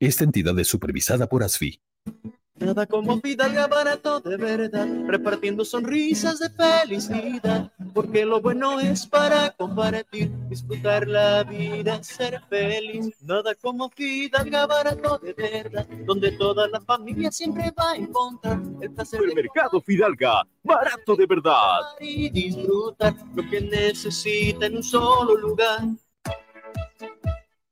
Esta entidad es supervisada por ASFI. Nada como Fidalga barato de verdad, repartiendo sonrisas de felicidad, porque lo bueno es para compartir, disfrutar la vida, ser feliz. Nada como Fidalga barato de verdad, donde toda la familia siempre va a encontrar el placer. El mercado Fidalga, barato de verdad. Y disfrutar lo que necesita en un solo lugar.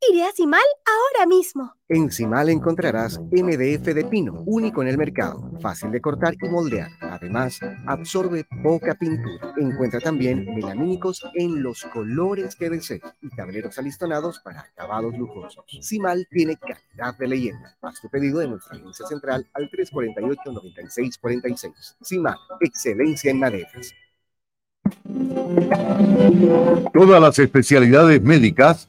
Iré a Cimal ahora mismo. En Cimal encontrarás MDF de pino, único en el mercado, fácil de cortar y moldear. Además, absorbe poca pintura. Encuentra también melamínicos en los colores que desees y tableros alistonados para acabados lujosos. Cimal tiene calidad de leyenda. Haz tu pedido en nuestra agencia central al 348-9646. Cimal, excelencia en maderas. Todas las especialidades médicas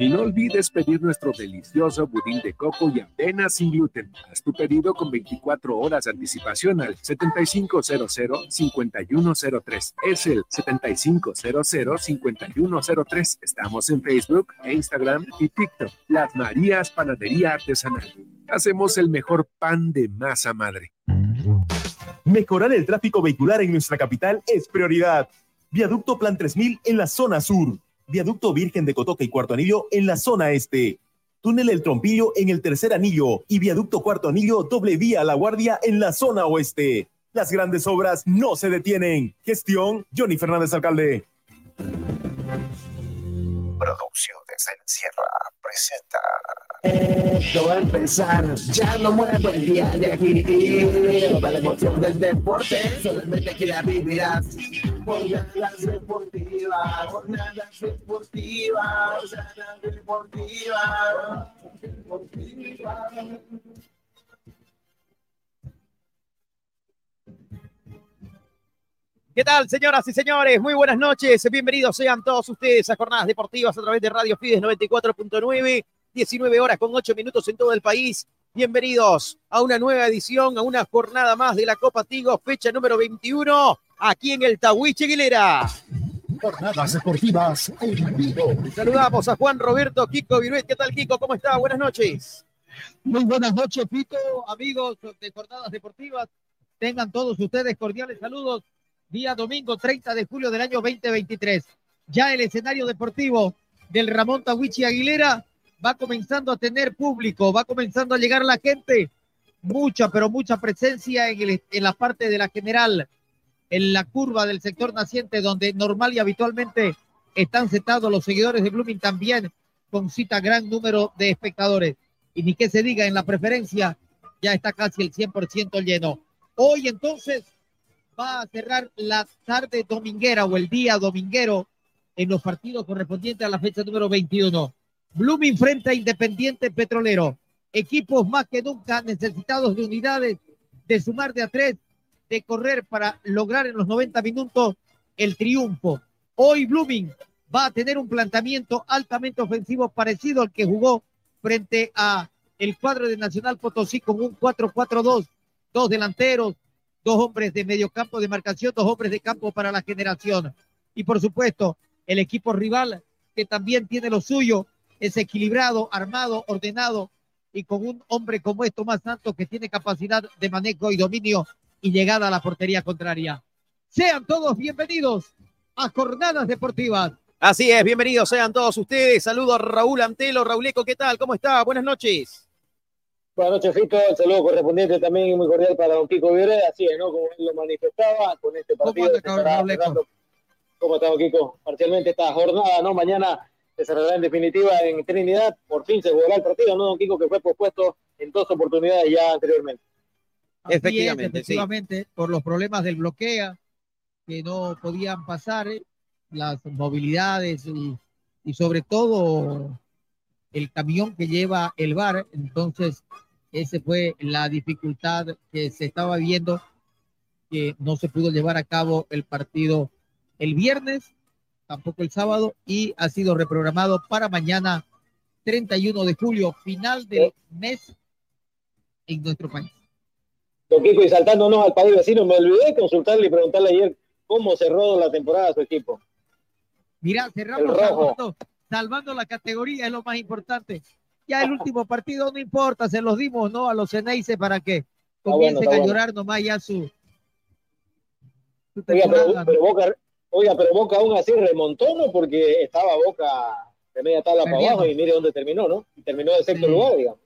Y no olvides pedir nuestro delicioso budín de coco y avena sin gluten. Haz tu pedido con 24 horas de anticipación al 7500-5103. Es el 7500-5103. Estamos en Facebook, e Instagram y TikTok. Las Marías Panadería Artesanal. Hacemos el mejor pan de masa madre. Mejorar el tráfico vehicular en nuestra capital es prioridad. Viaducto Plan 3000 en la zona sur Viaducto Virgen de Cotoca y Cuarto Anillo en la zona este. Túnel El Trompillo en el tercer anillo y Viaducto Cuarto Anillo doble vía a La Guardia en la zona oeste. Las grandes obras no se detienen. Gestión Johnny Fernández Alcalde. Producciones en Sierra presenta. Esto va a empezar, ya no muevo el día de aquí. Para la emoción del deporte, solamente aquí la vivirás. Jornadas deportivas, jornadas deportivas, jornadas deportivas, deportivas. ¿Qué tal, señoras y señores? Muy buenas noches. Bienvenidos sean todos ustedes a Jornadas Deportivas a través de Radio Fides 94.9, 19 horas con 8 minutos en todo el país. Bienvenidos a una nueva edición, a una jornada más de la Copa Tigo, fecha número 21, aquí en el Tahuiche Aguilera. Jornadas deportivas en vivo. Saludamos a Juan Roberto Kiko Viruet. ¿Qué tal, Kiko? ¿Cómo está? Buenas noches. Muy buenas noches, Pito, amigos de Jornadas Deportivas. Tengan todos ustedes cordiales saludos día domingo 30 de julio del año 2023. Ya el escenario deportivo del Ramón Tawichi Aguilera va comenzando a tener público, va comenzando a llegar la gente, mucha, pero mucha presencia en, el, en la parte de la general, en la curva del sector naciente, donde normal y habitualmente están sentados los seguidores de Blooming también, con cita gran número de espectadores. Y ni que se diga, en la preferencia ya está casi el 100% lleno. Hoy entonces va a cerrar la tarde dominguera o el día dominguero en los partidos correspondientes a la fecha número 21. Blooming frente a Independiente Petrolero. Equipos más que nunca necesitados de unidades, de sumar de a de correr para lograr en los 90 minutos el triunfo. Hoy Blooming va a tener un planteamiento altamente ofensivo parecido al que jugó frente a el cuadro de Nacional Potosí con un 4-4-2, dos delanteros, dos hombres de medio campo de marcación, dos hombres de campo para la generación. Y por supuesto, el equipo rival, que también tiene lo suyo, es equilibrado, armado, ordenado y con un hombre como es Tomás Santos que tiene capacidad de manejo y dominio y llegada a la portería contraria. Sean todos bienvenidos a Jornadas Deportivas. Así es, bienvenidos sean todos ustedes. Saludo a Raúl Antelo. Rauleco, ¿qué tal? ¿Cómo está? Buenas noches. Buenas noches, Fito. El saludo correspondiente también muy cordial para don Kiko Viore. Así es, ¿no? Como él lo manifestaba con este partido. ¿Cómo, ¿Cómo está, don Kiko? Parcialmente esta jornada, ¿no? Mañana se cerrará en definitiva en Trinidad. Por fin se jugará el partido, ¿no, don Kiko? Que fue pospuesto en dos oportunidades ya anteriormente. efectivamente, efectivamente, por los problemas del bloqueo, que no podían pasar, ¿eh? las movilidades y, y sobre todo el camión que lleva el bar. Entonces, esa fue la dificultad que se estaba viendo, que no se pudo llevar a cabo el partido el viernes, tampoco el sábado, y ha sido reprogramado para mañana, 31 de julio, final del mes en nuestro país. Don Kiko, y saltándonos al país vecino, me olvidé de consultarle y preguntarle ayer cómo cerró la temporada su equipo. Mira, cerramos salvando, salvando la categoría, es lo más importante. Ya el último partido no importa, se los dimos, ¿no? A los Ceneice para que comiencen a llorar nomás ya su. su oiga, pero, pero Boca, oiga, pero Boca aún así remontó, ¿no? Porque estaba Boca de media tabla para abajo y mire dónde terminó, ¿no? Terminó de sexto sí. lugar, digamos.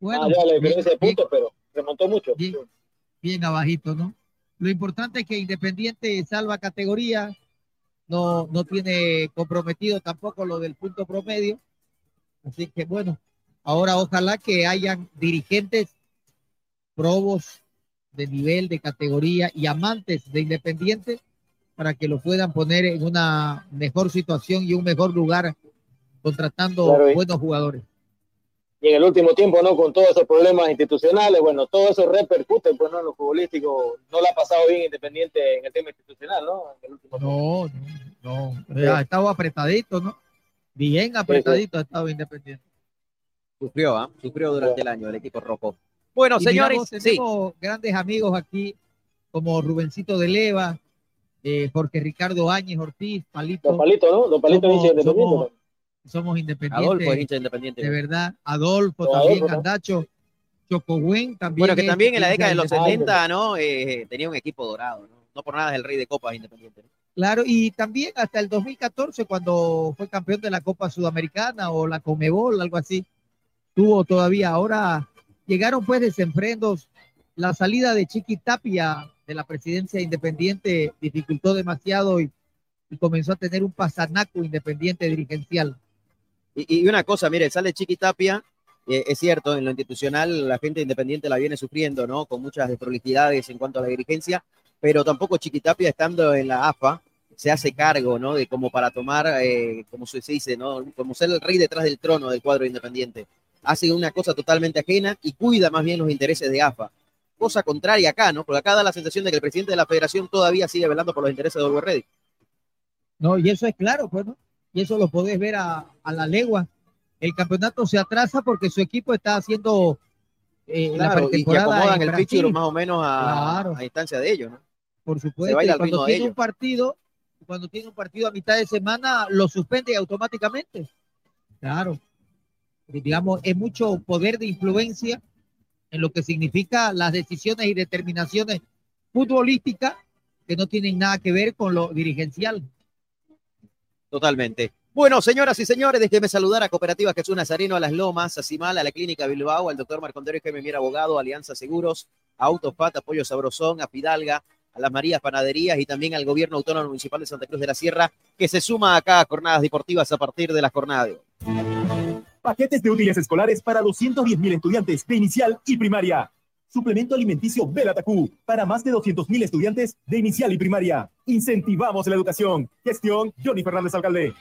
Bueno, ah, ya la diferencia bien, de puntos, pero remontó mucho. Bien, bien abajito, ¿no? Lo importante es que Independiente salva categoría, no, no tiene comprometido tampoco lo del punto promedio. Así que bueno, ahora ojalá que hayan dirigentes probos de nivel, de categoría y amantes de Independiente para que lo puedan poner en una mejor situación y un mejor lugar contratando buenos jugadores. Y en el último tiempo, ¿no? Con todos esos problemas institucionales, bueno, todo eso repercute, pues, ¿no? En lo futbolístico, no le ha pasado bien Independiente en el tema institucional, ¿no? no, no, no, ha estado apretadito, ¿no? Bien apretadito ha estado Independiente. Sufrió, ¿ah? Sufrió durante el año el equipo rojo. Bueno, señores, tenemos grandes amigos aquí, como Rubencito de Leva, eh, Jorge Ricardo Áñez Ortiz, Palito. Don Palito, ¿no? Don Palito somos, independiente. Somos, independientes. Adolfo es hincha independiente. De verdad. Adolfo también. Chocogüen también. Bueno, que también en la década de los 70, ¿no? Eh, tenía un equipo dorado, ¿no? No por nada es el rey de copas independiente. Claro, y también hasta el 2014, cuando fue campeón de la Copa Sudamericana o la Comebol, algo así, tuvo todavía. Ahora llegaron pues desenfrendos. La salida de Chiqui Tapia de la presidencia independiente dificultó demasiado y, comenzó a tener un pasanaco independiente dirigencial. Y, una cosa, mire, sale Chiqui Tapia, eh, es cierto, en lo institucional la gente independiente la viene sufriendo, ¿no? Con muchas desprolijidades en cuanto a la dirigencia, pero tampoco Chiquitapia estando en la AFA se hace cargo, ¿no? De como para tomar, eh, como se dice, ¿no? Como ser el rey detrás del trono del cuadro independiente. Hace una cosa totalmente ajena y cuida más bien los intereses de AFA cosa contraria acá, ¿no? Porque acá da la sensación de que el presidente de la federación todavía sigue velando por los intereses de Oliver. No, y eso es claro, pues, ¿no? Y eso lo podés ver a, la legua. El campeonato se atrasa porque su equipo está haciendo eh, la y que acomodan el fichero más o menos a, instancia de ellos, ¿no? Por supuesto, cuando tiene un partido, cuando tiene un partido a mitad de semana, lo suspende automáticamente. Claro. Digamos, es mucho poder de influencia en lo que significa las decisiones y determinaciones futbolísticas que no tienen nada que ver con lo dirigencial. Totalmente. Bueno, señoras y señores, déjenme saludar a Cooperativa Jesús Nazareno, a Las Lomas, a Cimal, a la Clínica Bilbao, al doctor Marcondero Jaime Mier Abogado, Alianza Seguros, a Autofat, Apoyo Sabrosón, a Fidalga, a las Marías Panaderías y también al Gobierno Autónomo Municipal de Santa Cruz de la Sierra, que se suma acá a jornadas deportivas a partir de la jornada de Paquetes de útiles escolares para 210 mil estudiantes de inicial y primaria. Suplemento alimenticio Belatacú para más de 200 mil estudiantes de inicial y primaria. Incentivamos la educación. Gestión Johnny Fernández Alcalde.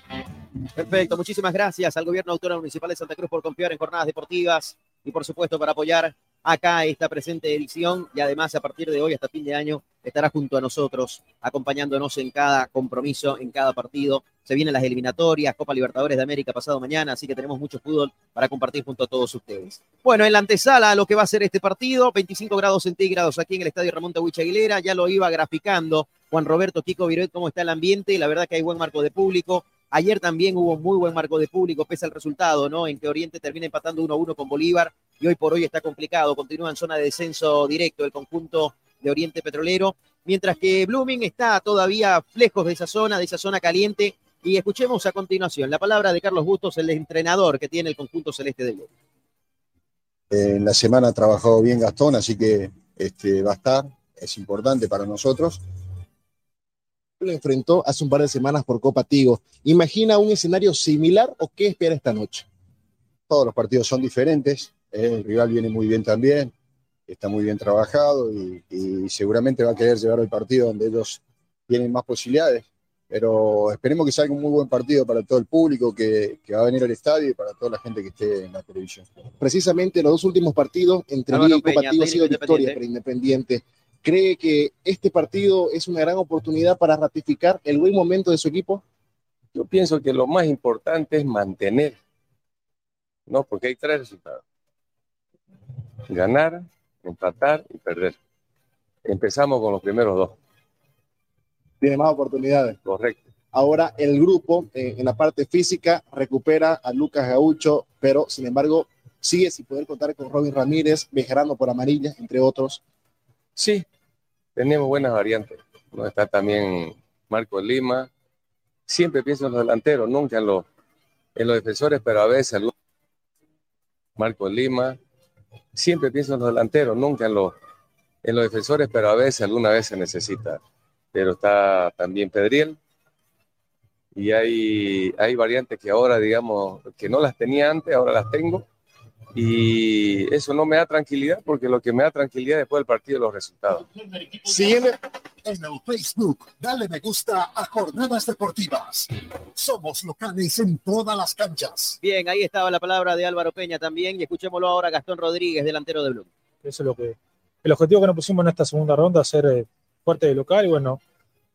Perfecto, muchísimas gracias al Gobierno Autónomo Municipal de Santa Cruz por confiar en jornadas deportivas y por supuesto para apoyar acá esta presente edición y además a partir de hoy hasta fin de año estará junto a nosotros, acompañándonos en cada compromiso, en cada partido. Se vienen las eliminatorias, Copa Libertadores de América pasado mañana, así que tenemos mucho fútbol para compartir junto a todos ustedes. Bueno, en la antesala lo que va a ser este partido, 25 grados centígrados aquí en el Estadio Ramón Tawich Aguilera, ya lo iba graficando Juan Roberto Kiko Viruet cómo está el ambiente, la verdad que hay buen marco de público. Ayer también hubo muy buen marco de público, pese al resultado, ¿no? En que Oriente termina empatando 1-1 con Bolívar y hoy por hoy está complicado. Continúa en zona de descenso directo el conjunto de Oriente Petrolero, mientras que Blooming está todavía lejos de esa zona, de esa zona caliente. Y escuchemos a continuación la palabra de Carlos Bustos, el entrenador que tiene el conjunto celeste de Blooming. En la semana ha trabajado bien Gastón, así que este, va a estar, es importante para nosotros. Lo enfrentó hace un par de semanas por Copa Tigo. ¿Imagina un escenario similar o qué espera esta noche? Todos los partidos son diferentes, el rival viene muy bien también, está muy bien trabajado y, seguramente va a querer llevar el partido donde ellos tienen más posibilidades. Pero esperemos que salga un muy buen partido para todo el público que, va a venir al estadio y para toda la gente que esté en la televisión. Precisamente los dos últimos partidos entre Liga y Copa han sido victorias para Independiente. ¿Cree que este partido es una gran oportunidad para ratificar el buen momento de su equipo? Yo pienso que lo más importante es mantener, ¿no? Porque hay tres resultados. Ganar, empatar y perder. Empezamos con los primeros dos. Tiene más oportunidades. Correcto. Ahora el grupo eh, en la parte física recupera a Lucas Gaucho, pero sin embargo sigue sin poder contar con Robin Ramírez, Bejarano por amarilla, entre otros. Sí, tenemos buenas variantes. ¿no? Está también Marco Lima. Siempre pienso en los delanteros, nunca en los, en los defensores, pero a veces Marco Lima, siempre pienso en los delanteros, nunca en los, en los defensores, pero a veces, alguna vez se necesita. Pero está también Pedriel, y hay, hay variantes que ahora, digamos, que no las tenía antes, ahora las tengo. Y eso no me da tranquilidad porque lo que me da tranquilidad después del partido es los resultados. Sígueme en el Facebook, dale me gusta a Jornadas Deportivas. Somos locales en todas las canchas. Bien, ahí estaba la palabra de Álvaro Peña también y escuchémoslo ahora Gastón Rodríguez, delantero de Blue. Eso es lo que el objetivo que nos pusimos en esta segunda ronda, ser eh, fuerte de local y bueno,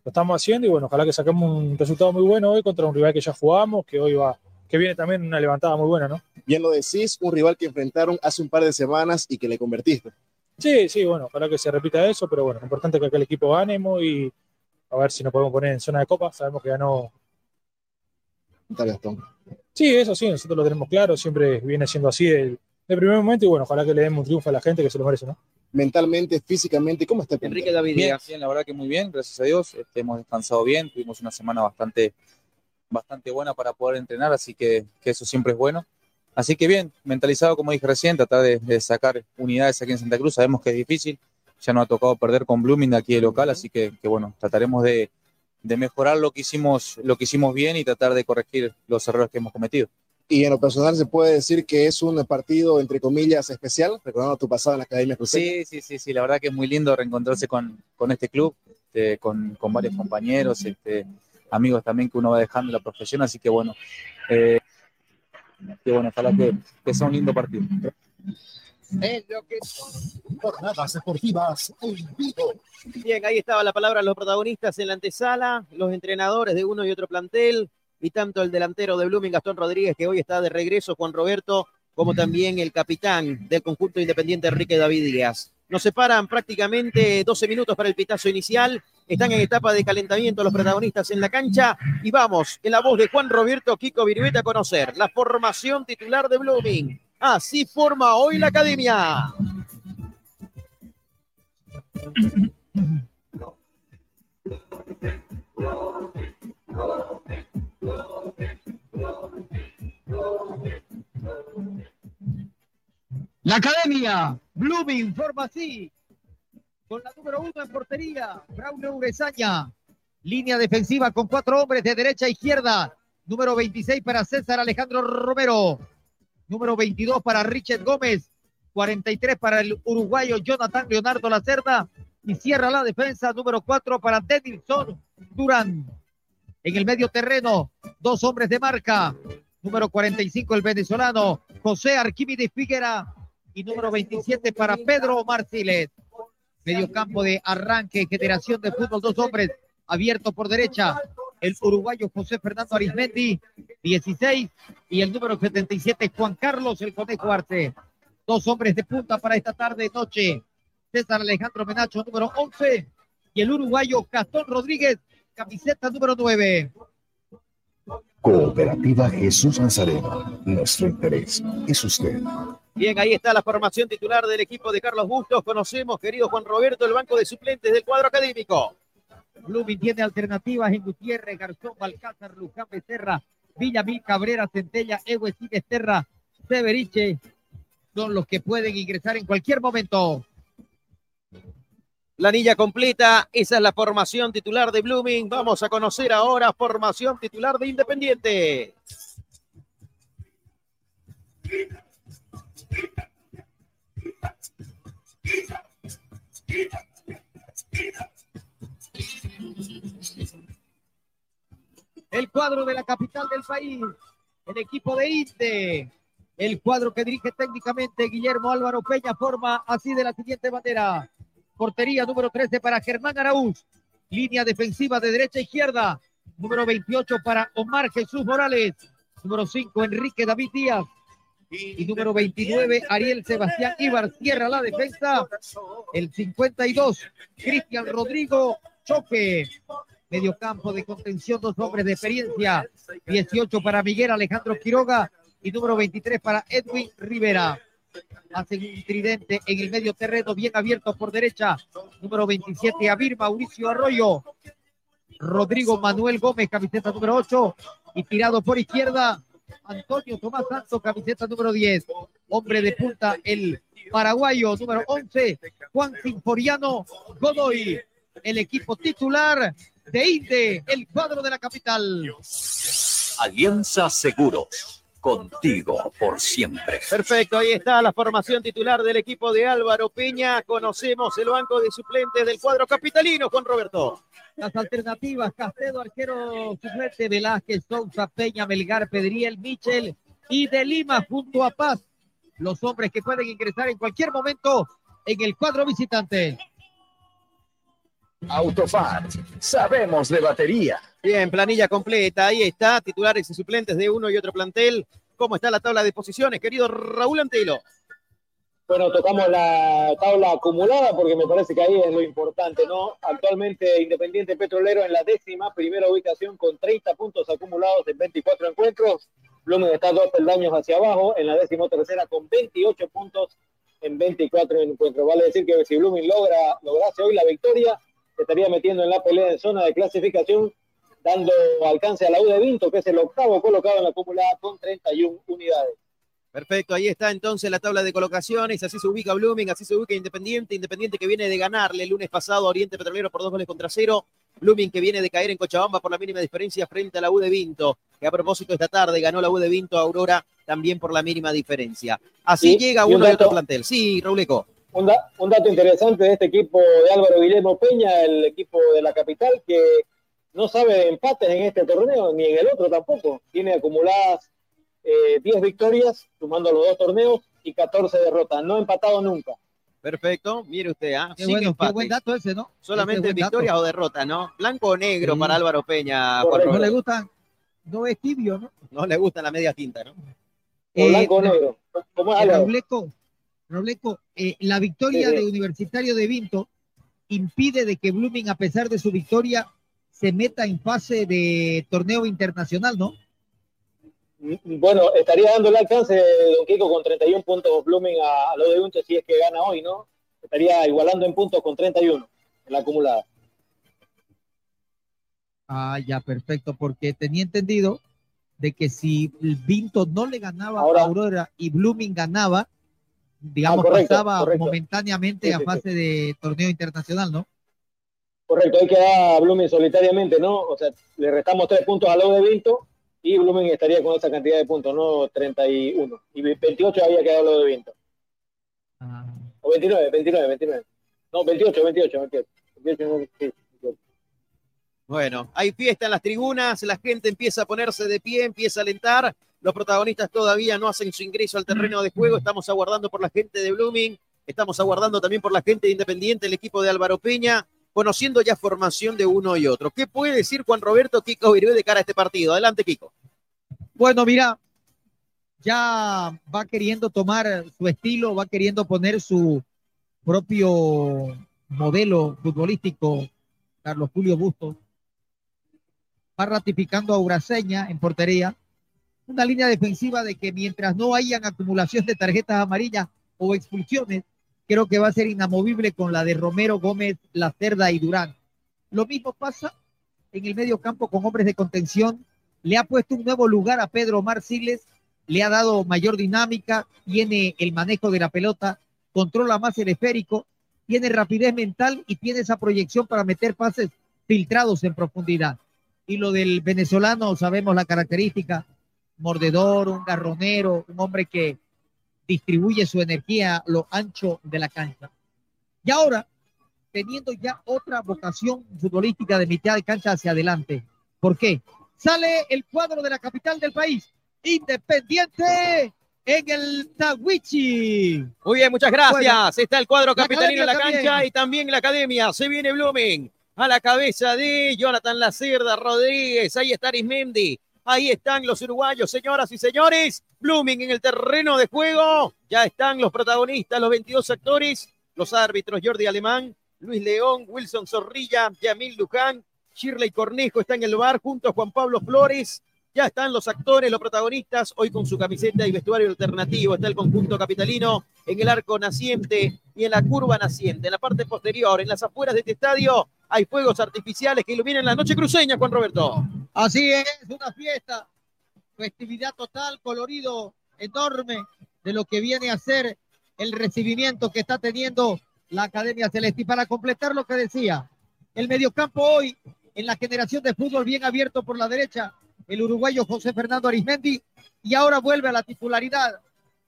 lo estamos haciendo y bueno, ojalá que saquemos un resultado muy bueno hoy contra un rival que ya jugamos, que hoy va, que viene también una levantada muy buena, ¿no? Bien lo decís, un rival que enfrentaron hace un par de semanas y que le convertiste. Sí, sí, bueno, ojalá que se repita eso, pero bueno, lo importante es que aquel equipo ganemos y a ver si nos podemos poner en zona de copa, sabemos que ganó. Gastón. Sí, eso sí, nosotros lo tenemos claro, siempre viene siendo así el, el primer momento y bueno, ojalá que le demos un triunfo a la gente que se lo merece, ¿no? mentalmente, físicamente, ¿cómo está? Enrique David bien, bien, la verdad que muy bien, gracias a Dios. Este, hemos descansado bien, tuvimos una semana bastante, bastante buena para poder entrenar, así que, que eso siempre es bueno. Así que bien, mentalizado, como dije recién, tratar de, de, sacar unidades aquí en Santa Cruz. Sabemos que es difícil, ya nos ha tocado perder con Blooming de aquí de local, así que, que bueno, trataremos de, de mejorar lo que, hicimos, lo que hicimos bien y tratar de corregir los errores que hemos cometido. Y en lo personal se puede decir que es un partido, entre comillas, especial, recordando tu pasado en la Academia Cruzeiro. Sí, sí, sí, sí, la verdad que es muy lindo reencontrarse con, con este club, este, con, con, varios compañeros, este, amigos también que uno va dejando en la profesión, así que bueno, eh, que bueno, ojalá que, que sea un lindo partido. Jornadas deportivas en vivo. Bien, ahí estaba la palabra los protagonistas en la antesala, los entrenadores de uno y otro plantel, y tanto el delantero de Blooming, Gastón Rodríguez, que hoy está de regreso, Juan Roberto, como también el capitán del conjunto independiente Enrique David Díaz. Nos separan prácticamente 12 minutos para el pitazo inicial. Están en etapa de calentamiento los protagonistas en la cancha. Y vamos, en la voz de Juan Roberto Kiko Virueta, a conocer la formación titular de Blooming. Así forma hoy la academia. La academia, Blooming, forma así. Con la número uno en portería, Braulio Urezaña. Línea defensiva con cuatro hombres de derecha a izquierda. Número 26 para César Alejandro Romero. Número 22 para Richard Gómez. 43 para el uruguayo Jonathan Leonardo Lacerda. Y cierra la defensa número 4 para Denilson Durán. En el medio terreno, dos hombres de marca. Número 45 el venezolano José Arquímedes Figuera y número 27 para Pedro Marcilet. Medio campo de arranque, generación de fútbol, dos hombres abierto por derecha. El uruguayo José Fernando Arismendi, 16, y el número 77 Juan Carlos el Conejo Arce. Dos hombres de punta para esta tarde noche. César Alejandro Menacho, número 11, y el uruguayo Gastón Rodríguez, camiseta número 9. Cooperativa Jesús Nazareno. Nuestro interés es usted. Bien, ahí está la formación titular del equipo de Carlos Bustos. Conocemos, querido Juan Roberto, el banco de suplentes del cuadro académico. Blooming tiene alternativas en Gutiérrez, Garzón, Balcázar, Luján, Becerra, Villamil, Cabrera, Centella, Ewe, Esterra, Severiche. Son los que pueden ingresar en cualquier momento. La anilla completa, esa es la formación titular de Blooming. Vamos a conocer ahora formación titular de Independiente. El cuadro de la capital del país, el equipo de INDE, el cuadro que dirige técnicamente Guillermo Álvaro Peña forma así de la siguiente manera. Portería número 13 para Germán Araúz. Línea defensiva de derecha a izquierda. Número 28 para Omar Jesús Morales. Número 5 Enrique David Díaz. Y número 29 Ariel Sebastián Ibar cierra la defensa. El 52 Cristian Rodrigo Choque. Medio campo de contención, dos hombres de experiencia. 18 para Miguel Alejandro Quiroga y número 23 para Edwin Rivera hacen un tridente en el medio terreno, bien abierto por derecha. Número 27, Avir Mauricio Arroyo. Rodrigo Manuel Gómez, camiseta número 8. Y tirado por izquierda, Antonio Tomás Santos, camiseta número 10. hombre de punta, el paraguayo número 11, Juan Sinforiano Godoy, el equipo titular de INDE, el cuadro de la capital. Alianza Seguros, contigo por siempre. Perfecto, ahí está la formación titular del equipo de Álvaro Peña. Conocemos el banco de suplentes del cuadro capitalino, Juan Roberto. Las alternativas, Castedo, arquero suplente, Velázquez, Sousa, Peña, Melgar, Pedriel, Michel y de Lima junto a Paz. Los hombres que pueden ingresar en cualquier momento en el cuadro visitante. Autofat, sabemos de batería. Bien, planilla completa, ahí está, titulares y suplentes de uno y otro plantel. ¿Cómo está la tabla de posiciones, querido Raúl Antelo? Bueno, tocamos la tabla acumulada porque me parece que ahí es lo importante, ¿no? Actualmente Independiente Petrolero en la décima, primera ubicación con 30 puntos acumulados en 24 encuentros. Blumen está dos peldaños hacia abajo, en la décima tercera con 28 puntos en 24 encuentros. Vale decir que si Blumen logra, lograse hoy la victoria, se estaría metiendo en la pelea en zona de clasificación, dando alcance a la U de Vinto, que es el octavo colocado en la acumulada con 31 unidades. Perfecto, ahí está entonces la tabla de colocaciones, así se ubica Blooming, así se ubica Independiente, Independiente que viene de ganarle el lunes pasado a Oriente Petrolero por dos goles contra cero, Blooming que viene de caer en Cochabamba por la mínima diferencia frente a la U de Vinto, que a propósito esta tarde ganó la U de Vinto a Aurora también por la mínima diferencia. Así Sí, llega uno de otro plantel. Sí, Rauleco. Un, da- un dato interesante de este equipo de Álvaro Guillermo Peña, el equipo de la capital, que no sabe de empates en este torneo, ni en el otro tampoco. Tiene acumuladas eh, 10 victorias, sumando los dos torneos, y 14 derrotas. No ha empatado nunca. Perfecto, mire usted, ¿ah? Qué, Sin bueno, qué empate. buen dato ese, ¿no? Solamente victorias o derrotas, ¿no? Blanco o negro Sí. para Álvaro Peña. Correcto. No le gustan, no es tibio, ¿no? No le gusta la media tinta, ¿no? Eh, blanco o Ra- negro. ¿Cómo es eh, Álvaro? Rauleco, eh, la victoria Sí, sí. de Universitario de Vinto impide de que Blooming, a pesar de su victoria, se meta en fase de torneo internacional, ¿no? Bueno, estaría dándole alcance Don Kiko con 31 puntos Blooming a, a lo de Vinto si es que gana hoy, ¿no? Estaría igualando en puntos con 31 en la acumulada. Ah, ya, perfecto, porque tenía entendido de que si el Vinto no le ganaba Ahora- a Aurora y Blooming ganaba, digamos, Ah, correcto, pasaba correcto. momentáneamente Sí, a sí, sí. fase de torneo internacional, ¿no? Correcto, hay que dar a Blooming solitariamente, ¿no? O sea, le restamos tres puntos a lo de Vinto y Blooming estaría con esa cantidad de puntos, no 31. Y 28 había quedado lo de Vinto. O 29, 29, 29. No, 28, 28, 28. 28, no, sí, 28. Bueno, hay fiesta en las tribunas, la gente empieza a ponerse de pie, empieza a alentar. Los protagonistas todavía no hacen su ingreso al terreno de juego. Estamos aguardando por la gente de Blooming, estamos aguardando también por la gente de Independiente, el equipo de Álvaro Peña, conociendo ya formación de uno y otro. ¿Qué puede decir Juan Roberto Kiko Virue de cara a este partido? Adelante, Kiko. Bueno, mira, ya va queriendo tomar su estilo, va queriendo poner su propio modelo futbolístico, Carlos Julio Bustos. Va ratificando a Uraseña en portería. Una línea defensiva de que mientras no hayan acumulación de tarjetas amarillas o expulsiones, creo que va a ser inamovible con la de Romero, Gómez, La Cerda y Durán. Lo mismo pasa en el medio campo con hombres de contención. Le ha puesto un nuevo lugar a Pedro Omar Siles, le ha dado mayor dinámica, tiene el manejo de la pelota, controla más el esférico, tiene rapidez mental y tiene esa proyección para meter pases filtrados en profundidad. Y lo del venezolano, sabemos la característica, mordedor, un garronero, un hombre que distribuye su energía a lo ancho de la cancha. Y ahora, teniendo ya otra vocación futbolística de mitad de cancha hacia adelante. ¿Por qué? Sale el cuadro de la capital del país, Independiente en el Tawichi. Muy bien, muchas gracias. Bueno, Está el cuadro capitalino en la academia cancha también. y también la academia. Se viene Blooming a la cabeza de Jonathan Lacerda Rodríguez. Ahí está Arismendi. Ahí están los uruguayos, señoras y señores. Blooming en el terreno de juego. Ya están los protagonistas, los 22 actores, los árbitros Jordi Alemán, Luis León, Wilson Zorrilla, Yamil Luján, Shirley Cornejo está en el bar junto a Juan Pablo Flores. Ya están los actores, los protagonistas, hoy con su camiseta y vestuario alternativo. Está el conjunto capitalino en el arco naciente y en la curva naciente. En la parte posterior, en las afueras de este estadio, hay fuegos artificiales que iluminan la noche cruceña, Juan Roberto. Así es, una fiesta, festividad total, colorido enorme, de lo que viene a ser el recibimiento que está teniendo la Academia Celeste. Y para completar lo que decía, el mediocampo hoy en la generación de fútbol bien abierto por la derecha, el uruguayo José Fernando Arismendi, y ahora vuelve a la titularidad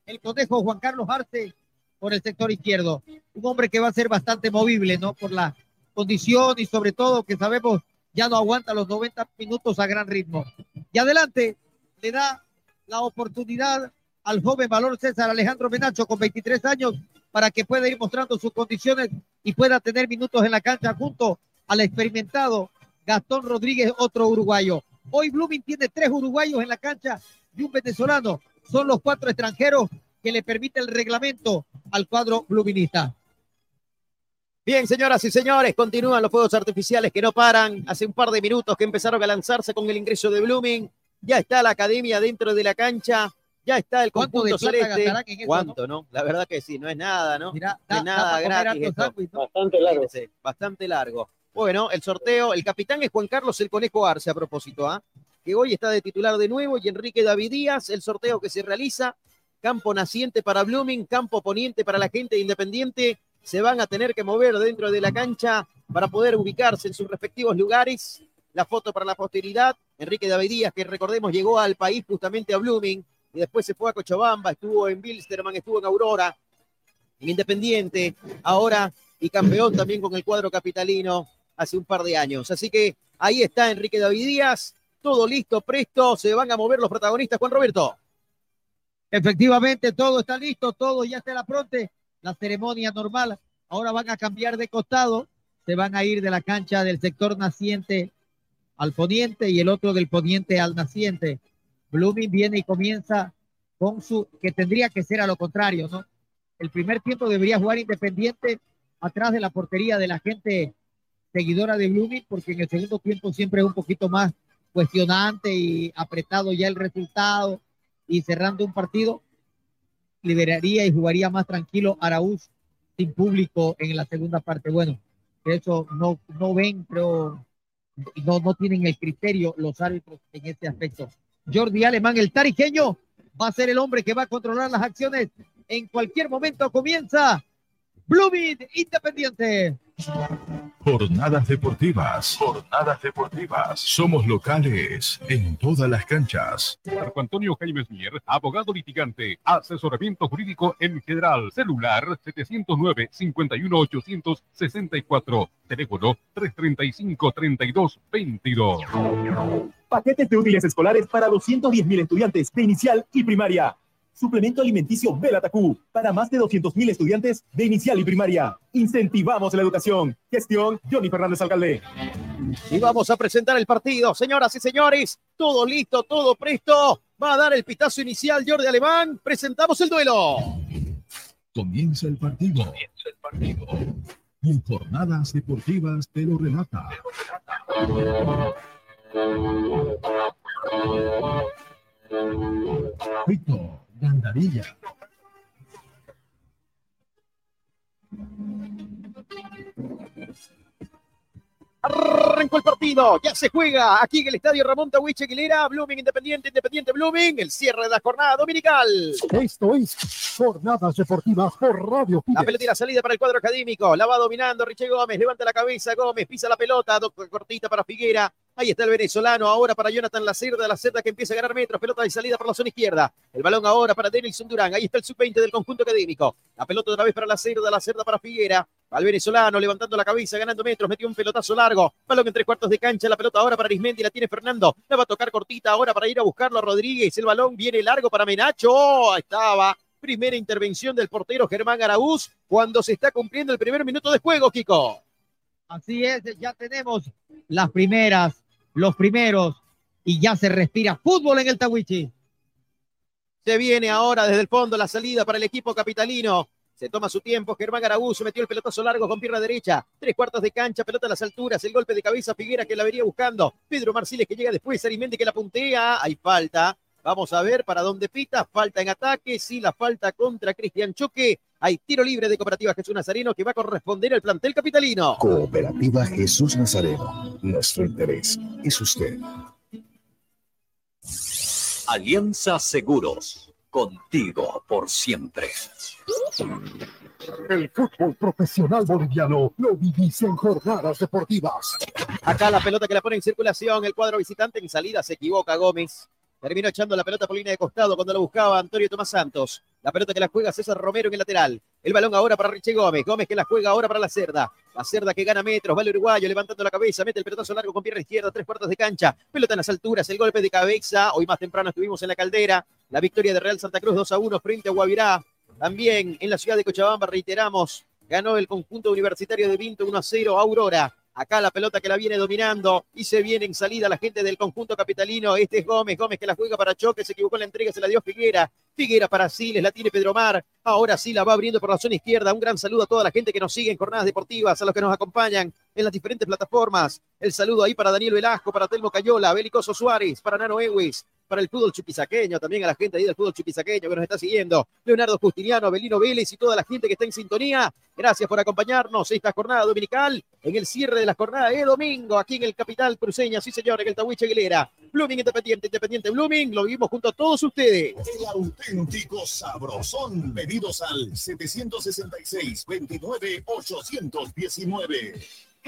el conejo Juan Carlos Arce por el sector izquierdo. Un hombre que va a ser bastante movible, ¿no? Por la condición y sobre todo que sabemos ya no aguanta los 90 minutos a gran ritmo. Y adelante le da la oportunidad al joven valor César Alejandro Menacho con 23 años para que pueda ir mostrando sus condiciones y pueda tener minutos en la cancha junto al experimentado Gastón Rodríguez, otro uruguayo. Hoy Blooming tiene tres uruguayos en la cancha y un venezolano. Son los cuatro extranjeros que le permite el reglamento al cuadro bluminista. Bien, señoras y señores, continúan los fuegos artificiales que no paran. Hace un par de minutos que empezaron a lanzarse con el ingreso de Blooming. Ya está la academia dentro de la cancha. Ya está el conjunto celeste. ¿Cuánto, no? La verdad que sí, no es nada, ¿no? es nada gratis. Bastante largo. bastante largo. Bueno, el sorteo, el capitán es Juan Carlos el Conejo Arce a propósito, ¿ah? que hoy está de titular de nuevo, y Enrique David Díaz, el sorteo que se realiza, campo naciente para Blooming, campo poniente para la gente Independiente, se van a tener que mover dentro de la cancha para poder ubicarse en sus respectivos lugares. La foto para la posteridad, Enrique David Díaz, que recordemos llegó al país justamente a Blooming, y después se fue a Cochabamba, estuvo en Bilsterman, estuvo en Aurora, en Independiente, ahora y campeón también con el cuadro capitalino hace un par de años. Así que ahí está Enrique David Díaz, todo listo, presto, se van a mover los protagonistas, Juan Roberto. Efectivamente, todo está listo, todo ya está la pronte, la ceremonia normal. Ahora van a cambiar de costado, se van a ir de la cancha del sector naciente al poniente y el otro del poniente al naciente. Blooming viene y comienza con su, que tendría que ser a lo contrario, ¿no? El primer tiempo debería jugar Independiente atrás de la portería de la gente seguidora de Blooming, porque en el segundo tiempo siempre es un poquito más cuestionante y apretado ya el resultado y cerrando un partido, liberaría y jugaría más tranquilo Araúz sin público en la segunda parte. Bueno, eso no, no ven, pero no, no tienen el criterio los árbitros en este aspecto. Jordi Alemán, el tariqueño, va a ser el hombre que va a controlar las acciones. En cualquier momento comienza Blooming Independiente. Jornadas deportivas. Jornadas deportivas. Somos locales en todas las canchas. Marco Antonio Jaime Mier, abogado litigante, asesoramiento jurídico en general, celular 709-51864, teléfono 335-3222. Paquetes de útiles escolares para 210 mil estudiantes de inicial y primaria Suplemento alimenticio Belatacú para más de 200.000 estudiantes de inicial y primaria. Incentivamos la educación. Gestión Johnny Fernández Alcalde. Y vamos a presentar el partido, señoras y señores. Todo listo, todo presto. Va a dar el pitazo inicial Jordi Alemán. Presentamos el duelo. Comienza el partido. Comienza el partido. En jornadas deportivas te lo relata. Te lo relata. Víctor Gandarilla. Arrancó el partido, ya se juega aquí en el estadio Ramón Tahuiche Aguilera, Blooming Independiente, Independiente Blooming, el cierre de la jornada dominical. Esto es Jornadas Deportivas por Radio La pelota y la salida para el cuadro académico, la va dominando Richie Gómez, levanta la cabeza Gómez, pisa la pelota, cortita para Figuera, Ahí está el venezolano, ahora para Jonathan Lacerda, Lacerda que empieza a ganar metros, pelota de salida por la zona izquierda. El balón ahora para Denilson Durán, ahí está el sub-20 del conjunto académico. La pelota otra vez para Lacerda, Lacerda para Figuera. Al venezolano levantando la cabeza, ganando metros, metió un pelotazo largo. Balón en tres cuartos de cancha, la pelota ahora para Arismendi, la tiene Fernando. La va a tocar cortita ahora para ir a buscarlo a Rodríguez. El balón viene largo para Menacho. Oh, estaba. Primera intervención del portero Germán Araúz cuando se está cumpliendo el primer minuto de juego, Kiko. Así es, ya tenemos las primeras los primeros y ya se respira fútbol en el Tawichi. Se viene ahora desde el fondo la salida para el equipo capitalino. Se toma su tiempo. Germán Garaguzo metió el pelotazo largo con pierna derecha. Tres cuartos de cancha, pelota a las alturas. El golpe de cabeza Figuera que la vería buscando. Pedro Marciles que llega después. Arimendi que la puntea. Hay falta. Vamos a ver para dónde pita. Falta en ataque. Sí, la falta contra Cristian Choque. Hay tiro libre de Cooperativa Jesús Nazareno que va a corresponder al plantel capitalino. Cooperativa Jesús Nazareno. Nuestro interés es usted. Alianza Seguros contigo por siempre. El fútbol profesional boliviano lo vivís en jornadas deportivas. Acá la pelota que la pone en circulación, el cuadro visitante en salida se equivoca Gómez. Terminó echando la pelota por línea de costado cuando lo buscaba Antonio Tomás Santos. La pelota que la juega César Romero en el lateral. El balón ahora para Richie Gómez. Gómez que la juega ahora para la cerda. La cerda que gana metros. Vale uruguayo levantando la cabeza. Mete el pelotazo largo con pierna izquierda. Tres cuartos de cancha. Pelota en las alturas. El golpe de cabeza. Hoy más temprano estuvimos en la caldera. La victoria de Real Santa Cruz 2 a 1 frente a Guavirá. También en la ciudad de Cochabamba, reiteramos, ganó el conjunto universitario de Vinto 1 a 0 Aurora. Acá la pelota que la viene dominando y se viene en salida la gente del conjunto capitalino. Este es Gómez, Gómez que la juega para Choque, se equivocó en la entrega, se la dio Figuera. Figuera para Siles, la tiene Pedro Mar. Ahora sí la va abriendo por la zona izquierda. Un gran saludo a toda la gente que nos sigue en jornadas deportivas, a los que nos acompañan en las diferentes plataformas. El saludo ahí para Daniel Velasco, para Telmo Cayola, Belicoso Suárez, para Nano Ewis, para el fútbol chupisaqueño, también a la gente ahí del fútbol chupisaqueño que nos está siguiendo, Leonardo Justiniano, Belino Vélez y toda la gente que está en sintonía. Gracias por acompañarnos esta jornada dominical en el cierre de la jornada de domingo aquí en el capital cruceña, sí señor, en el Tahuiche Aguilera. Blooming Independiente, Independiente Blooming, lo vivimos junto a todos ustedes. El auténtico sabrosón. Pedidos al 766 29 819.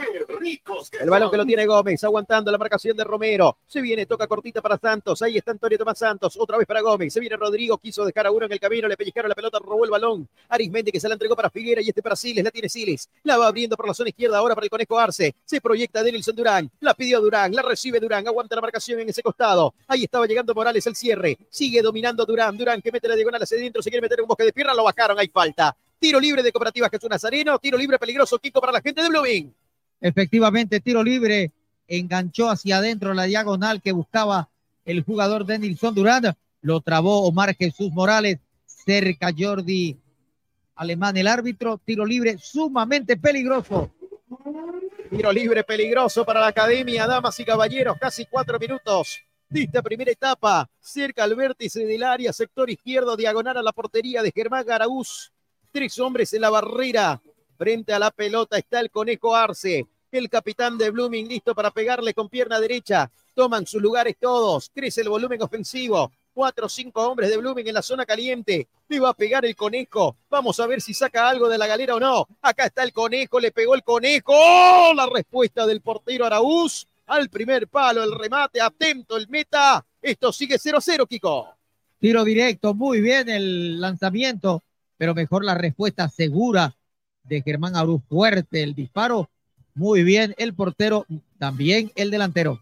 ¡Qué ricos! que El balón que lo tiene Gómez, aguantando la marcación de Romero. Se viene, toca cortita para Santos. Ahí está Antonio Tomás Santos. Otra vez para Gómez. Se viene Rodrigo, quiso dejar a uno en el camino. Le pellizcaron la pelota, robó el balón. Arismendi que se la entregó para Figuera y este para Siles. La tiene Siles. La va abriendo por la zona izquierda ahora para el Conejo Arce. Se proyecta Denilson Durán. La pidió Durán. La recibe Durán. Aguanta la marcación en ese costado. Ahí estaba llegando Morales al cierre. Sigue dominando Durán. Durán que mete la diagonal hacia adentro. Se quiere meter un bosque de pierna. Lo bajaron. Hay falta. Tiro libre de Cooperativa Jesús Nazareno. Tiro libre peligroso. Kiko para la gente de Blooming. Efectivamente, tiro libre, enganchó hacia adentro la diagonal que buscaba el jugador Denilson Durán, lo trabó Omar Jesús Morales, cerca Jordi Alemán el árbitro, tiro libre sumamente peligroso. Tiro libre peligroso para la academia, damas y caballeros, casi cuatro minutos de esta primera etapa, cerca al vértice del área, sector izquierdo, diagonal a la portería de Germán Garaúz. Tres hombres en la barrera, frente a la pelota está el Conejo Arce, el capitán de Blooming listo para pegarle con pierna derecha. Toman sus lugares todos, crece el volumen ofensivo. Cuatro o cinco hombres de Blooming en la zona caliente. Le va a pegar el conejo. Vamos a ver si saca algo de la galera o no. Acá está el conejo, le pegó el conejo. ¡Oh! La respuesta del portero Araúz al primer palo, el remate, atento el meta. Esto sigue 0-0, Kiko. Tiro directo, muy bien el lanzamiento, pero mejor la respuesta segura de Germán. Fuerte el disparo, muy bien el portero, también el delantero.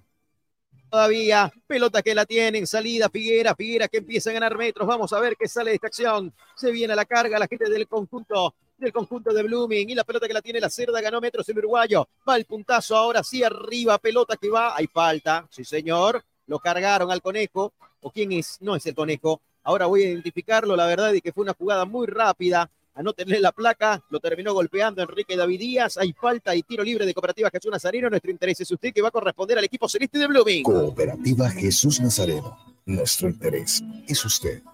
Todavía, pelota que la tienen, salida Figuera, Figuera que empieza a ganar metros. Vamos a ver qué sale de esta acción. Se viene a la carga la gente del conjunto del conjunto de Blooming y la pelota que la tiene la cerda ganó metros el uruguayo. Va el puntazo ahora sí arriba, pelota que va. Hay falta, sí señor. Lo cargaron al conejo. ¿O quién es? No es el conejo. Ahora voy a identificarlo, la verdad, y que fue una jugada muy rápida. A no tener la placa, lo terminó golpeando Enrique David Díaz. Hay falta y tiro libre de Cooperativa Jesús Nazareno. Nuestro interés es usted que va a corresponder al equipo celeste de Blooming. Cooperativa Jesús Nazareno. Nuestro interés es usted.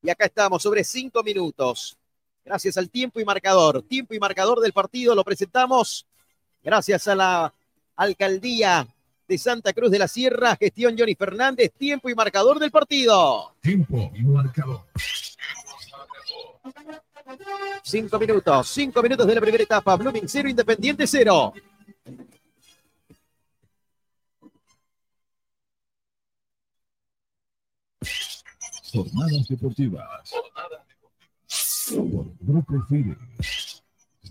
Y acá estamos, sobre cinco minutos. Gracias al tiempo y marcador. Tiempo y marcador del partido lo presentamos. Gracias a la alcaldía de Santa Cruz de la Sierra, gestión Johnny Fernández. Tiempo y marcador del partido. Tiempo y marcador. Cinco minutos, cinco minutos de la primera etapa. Blooming cero, Independiente cero. Jornadas deportivas. Por Grupo Fide.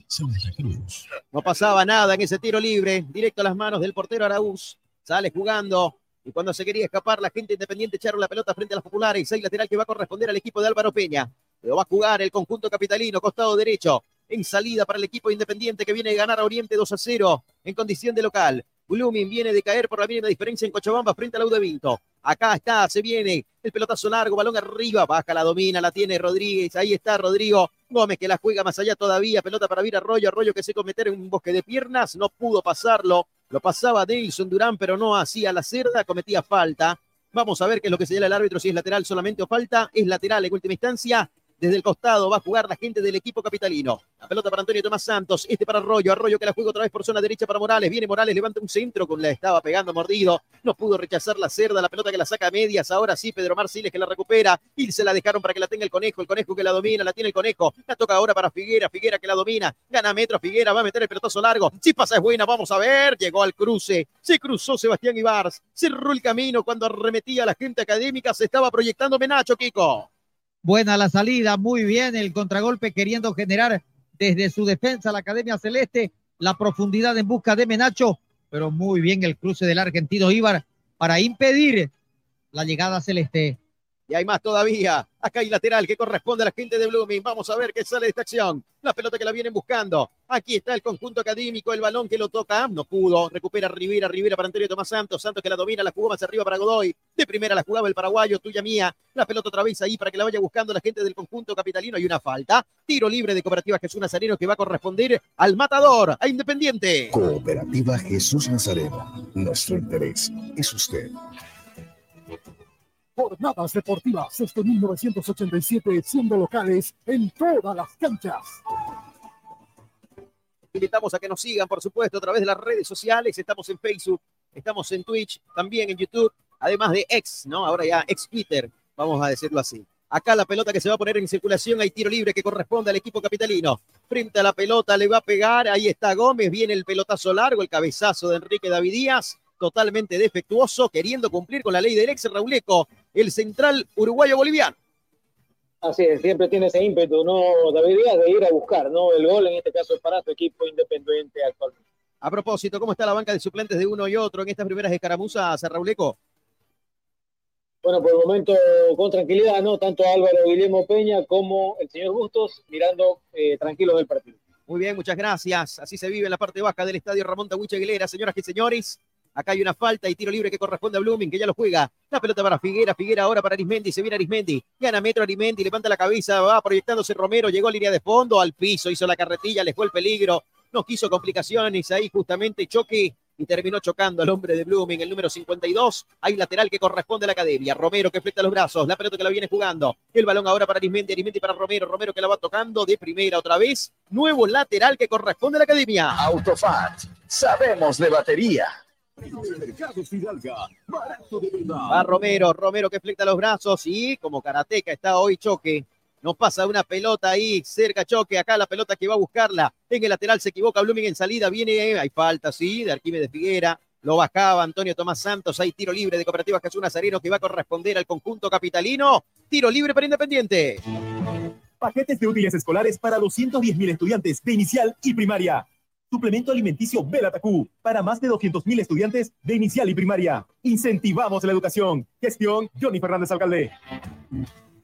Santa Cruz. No pasaba nada en ese tiro libre, directo a las manos del portero Araúz. Sale jugando. Y cuando se quería escapar, la gente independiente echaron la pelota frente a las populares. Hay lateral que va a corresponder al equipo de Álvaro Peña. Lo va a jugar el conjunto capitalino, costado derecho. En salida para el equipo independiente que viene a ganar a Oriente 2 a 0 en condición de local. Blooming viene de caer por la mínima diferencia en Cochabamba frente al Aude Vinto. Acá está, se viene el pelotazo largo, balón arriba, baja, la domina, la tiene Rodríguez. Ahí está Rodrigo Gómez que la juega más allá todavía. Pelota para Vir Arroyo, Arroyo que se cometer en un bosque de piernas, no pudo pasarlo. Lo pasaba Nelson Durán, pero no hacía la cerda, cometía falta. Vamos a ver qué es lo que señala el árbitro, si es lateral solamente o falta. Es lateral en última instancia. Desde el costado va a jugar la gente del equipo capitalino. La pelota para Antonio Tomás Santos. Este para Arroyo. Arroyo que la juega otra vez por zona derecha para Morales. Viene Morales, levanta un centro con la estaba pegando mordido. No pudo rechazar la cerda. La pelota que la saca a medias. Ahora sí, Pedro Marciles que la recupera. Y se la dejaron para que la tenga el conejo. El conejo que la domina. La tiene el conejo. La toca ahora para Figuera. Figuera que la domina. Gana metro. Figuera va a meter el pelotazo largo. Si pasa es buena. Vamos a ver. Llegó al cruce. Se cruzó Sebastián Ibars. Cerró el camino cuando arremetía la gente académica. Se estaba proyectando Menacho, Kiko. Buena la salida, muy bien el contragolpe queriendo generar desde su defensa la Academia Celeste la profundidad en busca de Menacho, pero muy bien el cruce del argentino Ibar para impedir la llegada celeste. Y hay más todavía. Acá hay lateral que corresponde a la gente de Blooming. Vamos a ver qué sale de esta acción. La pelota que la vienen buscando. Aquí está el conjunto académico, el balón que lo toca. No pudo. Recupera Rivera, Rivera para Antonio Tomás Santos. Santos que la domina, la jugó más arriba para Godoy. De primera la jugaba el paraguayo, tuya mía. La pelota otra vez ahí para que la vaya buscando la gente del conjunto capitalino. Hay una falta. Tiro libre de Cooperativa Jesús Nazareno que va a corresponder al matador, a Independiente. Cooperativa Jesús Nazareno. Nuestro interés es usted. Jornadas deportivas desde 1987, siendo locales en todas las canchas. Invitamos a que nos sigan, por supuesto, a través de las redes sociales. Estamos en Facebook, estamos en Twitch, también en YouTube, además de ex, ¿no? Ahora ya ex Twitter, vamos a decirlo así. Acá la pelota que se va a poner en circulación, hay tiro libre que corresponde al equipo capitalino. Frente a la pelota le va a pegar, ahí está Gómez, viene el pelotazo largo, el cabezazo de Enrique David Díaz totalmente defectuoso, queriendo cumplir con la ley del ex Rauleco, el central uruguayo-boliviano. Así es, siempre tiene ese ímpetu, ¿no, David Díaz, de ir a buscar, ¿no? El gol, en este caso, es para su equipo independiente actualmente. A propósito, ¿cómo está la banca de suplentes de uno y otro en estas primeras escaramuzas, Rauleco? Bueno, por el momento, con tranquilidad, ¿no? Tanto Álvaro Guillermo Peña como el señor Bustos mirando eh, tranquilos del partido. Muy bien, muchas gracias. Así se vive en la parte baja del estadio Ramón Tahuiche Aguilera, señoras y señores. Acá hay una falta y tiro libre que corresponde a Blooming, que ya lo juega. La pelota para Figuera, Figuera ahora para Arismendi, se viene Arismendi, gana metro Arismendi, levanta la cabeza, va proyectándose Romero, llegó a línea de fondo, al piso, hizo la carretilla, le fue el peligro, no quiso complicaciones, ahí justamente choque y terminó chocando al hombre de Blooming, el número 52. Hay lateral que corresponde a la academia. Romero que fleta los brazos, la pelota que la viene jugando. El balón ahora para Arismendi, Arismendi para Romero, Romero que la va tocando de primera otra vez. Nuevo lateral que corresponde a la academia. Autofat, sabemos de batería. Va Romero, Romero que flecta los brazos y como karateca está hoy choque. Nos pasa una pelota ahí, cerca choque, acá la pelota que va a buscarla. En el lateral se equivoca Blooming en salida, viene, hay falta, sí, de Arquímedes Figuera. Lo bajaba Antonio Tomás Santos, hay tiro libre de Cooperativa Jesús Nazareno que va a corresponder al conjunto capitalino. Tiro libre para Independiente. Paquetes de útiles escolares para 210.000 estudiantes de inicial y primaria. Suplemento alimenticio Belatacú para más de 200.000 estudiantes de inicial y primaria. Incentivamos la educación. Gestión Johnny Fernández Alcalde.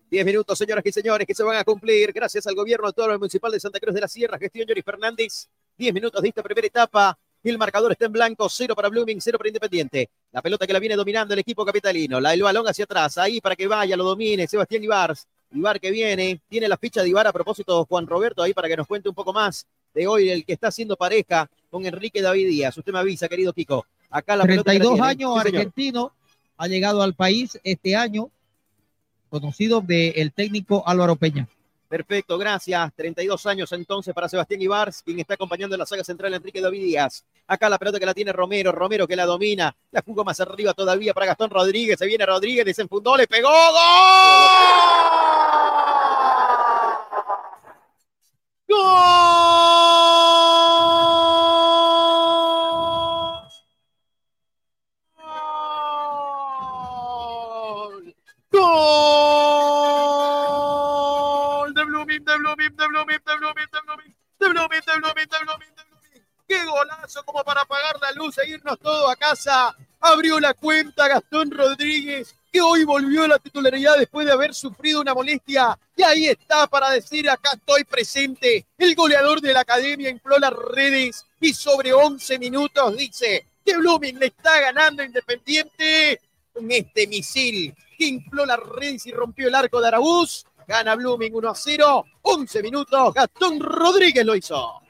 Diez minutos, señoras y señores, que se van a cumplir gracias al gobierno autónomo municipal de Santa Cruz de la Sierra, gestión Johnny Fernández. Diez minutos de esta primera etapa. El marcador está en blanco, cero para Blooming, cero para Independiente. La pelota que la viene dominando el equipo capitalino. La, el balón hacia atrás, ahí para que vaya, lo domine Sebastián Ibar. Ibar que viene, tiene la ficha de Ibar a propósito Juan Roberto ahí para que nos cuente un poco más de hoy, el que está haciendo pareja con Enrique David Díaz. Usted me avisa, querido Kiko. Acá la 32 años, argentino, ha llegado al país este año, conocido del técnico Álvaro Peña. Perfecto, gracias. 32 años entonces para Sebastián Ibars, quien está acompañando en la saga central Enrique David Díaz. Acá la pelota que la tiene Romero, Romero que la domina, la jugó más arriba todavía para Gastón Rodríguez, se viene Rodríguez, desenfundó, le pegó, ¡Gol! ¡Gol! ¡Gol! De Blooming, de Blooming, de Blooming, de Blooming, de Blooming, de Blooming, de Blooming, de Blooming, de. ¡Qué golazo como para apagar la luz e irnos todos a casa! Abrió la cuenta Gastón Rodríguez, que hoy volvió a la titularidad después de haber sufrido una molestia. Y ahí está para decir, acá estoy presente. El goleador de la academia infló las redes y sobre 11 minutos dice que Blooming le está ganando Independiente con este misil que infló las redes y rompió el arco de Araúz. Gana Blooming 1 a 0. 11 minutos. Gastón Rodríguez lo hizo.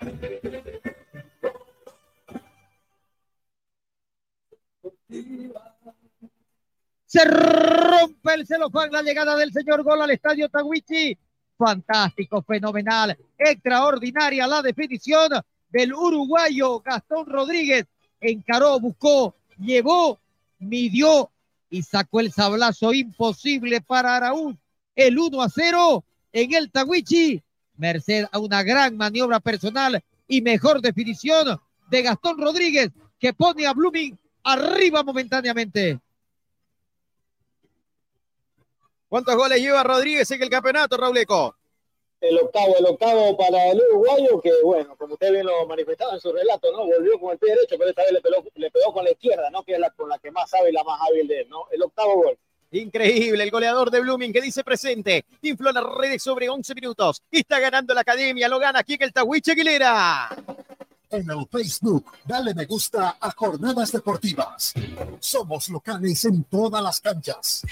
Se rompe el celofán, la llegada del señor gol al estadio Tawichi. fantástico, fenomenal, extraordinaria la definición del uruguayo Gastón Rodríguez. Encaró, buscó, llevó, midió y sacó el sablazo imposible para Araúz. El 1 a 0 en el Tawichi, merced a una gran maniobra personal y mejor definición de Gastón Rodríguez, que pone a Blooming arriba momentáneamente. ¿Cuántos goles lleva Rodríguez en el campeonato, Rauleco? El octavo, el octavo para el uruguayo, que bueno, como usted bien lo manifestaba en su relato, ¿no? Volvió con el pie derecho, pero esta vez le pegó, le pegó con la izquierda, ¿no? Que es la con la que más sabe y la más hábil de él, ¿no? El octavo gol. Increíble, el goleador de Blooming que dice presente, infló las redes sobre 11 minutos, está ganando la academia, lo gana aquí en el Tahuiche Aguilera. En el Facebook, dale me gusta a Jornadas Deportivas. Somos locales en todas las canchas.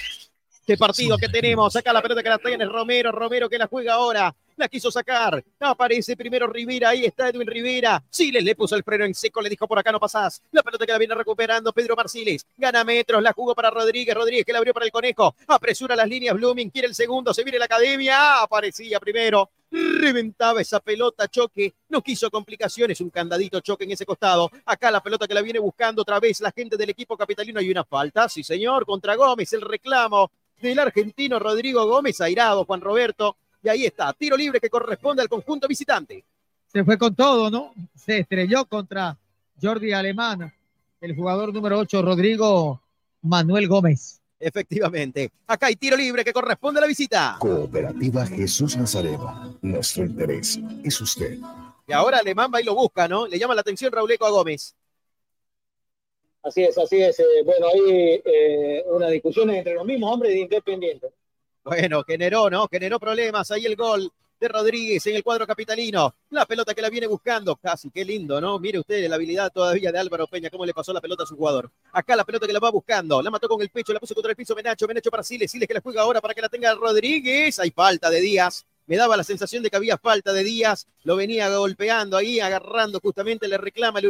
Qué partido que tenemos. Acá la pelota que la tiene Romero. Romero que la juega ahora. La quiso sacar. Aparece primero Rivera. Ahí está Edwin Rivera. Siles le puso el freno en seco. Le dijo por acá no pasás. La pelota que la viene recuperando Pedro Marciles. Gana metros. La jugó para Rodríguez. Rodríguez que la abrió para el conejo. Apresura las líneas. Blooming quiere el segundo. Se viene la academia. Aparecía primero. Reventaba esa pelota, choque, no quiso complicaciones, un candadito choque en ese costado. Acá la pelota que la viene buscando otra vez la gente del equipo capitalino. Hay una falta, sí señor, contra Gómez, el reclamo del argentino Rodrigo Gómez, airado Juan Roberto. Y ahí está, tiro libre que corresponde al conjunto visitante. Se fue con todo, ¿no? Se estrelló contra Jordi Alemán, el jugador número 8, Rodrigo Manuel Gómez. Efectivamente. Acá hay tiro libre que corresponde a la visita. Cooperativa Jesús Nazareno. Nuestro interés es usted. Y ahora Alemán va y lo busca, ¿no? Le llama la atención Rauleco a Gómez. Así es, así es. Eh, bueno, hay eh, una discusión entre los mismos hombres de Independiente. Bueno, generó, ¿no? Generó problemas. Ahí el gol de Rodríguez en el cuadro capitalino. La pelota que la viene buscando. Casi, qué lindo, ¿no? Mire usted la habilidad todavía de Álvaro Peña, cómo le pasó la pelota a su jugador. Acá la pelota que la va buscando. La mató con el pecho, la puso contra el piso Menacho. Menacho para Siles. Siles que la juega ahora para que la tenga Rodríguez. Hay falta de Díaz. Me daba la sensación de que había falta de Díaz. Lo venía golpeando ahí, agarrando justamente. Le reclama el,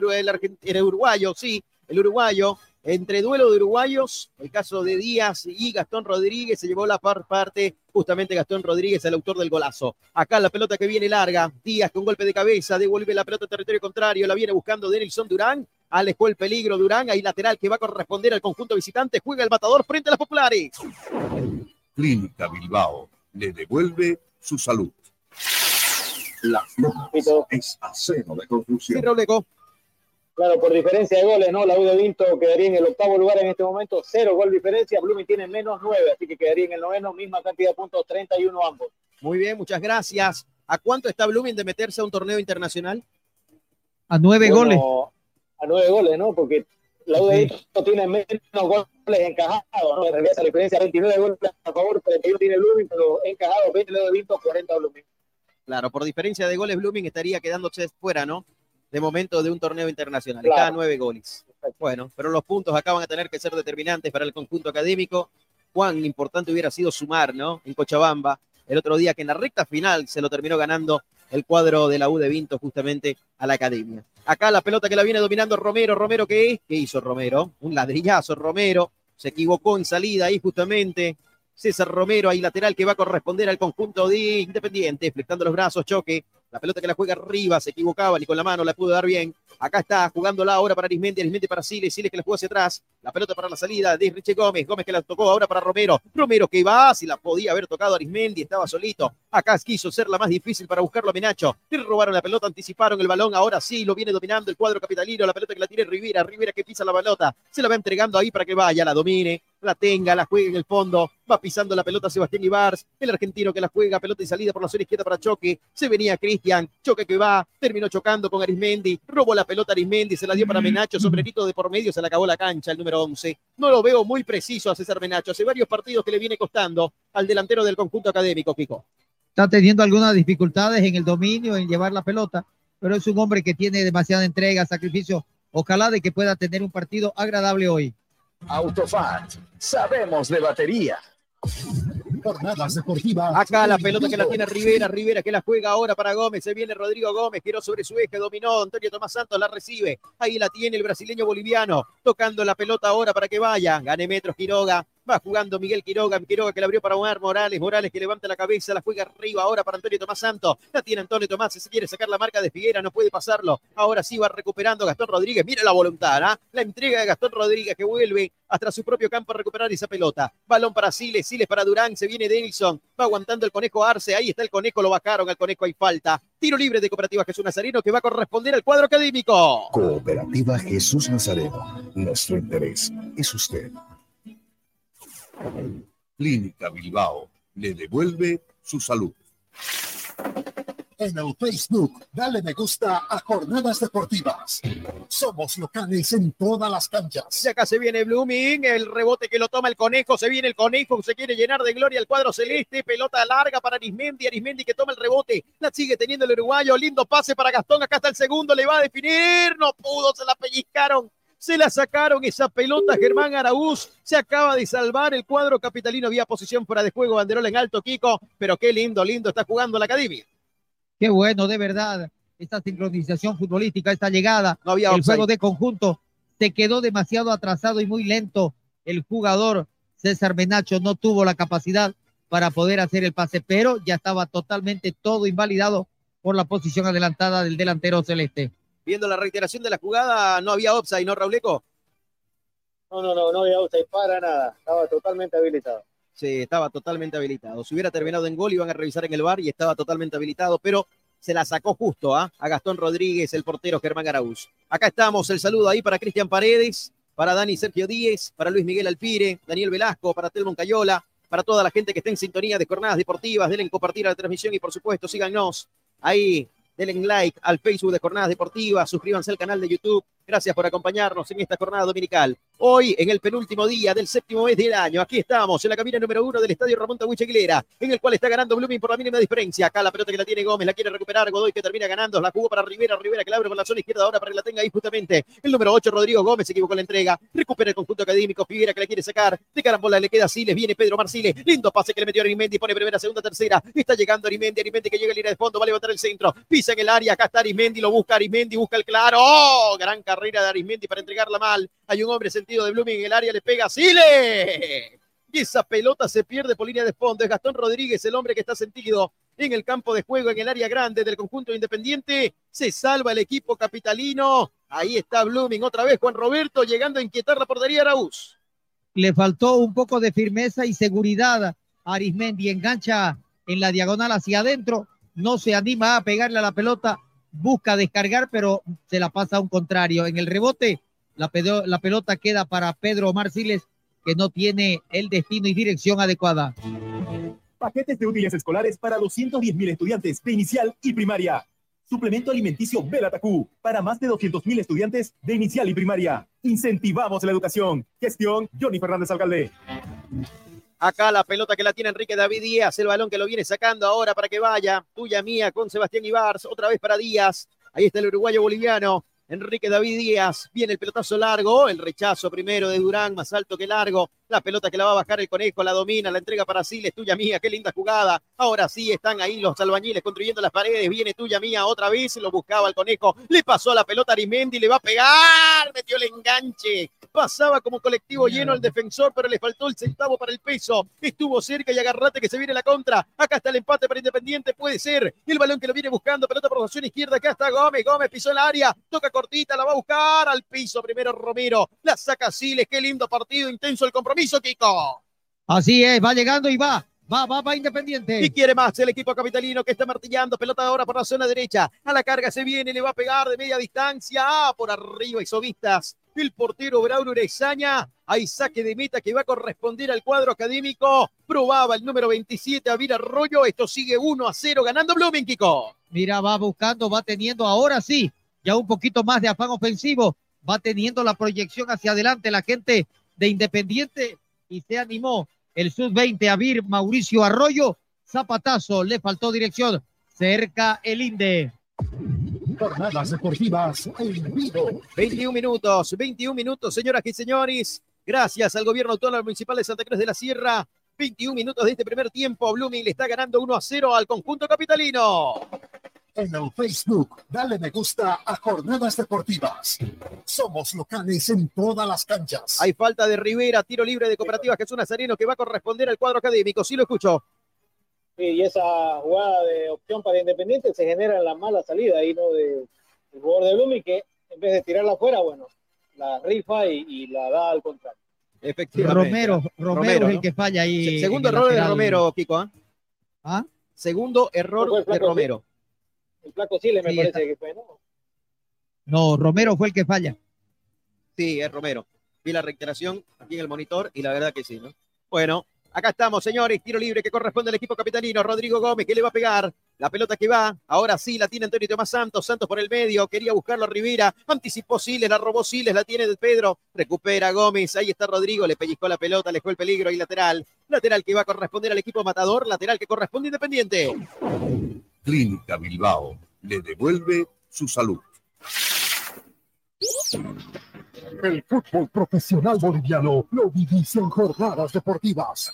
uruguayo, sí, el uruguayo entre duelo de uruguayos, el caso de Díaz y Gastón Rodríguez, se llevó la par parte justamente Gastón Rodríguez, el autor del golazo. Acá la pelota que viene larga, Díaz con golpe de cabeza, devuelve la pelota a territorio contrario, la viene buscando Denilson Durán, alejó el peligro Durán, ahí lateral que va a corresponder al conjunto visitante, juega el matador frente a las populares. Clínica Bilbao le devuelve su salud. La Flores es acero de construcción. Sí, Claro, por diferencia de goles, ¿no? La U de Vinto quedaría en el octavo lugar en este momento, cero gol diferencia. Blooming tiene menos nueve, así que quedaría en el noveno, misma cantidad de puntos, 31 ambos. Muy bien, muchas gracias. ¿A cuánto está Blooming de meterse a un torneo internacional? A nueve goles. A nueve goles, ¿no? Porque la U de Vinto tiene menos goles encajados, ¿no? En realidad esa diferencia 29 goles a favor, 31 tiene Blooming, pero encajados 20 de Vinto, 40 Blooming. Claro, por diferencia de goles, Blooming estaría quedándose fuera, ¿no? De momento de un torneo internacional. Claro. Cada nueve goles. Bueno, pero los puntos acaban a tener que ser determinantes para el conjunto académico. Cuán importante hubiera sido sumar, ¿no? En Cochabamba, el otro día que en la recta final se lo terminó ganando el cuadro de la U de Vinto justamente a la academia. Acá la pelota que la viene dominando Romero. Romero, ¿qué es? ¿Qué hizo Romero? Un ladrillazo, Romero. Se equivocó en salida ahí justamente. César Romero, ahí lateral que va a corresponder al conjunto de Independiente, flectando los brazos, choque, la pelota que la juega arriba, se equivocaba, ni con la mano la pudo dar bien. Acá está jugándola ahora para Arismendi, Arismendi para Siles, Siles que la jugó hacia atrás. La pelota para la salida de Richie Gómez, Gómez que la tocó ahora para Romero. Romero que va, si la podía haber tocado Arismendi, estaba solito. Acá quiso ser la más difícil para buscarlo a Menacho. Le robaron la pelota, anticiparon el balón, ahora sí lo viene dominando el cuadro capitalino. La pelota que la tiene Rivera, Rivera que pisa la pelota, se la va entregando ahí para que vaya, la domine, la tenga, la juegue en el fondo. Va pisando la pelota Sebastián Ibars, el argentino que la juega, pelota y salida por la zona izquierda para Choque. Se venía Cristian, Choque que va, terminó chocando con Arismendi, robó la pelota Arismendi, se la dio para Menacho, sombrerito de por medio, se la acabó la cancha, el número 11. No lo veo muy preciso a César Menacho, hace varios partidos que le viene costando al delantero del conjunto académico, Kiko. Está teniendo algunas dificultades en el dominio, en llevar la pelota, pero es un hombre que tiene demasiada entrega, sacrificio. Ojalá de que pueda tener un partido agradable hoy. Autofat, sabemos de batería. Jornadas deportivas. Acá la pelota que la tiene Rivera, Rivera que la juega ahora para Gómez, se viene Rodrigo Gómez, giró sobre su eje, dominó, Antonio Tomás Santos la recibe, ahí la tiene el brasileño boliviano, tocando la pelota ahora para que vaya, gane metros Quiroga, Va jugando Miguel Quiroga, Quiroga que la abrió para Omar Morales, Morales que levanta la cabeza, la juega arriba ahora para Antonio Tomás Santos. La tiene Antonio Tomás, se quiere sacar la marca de Figuera, no puede pasarlo. Ahora sí va recuperando Gastón Rodríguez. Mira la voluntad, ¿ah? la entrega de Gastón Rodríguez que vuelve hasta su propio campo a recuperar esa pelota. Balón para Siles, Siles para Durán, se viene Denilson, va aguantando el conejo Arce, ahí está el conejo, lo bajaron, al conejo hay falta. Tiro libre de Cooperativa Jesús Nazareno que va a corresponder al cuadro académico. Cooperativa Jesús Nazareno. Nuestro interés es usted. Clínica Bilbao le devuelve su salud. En el Facebook, dale me gusta a Jornadas Deportivas. Somos locales en todas las canchas. Y acá se viene Blooming, el rebote que lo toma el conejo, se viene el conejo, se quiere llenar de gloria el cuadro celeste, pelota larga para Arismendi, Arismendi que toma el rebote, la sigue teniendo el uruguayo, lindo pase para Gastón, acá está el segundo, le va a definir, no pudo, se la pellizcaron, se la sacaron esa pelota Germán Araúz. Se acaba de salvar el cuadro capitalino. Había posición fuera de juego, banderola en alto, Kiko. Pero qué lindo, lindo está jugando la academia. Qué bueno, de verdad. Esta sincronización futbolística, esta llegada, no había el juego de conjunto, se quedó demasiado atrasado y muy lento. El jugador César Menacho no tuvo la capacidad para poder hacer el pase, pero ya estaba totalmente todo invalidado por la posición adelantada del delantero celeste. Viendo la reiteración de la jugada, no había offside, ¿no, Rauleco? No, no, no, no había offside para nada. Estaba totalmente habilitado. Sí, estaba totalmente habilitado. Si hubiera terminado en gol, iban a revisar en el bar y estaba totalmente habilitado, pero se la sacó justo ¿ah? a Gastón Rodríguez, el portero Germán Araúz. Acá estamos, el saludo ahí para Cristian Paredes, para Dani Sergio Díez, para Luis Miguel Alpire, Daniel Velasco, para Telmo Cayola, para toda la gente que está en sintonía de jornadas deportivas, denle en compartir a la transmisión y por supuesto síganos ahí, denle en like al Facebook de Jornadas Deportivas, suscríbanse al canal de YouTube. Gracias por acompañarnos en esta jornada dominical. Hoy, en el penúltimo día del séptimo mes del año, aquí estamos en la cabina número uno del estadio Ramón Tawich Aguilera, en el cual está ganando Blooming por la mínima diferencia. Acá la pelota que la tiene Gómez, la quiere recuperar Godoy que termina ganando, la jugó para Rivera, Rivera que la abre por la zona izquierda ahora para que la tenga ahí justamente. El número 8, Rodrigo Gómez, se equivocó en la entrega, recupera el conjunto académico, Figuera que la quiere sacar, de carambola le queda Siles, viene Pedro Marciles, lindo pase que le metió Arimendi, pone primera, segunda, tercera, está llegando Arimendi, Arimendi que llega a línea de fondo, va a levantar el centro, pisa en el área, acá está Arimendi, lo busca Arimendi, busca el claro, ¡Oh! gran carrera de Arimendi para entregarla mal, hay un hombre sentido de Blooming en el área, le pega Siles. Y esa pelota se pierde por línea de fondo. Es Gastón Rodríguez, el hombre que está sentido en el campo de juego, en el área grande del conjunto independiente. Se salva el equipo capitalino. Ahí está Blooming otra vez, Juan Roberto, llegando a inquietar la portería Araúz. Le faltó un poco de firmeza y seguridad a Arismendi. Engancha en la diagonal hacia adentro. No se anima a pegarle a la pelota. Busca descargar, pero se la pasa a un contrario. En el rebote, la, pedo- la pelota queda para Pedro Marciles, que no tiene el destino y dirección adecuada. Paquetes de útiles escolares para 210 mil estudiantes de inicial y primaria. Suplemento alimenticio Belatacú para más de 200 mil estudiantes de inicial y primaria. Incentivamos la educación. Gestión Johnny Fernández Alcalde. Acá la pelota que la tiene Enrique David Díaz, el balón que lo viene sacando ahora para que vaya. Tuya mía con Sebastián Ibars, otra vez para Díaz. Ahí está el uruguayo boliviano. Enrique David Díaz, viene el pelotazo largo, el rechazo primero de Durán, más alto que largo, la pelota que la va a bajar el conejo, la domina, la entrega para Siles, tuya mía, qué linda jugada, ahora sí están ahí los albañiles construyendo las paredes, viene tuya mía otra vez, lo buscaba el conejo, le pasó la pelota a Arimendi, le va a pegar, metió el enganche, pasaba como colectivo lleno el defensor, pero le faltó el centavo para el peso, estuvo cerca y agarrate que se viene la contra, acá está el empate para Independiente, puede ser, el balón que lo viene buscando, pelota por la zona izquierda, acá está Gómez, Gómez pisó el área, toca cortita, la va a buscar al piso primero Romero, la saca Siles, qué lindo partido, intenso el compromiso, Kiko. Así es, va llegando y va. Va, va, va Independiente. Y quiere más el equipo capitalino que está martillando. Pelota ahora por la zona derecha. A la carga se viene, le va a pegar de media distancia. Ah, por arriba, Isovistas. El portero Braulio Urezaña. Hay saque de meta que va a corresponder al cuadro académico. Probaba el número 27, Avira Arroyo. Esto sigue 1 a 0 ganando Blooming, Kiko. Mira, va buscando, va teniendo ahora sí, ya un poquito más de afán ofensivo. Va teniendo la proyección hacia adelante la gente de Independiente y se animó el sub-20 Avir Mauricio Arroyo. Zapatazo, le faltó dirección. Cerca el Inde. Jornadas deportivas en vivo. 21 minutos, 21 minutos, señoras y señores. Gracias al gobierno autónomo municipal de Santa Cruz de la Sierra. 21 minutos de este primer tiempo. Blooming le está ganando 1 a 0 al conjunto capitalino. En el Facebook. Dale me gusta a Jornadas Deportivas. Somos locales en todas las canchas. Hay falta de Rivera, tiro libre de Cooperativa Jesús Nazareno que va a corresponder al cuadro académico. Sí lo escucho. Sí, y esa jugada de opción para Independiente se genera en la mala salida ahí, ¿no? De, del jugador de Blumi que en vez de tirarla afuera, bueno, la rifa y, y la da al contrario. Efectivamente. Romero, Romero, es el que falla ahí. Segundo el error de. Romero, Kiko. ¿ah? ¿Ah? Segundo error el de Romero. El flaco Siles me Sí, parece está- que fue, ¿no? No, Romero fue el que falla. Sí, es Romero. Vi la reiteración aquí en el monitor y la verdad que sí, ¿no? Bueno, acá estamos, señores. Tiro libre que corresponde al equipo capitalino. Rodrigo Gómez, que le va a pegar. La pelota que va. Ahora sí, la tiene Antonio Tomás Santos. Santos por el medio. Quería buscarlo a Rivera. Anticipó Siles, la robó Siles, la tiene Pedro. Recupera Gómez. Ahí está Rodrigo. Le pellizcó la pelota, alejó el peligro. Y lateral. Lateral que va a corresponder al equipo matador. Lateral que corresponde Independiente. Clínica Bilbao le devuelve su salud. El fútbol profesional boliviano lo vivís en Jornadas Deportivas.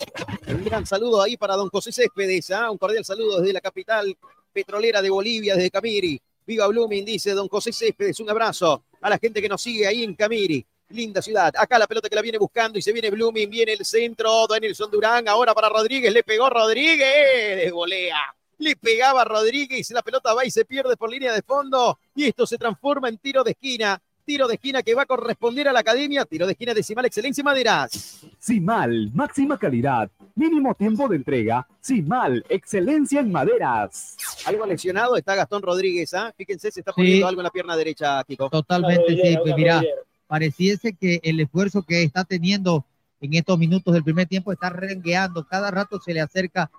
Un gran saludo ahí para don José Céspedes, ¿ah? un cordial saludo desde la capital petrolera de Bolivia, desde Camiri. Viva Blooming, dice don José Céspedes, un abrazo a la gente que nos sigue ahí en Camiri. Linda ciudad. Acá la pelota que la viene buscando y se viene Blooming, viene el centro, Danielson Durán, ahora para Rodríguez, le pegó Rodríguez, de volea. Le pegaba a Rodríguez, la pelota va y se pierde por línea de fondo y esto se transforma en tiro de esquina. Tiro de esquina que va a corresponder a la academia. Tiro de esquina decimal, excelencia Maderas. Simal, máxima calidad, mínimo tiempo de entrega. Simal, excelencia en maderas. Algo lesionado está Gastón Rodríguez, ¿ah? Fíjense, se está Sí. poniendo algo en la pierna derecha, Kiko. Totalmente, sí. Pues rodillera. pareciese que el esfuerzo que está teniendo en estos minutos del primer tiempo está rengueando. Cada rato se le acerca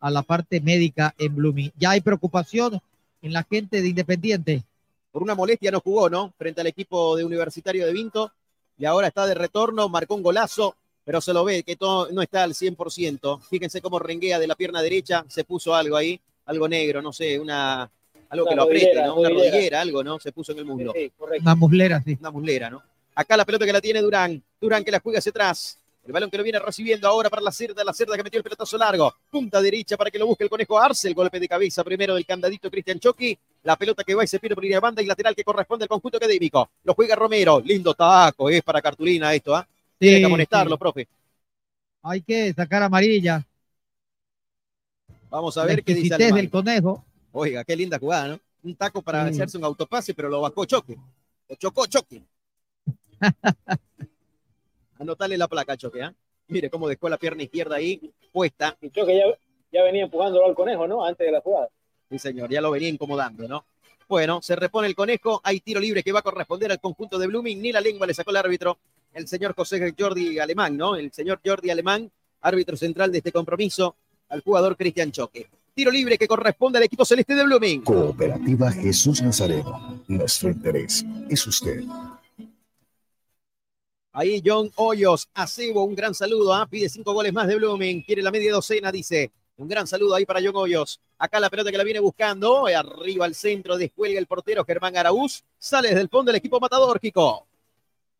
a la parte médica en Blooming. Ya hay preocupación en la gente de Independiente. Por una molestia no jugó, ¿no? Frente al equipo de Universitario de Vinto. Y ahora está de retorno, marcó un golazo, pero se lo ve que todo no está al 100%. Fíjense cómo renguea de la pierna derecha, se puso algo ahí, algo negro, no sé, una algo que lo apriete, ¿no? Una rodillera. rodillera, algo, ¿no? Se puso en el muslo. Sí, correcto. Una muslera, sí. Una muslera, ¿no? Acá la pelota que la tiene Durán. Durán que la juega hacia atrás. El balón que lo viene recibiendo ahora para la cerda, la cerda que metió el pelotazo largo. Punta derecha para que lo busque el conejo Arce. El golpe de cabeza primero del candadito Cristian Choqui. La pelota que va y se pierde por línea de banda y lateral que corresponde al conjunto académico. Lo juega Romero. Lindo taco, es para cartulina esto, ¿ah? Tiene Sí, que amonestarlo, sí. profe. Hay que sacar amarilla. Vamos a ver qué dice Alemán. del conejo. Oiga, qué linda jugada, ¿no? Un taco para Sí. hacerse un autopase, pero lo bajó Choque. Lo chocó Choque. Anotale la placa, Choque, ¿ah? Mire cómo dejó la pierna izquierda ahí puesta. Y creo que ya, ya venía empujándolo al conejo, ¿no? Antes de la jugada. Sí, señor, ya lo venía incomodando, ¿no? Bueno, se repone el conejo, hay tiro libre que va a corresponder al conjunto de Blooming, ni la lengua le sacó el árbitro, el señor José Jordi Alemán, ¿no? El señor Jordi Alemán, árbitro central de este compromiso, al jugador Cristian Choque. Tiro libre que corresponde al equipo celeste de Blooming. Cooperativa Jesús Nazareno. Nuestro interés es usted. Ahí John Hoyos, Acebo, un gran saludo, ¿ah? pide cinco goles más de Blooming, quiere la media docena, dice. Un gran saludo ahí para John Hoyos. Acá la pelota que la viene buscando, arriba al centro, descuelga el portero Germán Araúz, sale desde el fondo del equipo matador, Kiko.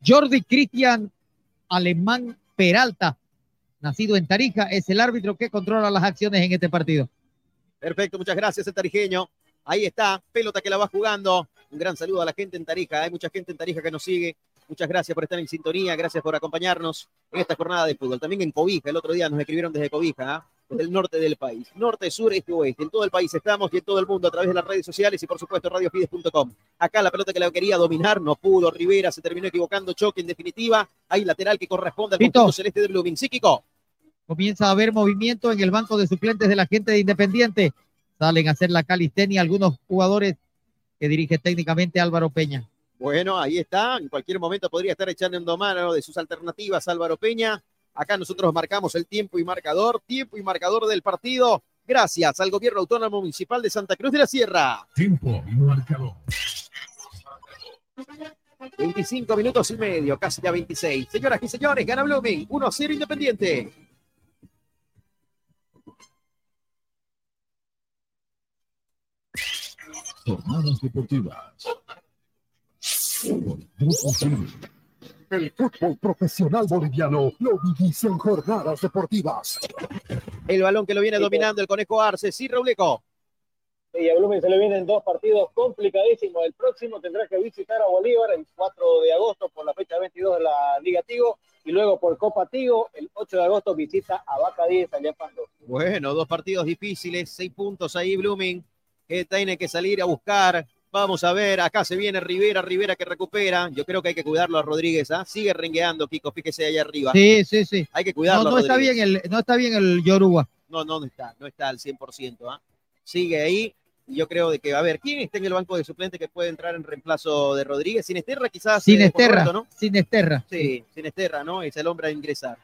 Jordi Cristian Alemán Peralta, nacido en Tarija, es el árbitro que controla las acciones en este partido. Perfecto, muchas gracias, el tarijeño. Ahí está, pelota que la va jugando. Un gran saludo a la gente en Tarija. Hay mucha gente en Tarija que nos sigue. Muchas gracias por estar en sintonía, gracias por acompañarnos en esta jornada de fútbol. También en Cobija, el otro día nos escribieron desde Cobija, ¿ah? desde el norte del país. Norte, sur, este, oeste. En todo el país estamos y en todo el mundo a través de las redes sociales y por supuesto radiofides.com. Acá la pelota que la quería dominar, no pudo. Rivera se terminó equivocando, choque en definitiva. Hay lateral que corresponde al conjunto celeste de Blooming. Sí, Kiko. Comienza a haber movimiento en el banco de suplentes de la gente de Independiente. Salen a hacer la calistenia algunos jugadores que dirige técnicamente Álvaro Peña. Bueno, ahí está. En cualquier momento podría estar echando mano de sus alternativas Álvaro Peña. Acá nosotros marcamos el tiempo y marcador, tiempo y marcador del partido. Gracias al Gobierno Autónomo Municipal de Santa Cruz de la Sierra. Tiempo y marcador. 25 minutos y medio, casi ya 26. Señoras y señores, gana Blooming, 1-0 Independiente. Jornadas deportivas. El fútbol profesional boliviano lo vivís en Jornadas Deportivas. El balón que lo viene dominando el Conejo Arce. Sí, Rauleco. Y a Blooming se le vienen dos partidos complicadísimos. El próximo tendrá que visitar a Bolívar el 4 de agosto por la fecha 22 de la Liga Tigo. Y luego por Copa Tigo, el 8 de agosto visita a Vaca 10 allá en Pando. Bueno, dos partidos difíciles, seis puntos ahí, Blooming, que tiene que salir a buscar. Vamos a ver, acá se viene Rivera, Rivera que recupera. Yo creo que hay que cuidarlo a Rodríguez, ¿ah? Sigue rengueando, Kiko, fíjese allá arriba. Sí, sí, sí. Hay que cuidarlo. No, a no está bien el, no está bien el Yoruba. No, no, no está, no está al 100%. ¿ah? Sigue ahí. Yo creo de que, a ver, ¿quién está en el banco de suplente que puede entrar en reemplazo de Rodríguez? Sinesterra quizás. Sin eh, por Esterra, Roberto, ¿no? sin Esterra. Sí, Sinesterra, ¿no? Es el hombre a ingresar.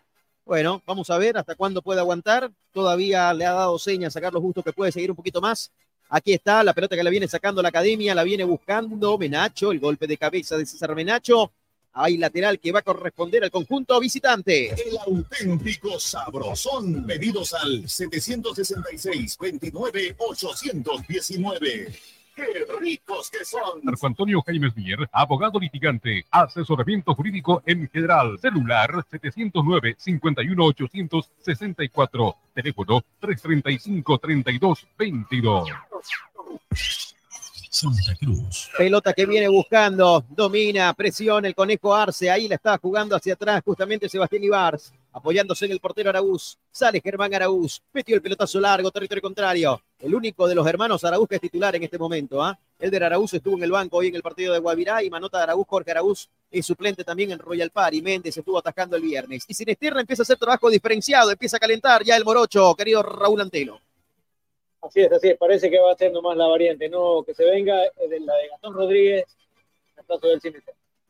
Bueno, vamos a ver hasta cuándo puede aguantar. Todavía le ha dado señas a Carlos Justo que puede seguir un poquito más. Aquí está la pelota que la viene sacando la academia, la viene buscando Menacho, el golpe de cabeza de César Menacho. Hay lateral que va a corresponder al conjunto visitante. El auténtico sabrosón. Pedidos al 765-29-819. ¡Qué ricos que son! Marco Antonio Jaimes Mier, abogado litigante, asesoramiento jurídico en general, celular 709-51864, teléfono 335-3222. Santa Cruz. Pelota que viene buscando, domina, presiona el conejo Arce, ahí la está jugando hacia atrás justamente Sebastián Ibars, apoyándose en el portero Araúz, sale Germán Araúz, metió el pelotazo largo, territorio contrario, el único de los hermanos Araúz que es titular en este momento, ¿ah? El de Araúz estuvo en el banco hoy en el partido de Guavirá y Manota Araúz, Jorge Araúz es suplente también en Royal Party, Méndez estuvo atajando el viernes, y Sinesterra empieza a hacer trabajo diferenciado, empieza a calentar ya el morocho, querido Raúl Antelo. Así es, así es. Parece que va a ser nomás la variante, no que se venga eh, de la de Gastón Rodríguez, el caso del cine.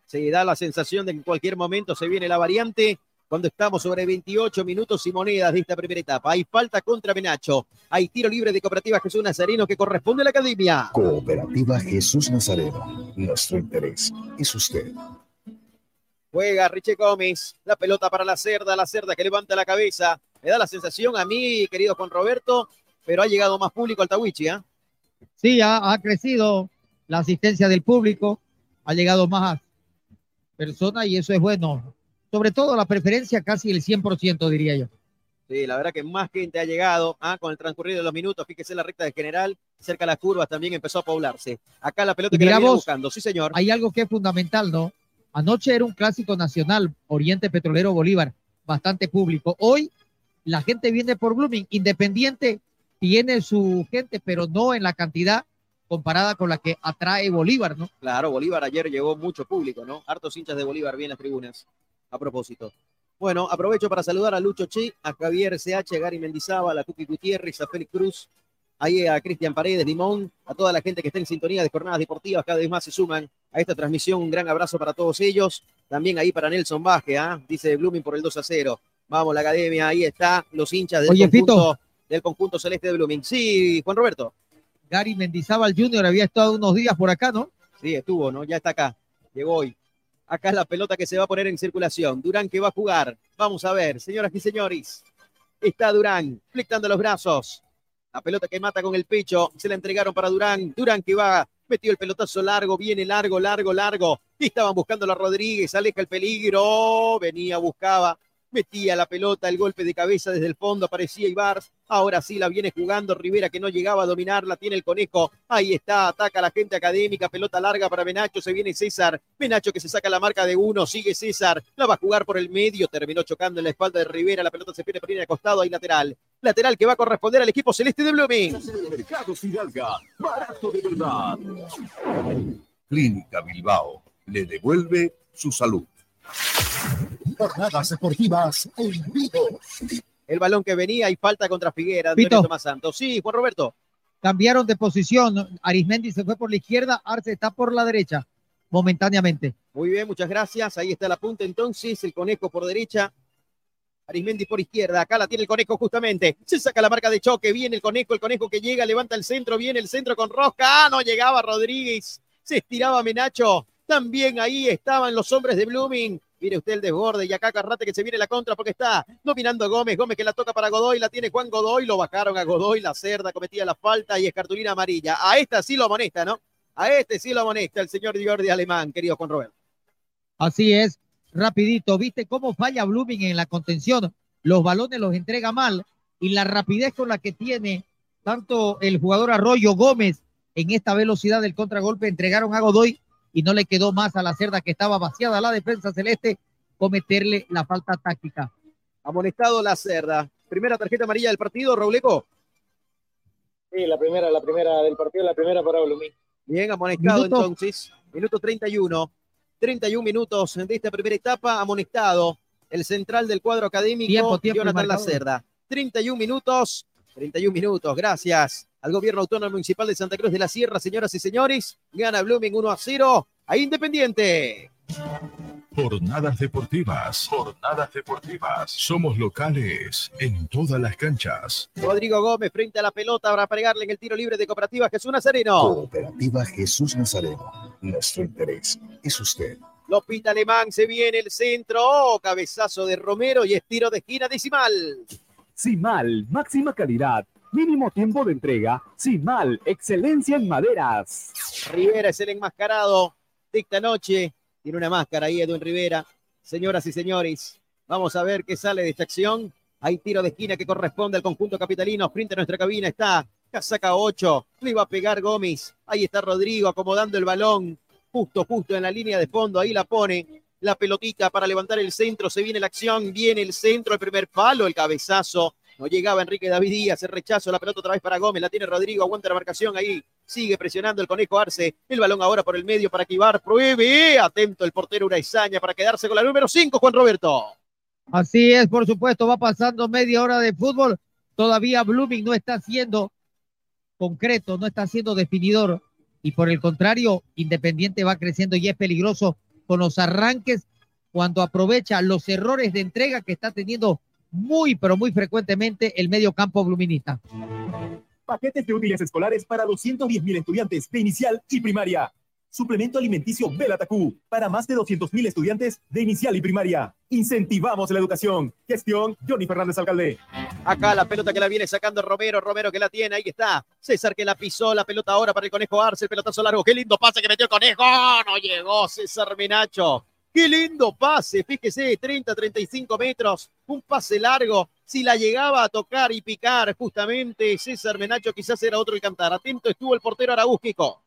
Se da la sensación de que en cualquier momento se viene la variante cuando estamos sobre 28 minutos y monedas de esta primera etapa. Hay falta contra Menacho. Hay tiro libre de Cooperativa Jesús Nazareno que corresponde a la academia. Cooperativa Jesús Nazareno. Nuestro interés es usted. Juega Richie Gómez. La pelota para la cerda. La cerda que levanta la cabeza. Me da la sensación a mí, querido Juan Roberto, pero ha llegado más público al Tawichi, ¿ah? Sí, ha, ha crecido la asistencia del público, ha llegado más personas y eso es bueno. Sobre todo la preferencia casi el 100%, diría yo. Sí, la verdad que más gente ha llegado ¿ah? con el transcurrido de los minutos. Fíjese la recta de general, cerca de las curvas también empezó a poblarse. Acá la pelota que la viene vos, buscando, sí señor. Hay algo que es fundamental, ¿no? Anoche era un clásico nacional, Oriente Petrolero Bolívar, bastante público. Hoy la gente viene por Blooming, Independiente tiene su gente, pero no en la cantidad comparada con la que atrae Bolívar, ¿no? Claro, Bolívar ayer llegó mucho público, ¿no? Hartos hinchas de Bolívar bien en las tribunas. A propósito. Bueno, aprovecho para saludar a Lucho Chi, a Javier CH, a Gary Mendizábal, a Cookie Gutiérrez, a Félix Cruz, ahí a Cristian Paredes, Limón, a toda la gente que está en sintonía de jornadas deportivas, cada vez más se suman a esta transmisión. Un gran abrazo para todos ellos. También ahí para Nelson Vázquez, ¿ah? dice Blooming por el 2 a 0. Vamos, la academia, ahí está, los hinchas del, Oye, conjunto, Fito. del conjunto celeste de Blooming. Sí, Juan Roberto. Gary Mendizábal Jr. había estado unos días por acá, ¿no? Sí, estuvo, ¿no? Ya está acá. Llegó hoy. Acá es la pelota que se va a poner en circulación. Durán que va a jugar. Vamos a ver, señoras y señores. Está Durán, flectando los brazos. La pelota que mata con el pecho. Se la entregaron para Durán. Durán que va. Metió el pelotazo largo, viene largo, largo, largo. Y estaban buscando a Rodríguez, aleja el peligro. Venía, buscaba. Metía la pelota, el golpe de cabeza desde el fondo, aparecía Ibars. Ahora sí la viene jugando Rivera que no llegaba a dominarla, tiene el conejo. Ahí está, ataca la gente académica, pelota larga para Menacho, se viene César. Menacho que se saca la marca de uno, sigue César, la va a jugar por el medio, terminó chocando en la espalda de Rivera, la pelota se pierde por línea de costado, ahí lateral. Lateral que va a corresponder al equipo celeste de Blooming. Mercado Fidalga, barato de verdad. Clínica Bilbao le devuelve su salud. Jornadas deportivas en vivo. El balón que venía y falta contra Figuera, Pito. Tomás Santos. Sí, Juan Roberto. Cambiaron de posición. Arismendi se fue por la izquierda, Arce está por la derecha, momentáneamente. Muy bien, muchas gracias. Ahí está la punta entonces, el conejo por derecha. Arismendi por izquierda, acá la tiene el conejo justamente. Se saca la marca de choque, viene el conejo, el conejo que llega, levanta el centro, viene el centro con Rosca. Ah, no llegaba Rodríguez. Se estiraba Menacho. También ahí estaban los hombres de Blooming. Mire usted el desborde y acá Carrate que se viene la contra porque está dominando Gómez. Gómez que la toca para Godoy, la tiene Juan Godoy. Lo bajaron a Godoy, la cerda cometía la falta y es cartulina amarilla. A esta sí lo amonesta, ¿no? A este sí lo amonesta el señor Jordi Alemán, querido Juan Roberto. Así es, rapidito. ¿Viste cómo falla Blooming en la contención? Los balones los entrega mal y la rapidez con la que tiene tanto el jugador Arroyo Gómez en esta velocidad del contragolpe entregaron a Godoy y no le quedó más a la cerda que estaba vaciada la defensa celeste cometerle la falta táctica. Amonestado la cerda. Primera tarjeta amarilla del partido, Robleco. Sí, la primera, la primera del partido, la primera para Blumín. Bien, amonestado entonces. Minuto 31. 31 minutos de esta primera etapa, amonestado el central del cuadro académico, Tiempo, tiempo, Jonathan. Lacerda. 31 minutos, 31 minutos, gracias al gobierno autónomo municipal de Santa Cruz de la Sierra, señoras y señores. Gana Blooming 1 a 0 a Independiente. Jornadas deportivas. Jornadas deportivas. Somos locales en todas las canchas. Rodrigo Gómez frente a la pelota para pegarle en el tiro libre de Cooperativa Jesús Nazareno. Cooperativa Jesús Nazareno. Nuestro interés es usted. Lopita Alemán se viene el centro, oh, cabezazo de Romero y estiro de esquina decimal. Simal, máxima calidad, mínimo tiempo de entrega. Simal, excelencia en maderas. Rivera es el enmascarado de esta noche. Tiene una máscara ahí, Edwin Rivera. Señoras y señores, vamos a ver qué sale de esta acción. Hay tiro de esquina que corresponde al conjunto capitalino. Frente a nuestra cabina está Casaca 8. Le iba a pegar Gómez. Ahí está Rodrigo acomodando el balón. Justo, justo en la línea de fondo. Ahí la pone. La pelotita para levantar el centro. Se viene la acción. Viene el centro. El primer palo. El cabezazo. No llegaba Enrique David Díaz. El rechazo. La pelota otra vez para Gómez. La tiene Rodrigo. Aguanta la marcación ahí. Sigue presionando el conejo Arce. El balón ahora por el medio para Kibar. Pruebe. Atento el portero Uraizaña para quedarse con la número 5, Juan Roberto. Así es, por supuesto, va pasando media hora de fútbol. Todavía Blooming no está siendo concreto, no está siendo definidor. Y por el contrario, Independiente va creciendo y es peligroso con los arranques cuando aprovecha los errores de entrega que está teniendo muy, pero muy frecuentemente el medio campo bluminista. Paquetes de útiles escolares para 210 mil estudiantes de inicial y primaria. Suplemento alimenticio Belatacú para más de 200 mil estudiantes de inicial y primaria. Incentivamos la educación. Gestión Johnny Fernández Alcalde. Acá la pelota que la viene sacando Romero, Romero que la tiene, ahí está. César que la pisó, la pelota ahora para el conejo Arce, el pelotazo largo. Qué lindo pase que metió el conejo. No llegó César Menacho. Qué lindo pase, fíjese, 30, 35 metros, un pase largo. Si la llegaba a tocar y picar justamente César Menacho, quizás era otro el cantar. Atento estuvo el portero Araúz, Kiko.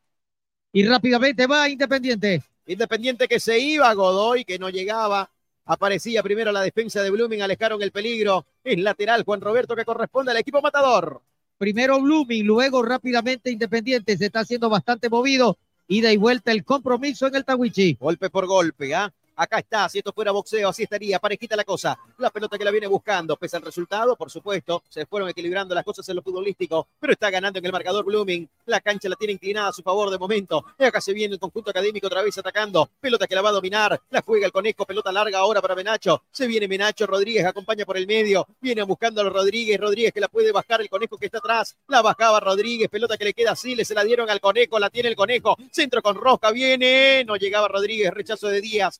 Y rápidamente va Independiente. Independiente que se iba, Godoy que no llegaba. Aparecía primero la defensa de Blooming, alejaron el peligro. Es lateral Juan Roberto que corresponde al equipo matador. Primero Blooming, luego rápidamente Independiente. Se está haciendo bastante movido. Ida y vuelta el compromiso en el Tawichi. Golpe por golpe, ¿ah? Acá está, si esto fuera boxeo, así estaría, parejita la cosa. La pelota que la viene buscando, pese al resultado, por supuesto, se fueron equilibrando las cosas en lo futbolístico, pero está ganando en el marcador Blooming. La cancha la tiene inclinada a su favor de momento. Y acá se viene el conjunto académico otra vez atacando. Pelota que la va a dominar, la juega el conejo, pelota larga ahora para Menacho. Se viene Menacho, Rodríguez acompaña por el medio, viene buscando a Rodríguez, Rodríguez que la puede bajar el conejo que está atrás. La bajaba Rodríguez, pelota que le queda así, le se la dieron al conejo, la tiene el conejo. Centro con Rosca, viene, no llegaba Rodríguez, rechazo de Díaz,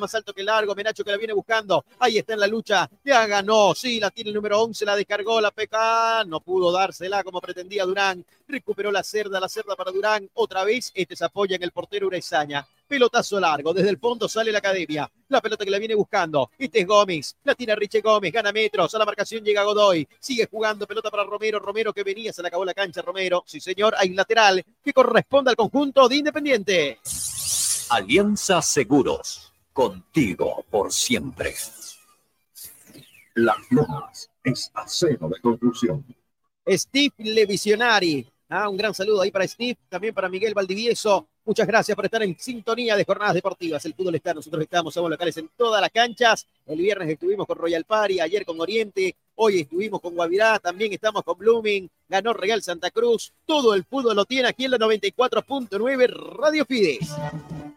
más alto que largo, Menacho que la viene buscando, ahí está en la lucha, ya ganó, sí, la tiene el número 11, la descargó la PK, no pudo dársela como pretendía Durán, recuperó la cerda, la cerda para Durán, otra vez, este se apoya en el portero Urezaña, pelotazo largo, desde el fondo sale la academia, la pelota que la viene buscando, este es Gómez, la tira Riche Gómez, gana metros, a la marcación llega Godoy, sigue jugando, pelota para Romero, Romero que venía, se le acabó la cancha, Romero, sí señor, hay lateral que corresponde al conjunto de Independiente. Alianza Seguros, contigo por siempre. Las Lomas es acero de construcción. Steve Levisionari. Ah, un gran saludo ahí para Steve, también para Miguel Valdivieso. Muchas gracias por estar en sintonía de jornadas deportivas. El fútbol está, nosotros estamos, somos locales en todas las canchas. El viernes estuvimos con Royal Party, ayer con Oriente, hoy estuvimos con Guavirá, también estamos con Blooming, ganó Real Santa Cruz. Todo el fútbol lo tiene aquí en la 94.9 Radio Fides.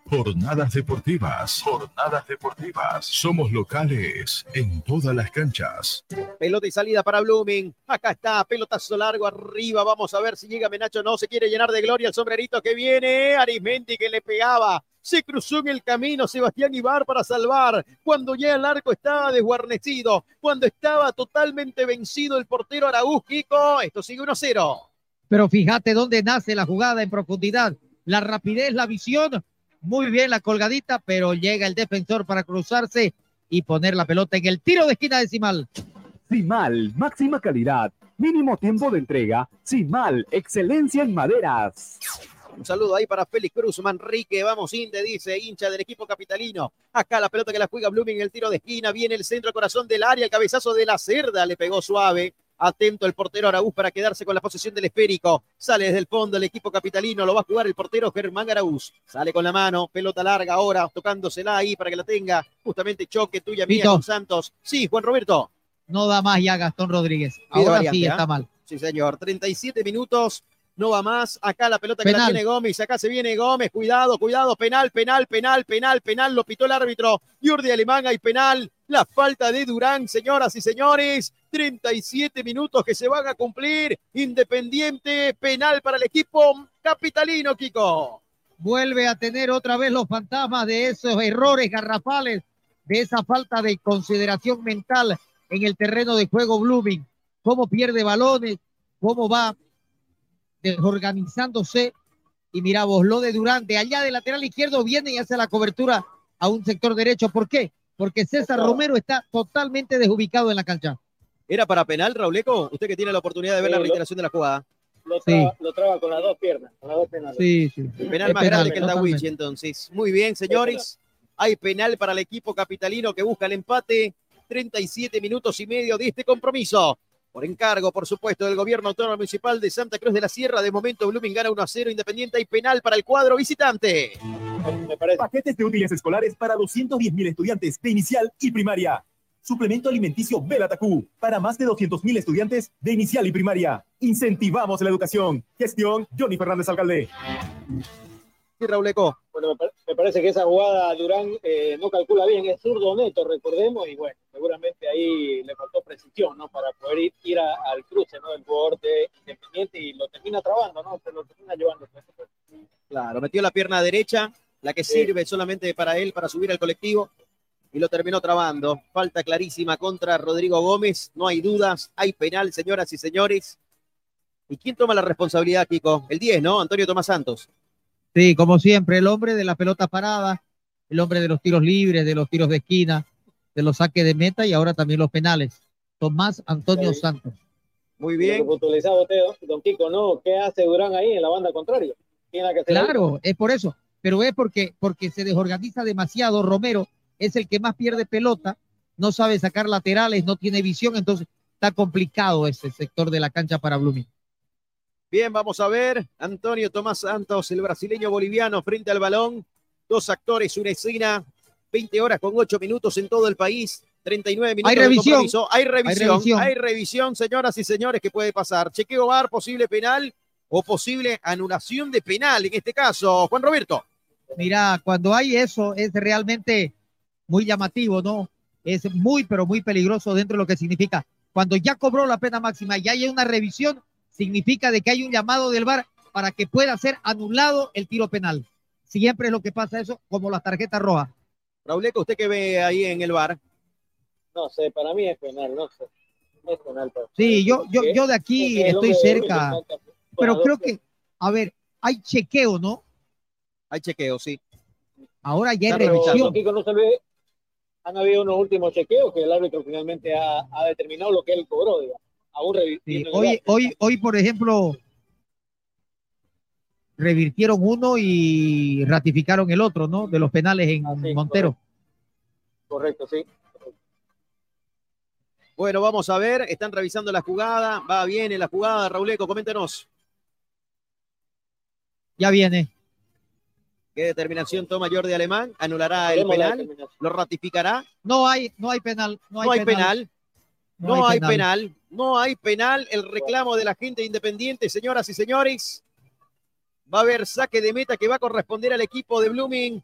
Jornadas deportivas. Jornadas deportivas. Somos locales en todas las canchas. Pelota y salida para Blooming. Acá está, pelotazo largo arriba. Vamos a ver si llega Menacho. No se quiere llenar de gloria el sombrerito que viene. Arismendi que le pegaba. Se cruzó en el camino Sebastián Ibar para salvar. Cuando ya el arco estaba desguarnecido. Cuando estaba totalmente vencido el portero Araúz Kiko. Esto sigue 1-0. Pero fíjate dónde nace la jugada en profundidad. La rapidez, la visión. Muy bien la colgadita, pero llega el defensor para cruzarse y poner la pelota en el tiro de esquina decimal. Simal, máxima calidad, Mínimo tiempo de entrega. Sin mal, excelencia en maderas. Un saludo ahí para Félix Cruz, Manrique, vamos Inde, dice, hincha del equipo capitalino. Acá la pelota que la juega Blooming, el tiro de esquina, viene el centro corazón del área, el cabezazo de la cerda, le pegó suave. Atento el portero Araúz para quedarse con la posesión del esférico. Sale desde el fondo el equipo capitalino, lo va a jugar el portero Germán Araúz. Sale con la mano, pelota larga ahora, tocándosela ahí para que la tenga. Justamente choque tuya mía con Santos. Sí, Juan Roberto. No da más ya Gastón Rodríguez. Pide Ahora variante, sí ¿ah? está mal. Sí, señor. 37 minutos. No va más. Acá la pelota que la Penal. tiene Gómez. Acá se viene Gómez. Cuidado, cuidado. Penal, penal, penal, penal, penal. Lo pitó el árbitro. Yurdi Alemán hay penal. La falta de Durán, señoras y señores. 37 minutos que se van a cumplir. Independiente. Penal para el equipo capitalino, Kiko. Vuelve a tener otra vez los fantasmas de esos errores garrafales, de esa falta de consideración mental en el terreno de juego Blooming. Cómo pierde balones, cómo va desorganizándose. Y mira vos, lo de Durán, de allá de lateral izquierdo viene y hace la cobertura a un sector derecho. ¿Por qué? Porque César Romero está totalmente desubicado en la cancha. ¿Era para penal, Rauleco? Usted que tiene la oportunidad de ver Sí, la lo- reiteración de la jugada. Lo Sí. traba, lo traba con las dos piernas, con las dos penales. Sí, sí. Penal Es más penal, grande que el. Dawichi, entonces. Muy bien, señores. Hay penal para el equipo capitalino que busca el empate. 37 minutos y medio de este compromiso. Por encargo, por supuesto, del gobierno autónomo municipal de Santa Cruz de la Sierra. De momento, Blooming gana 1 a 0 Independiente y penal para el cuadro visitante. Paquetes de útiles escolares para 210.000 estudiantes de inicial y primaria. Suplemento alimenticio Belatacú para más de 200.000 estudiantes de inicial y primaria. Incentivamos la educación. Gestión Johnny Fernández Alcalde. Sí, Rauleco. Bueno, me, pa- me parece que esa jugada Durán eh, no calcula bien, es zurdo neto, recordemos, y bueno, seguramente ahí le faltó precisión, ¿no? Para poder ir, ir a- al cruce, ¿no? Del jugador de Independiente y lo termina trabando, ¿no? Se lo termina llevando. Claro, metió la pierna derecha, la que sirve solamente para él, para subir al colectivo, y lo terminó trabando. Falta clarísima contra Rodrigo Gómez, no hay dudas, hay penal, señoras y señores. ¿Y quién toma la responsabilidad, Kiko? El 10, ¿no? Antonio Tomás Santos. Sí, como siempre, el hombre de la pelota parada, el hombre de los tiros libres, de los tiros de esquina, de los saques de meta y ahora también los penales. Tomás Antonio Sí. Santos. Muy usted, don Kiko, ¿no? ¿Qué hace Durán ahí en la banda contraria? La que Claro, es por eso, pero es porque, porque se desorganiza demasiado. Romero es el que más pierde pelota, no sabe sacar laterales, no tiene visión, entonces está complicado ese sector de la cancha para Blooming. Bien, vamos a ver. Antonio Tomás Santos, el brasileño boliviano, frente al balón. Dos actores, una escena. 20 horas con 8 minutos en todo el país. 39 minutos. Hay revisión. Hay revisión. Hay revisión. revisión. señoras y señores, que puede pasar. Chequeo VAR, posible penal o posible anulación de penal en este caso. Juan Roberto. Mira, cuando hay eso es realmente muy llamativo, ¿no? Es muy, pero muy peligroso dentro de lo que significa. Cuando ya cobró la pena máxima y hay una revisión, significa de que hay un llamado del VAR para que pueda ser anulado el tiro penal. Siempre es lo que pasa eso, como las tarjetas rojas. Rauleco, ¿usted qué ve ahí en el VAR? No sé, para mí es penal, no sé. No es penal. pero- Sí, yo, yo, yo de aquí Es estoy cerca, pero creo que, a ver, hay chequeo, ¿no? Hay chequeo, sí. Ahora ya hay revisión. Kiko, no se ve. Han habido unos últimos chequeos que el árbitro finalmente ha, ha determinado lo que él cobró, digamos. Aún Sí, hoy, hoy, hoy, por ejemplo, revirtieron uno y ratificaron el otro, ¿no? De los penales en Montero. Correcto, sí. Bueno, vamos a ver. Están revisando la jugada. Va bien en la jugada. Rauleco, coméntenos. Ya viene. ¿Qué determinación toma Jordi Alemán? ¿Anulará el penal? ¿Lo ratificará? No hay, no hay penal. No hay, No hay penal. No No hay hay penal. penal. No hay penal. El reclamo de la gente independiente, señoras y señores. Va a haber saque de meta que va a corresponder al equipo de Blooming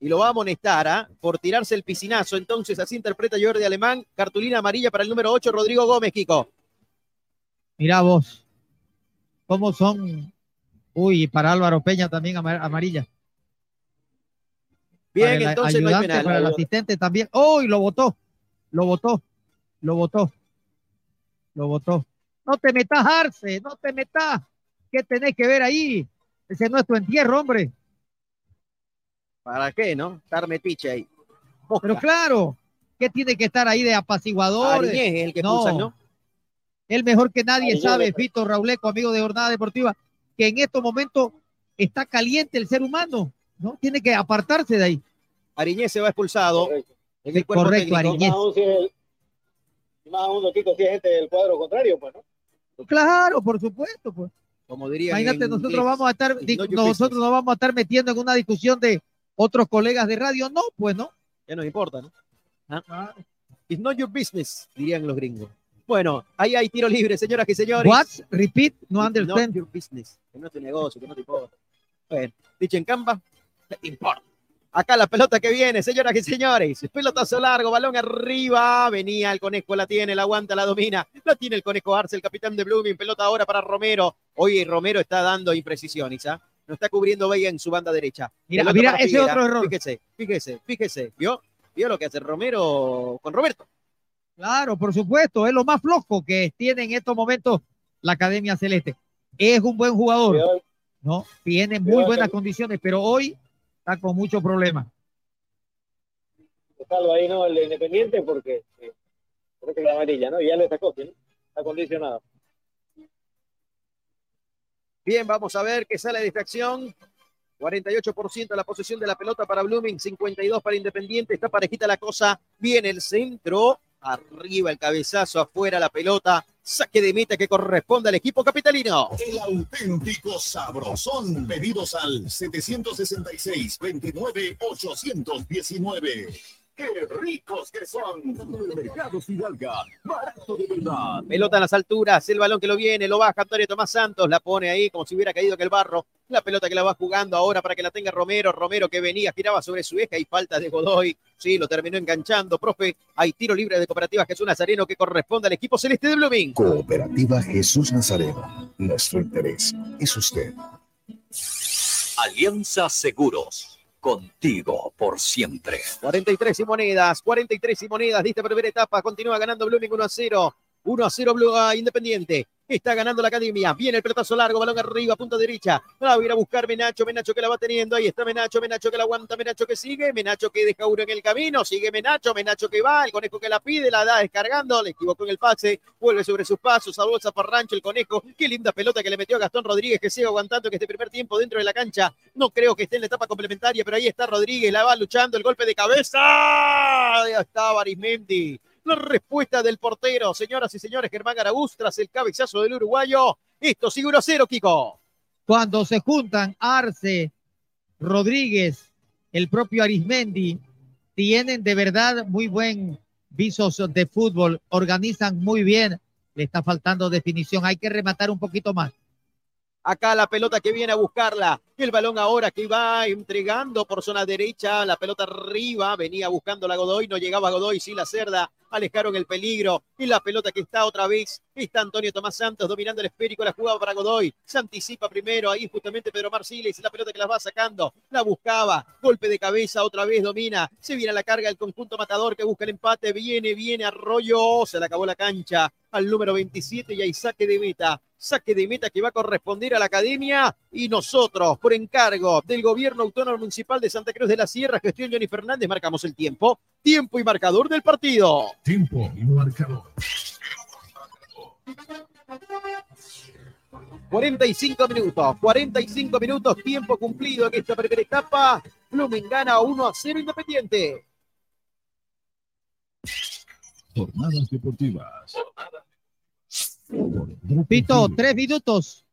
y lo va a amonestar ¿ah? por tirarse el piscinazo. Entonces, así interpreta Jordi Alemán. Cartulina amarilla para el número 8, Rodrigo Gómez, Kiko. Mira vos. ¿Cómo son? Uy, para Álvaro Peña también amar- amarilla. Bien, Para el entonces no hay ayudante, penal. Para el asistente también. ¡Oh! y lo votó. Lo votó. Lo votó. Lo votó. No te metas, Arce. No te metas. ¿Qué tenés que ver ahí? Ese no es tu entierro, hombre. ¿Para qué, no? Estar metiche ahí. Pero claro, ¿qué tiene que estar ahí de apaciguador? Ariñez es el que no, expulsan, ¿no? Él mejor que nadie sabe, Fito Rauleco, amigo de Jornada Deportiva, que en estos momentos está caliente el ser humano, ¿no? Tiene que apartarse de ahí. Ariñez se va expulsado. En el cuerpo Correcto. Ariñez. Más aún si es- más aún, Kiko, si es gente del cuadro contrario, pues, ¿no? Claro, por supuesto, pues. Como diría. Imagínate, nosotros vamos a estar, no nosotros nos vamos a estar metiendo en una discusión de otros colegas de radio. No, pues no. Ya nos importa, ¿no? ¿Ah? It's not your business, dirían los gringos. Bueno, ahí hay tiro libre, señoras y señores. What? Repeat, no It's understand. Not your business. Que no es tu negocio, que no te importa. Bueno, dicho en Canva, te importa. Acá la pelota que viene, señoras y señores. Pelotazo largo, balón arriba. Venía el conejo, la tiene, la aguanta, la domina. La tiene el conejo Arce, el capitán de Blooming. Pelota ahora para Romero. Hoy Romero está dando imprecisiones, ¿ah? No está cubriendo Vega en su banda derecha. Mira, Pelota mira, ese Figuera. otro error. Fíjese, fíjese, fíjese. ¿Vio? ¿Vio lo que hace Romero con Roberto? Claro, por supuesto, es lo más flojo que tiene en estos momentos la Academia Celeste. Es un buen jugador, ¿no? Tiene muy buenas condiciones, pero hoy está con muchos problemas. Salvo ahí, ¿no? El de Independiente, porque eh, porque la amarilla, ¿no? Y ya le sacó, ¿sí? ¿no? Está condicionado. Bien, vamos a ver qué sale de esta acción. 48% de la posesión de la pelota para Blooming, 52 para Independiente. Está parejita la cosa. Viene el centro. Arriba el cabezazo, afuera la pelota. Saque de meta que corresponde al equipo capitalino. El auténtico sabrosón. Pedidos al 766-29-819. ¡Qué ricos que son! Mercado Fidalga, barato de verdad. Pelota en las alturas, el balón que lo viene, lo baja Antonio Tomás Santos, la pone ahí como si hubiera caído en el barro. La pelota que la va jugando ahora para que la tenga Romero. Romero que venía, giraba sobre su eje y falta de Godoy. Sí, lo terminó enganchando. Profe, hay tiro libre de Cooperativa Jesús Nazareno que corresponde al equipo celeste de Blooming. Cooperativa Jesús Nazareno. Nuestro interés es usted. Alianza Seguros. Contigo por siempre. 43 y monedas, 43 y monedas. Lista primera etapa. Continúa ganando Blooming 1 a 0. 1 a 0 Blue a Independiente. Está ganando la academia. Viene el pelotazo largo, balón arriba, punta derecha. Va a ir a buscar Menacho, Menacho que la va teniendo. Ahí está Menacho, Menacho que la aguanta, Menacho que sigue, Menacho que deja uno en el camino. Sigue Menacho, Menacho que va, el conejo que la pide, la da descargando. Le equivocó en el pase, vuelve sobre sus pasos, a bolsa Parrancho, el conejo. Qué linda pelota que le metió a Gastón Rodríguez que sigue aguantando que este primer tiempo dentro de la cancha. No creo que esté en la etapa complementaria, pero ahí está Rodríguez, la va luchando, el golpe de cabeza. Ahí está Barismendi. La respuesta del portero, señoras y señores, Germán Araguz, tras el cabezazo del uruguayo. Esto sigue 1 a 0, Kiko. Cuando se juntan Arce, Rodríguez, el propio Arismendi, tienen de verdad muy buen visos de fútbol, organizan muy bien. Le está faltando definición, hay que rematar un poquito más. Acá la pelota que viene a buscarla. El balón ahora que va entregando por zona derecha. La pelota arriba. Venía buscando la Godoy. No llegaba Godoy. Sí, la cerda. Alejaron el peligro. Y la pelota que está otra vez. Está Antonio Tomás Santos dominando el esférico. La jugaba para Godoy. Se anticipa primero. Ahí justamente Pedro Marciles. La pelota que la va sacando. La buscaba. Golpe de cabeza. Otra vez domina. Se viene a la carga el conjunto matador que busca el empate. Viene, viene Arroyo. Se le acabó la cancha al número 27 y hay saque de meta. Saque de meta que va a corresponder a la academia y nosotros, por encargo del gobierno autónomo municipal de Santa Cruz de la Sierra, gestión Johnny Fernández, marcamos el tiempo. Tiempo y marcador del partido. Tiempo y marcador. 45 minutos, 45 minutos, tiempo cumplido en esta primera etapa. Blumen gana 1 a 0 Independiente. Jornadas deportivas. Pito, tres minutos.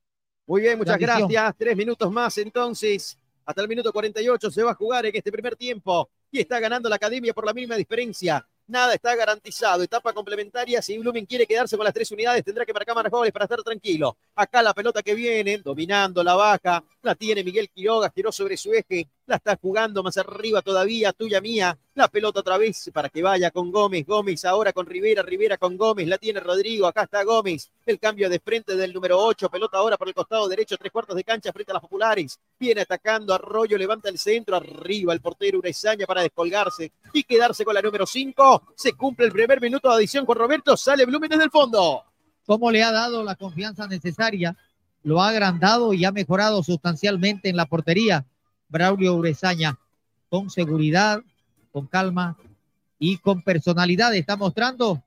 Muy bien, muchas gracias. Tres minutos más entonces. Hasta el minuto 48 se va a jugar en este primer tiempo. Y está ganando la academia por la mínima diferencia. Nada está garantizado. Etapa complementaria. Si Blumen quiere quedarse con las tres unidades, tendrá que marcar más goles para estar tranquilo. Acá la pelota que viene, dominando la baja. La tiene Miguel Quiroga, giró sobre su eje. La está jugando más arriba todavía, tuya mía. La pelota otra vez para que vaya con Gómez. Gómez ahora con Rivera, Rivera con Gómez. La tiene Rodrigo, acá está Gómez. El cambio de frente del número 8. Pelota ahora por el costado derecho, tres cuartos de cancha frente a las populares. Viene atacando Arroyo, levanta el centro. Arriba el portero Urezaña para descolgarse y quedarse con la número 5. Se cumple el primer minuto de adición con Roberto. Sale Blumen desde el fondo. ¿Cómo le ha dado la confianza necesaria? Lo ha agrandado y ha mejorado sustancialmente en la portería. Braulio Urezaña, con seguridad, con calma y con personalidad, está mostrando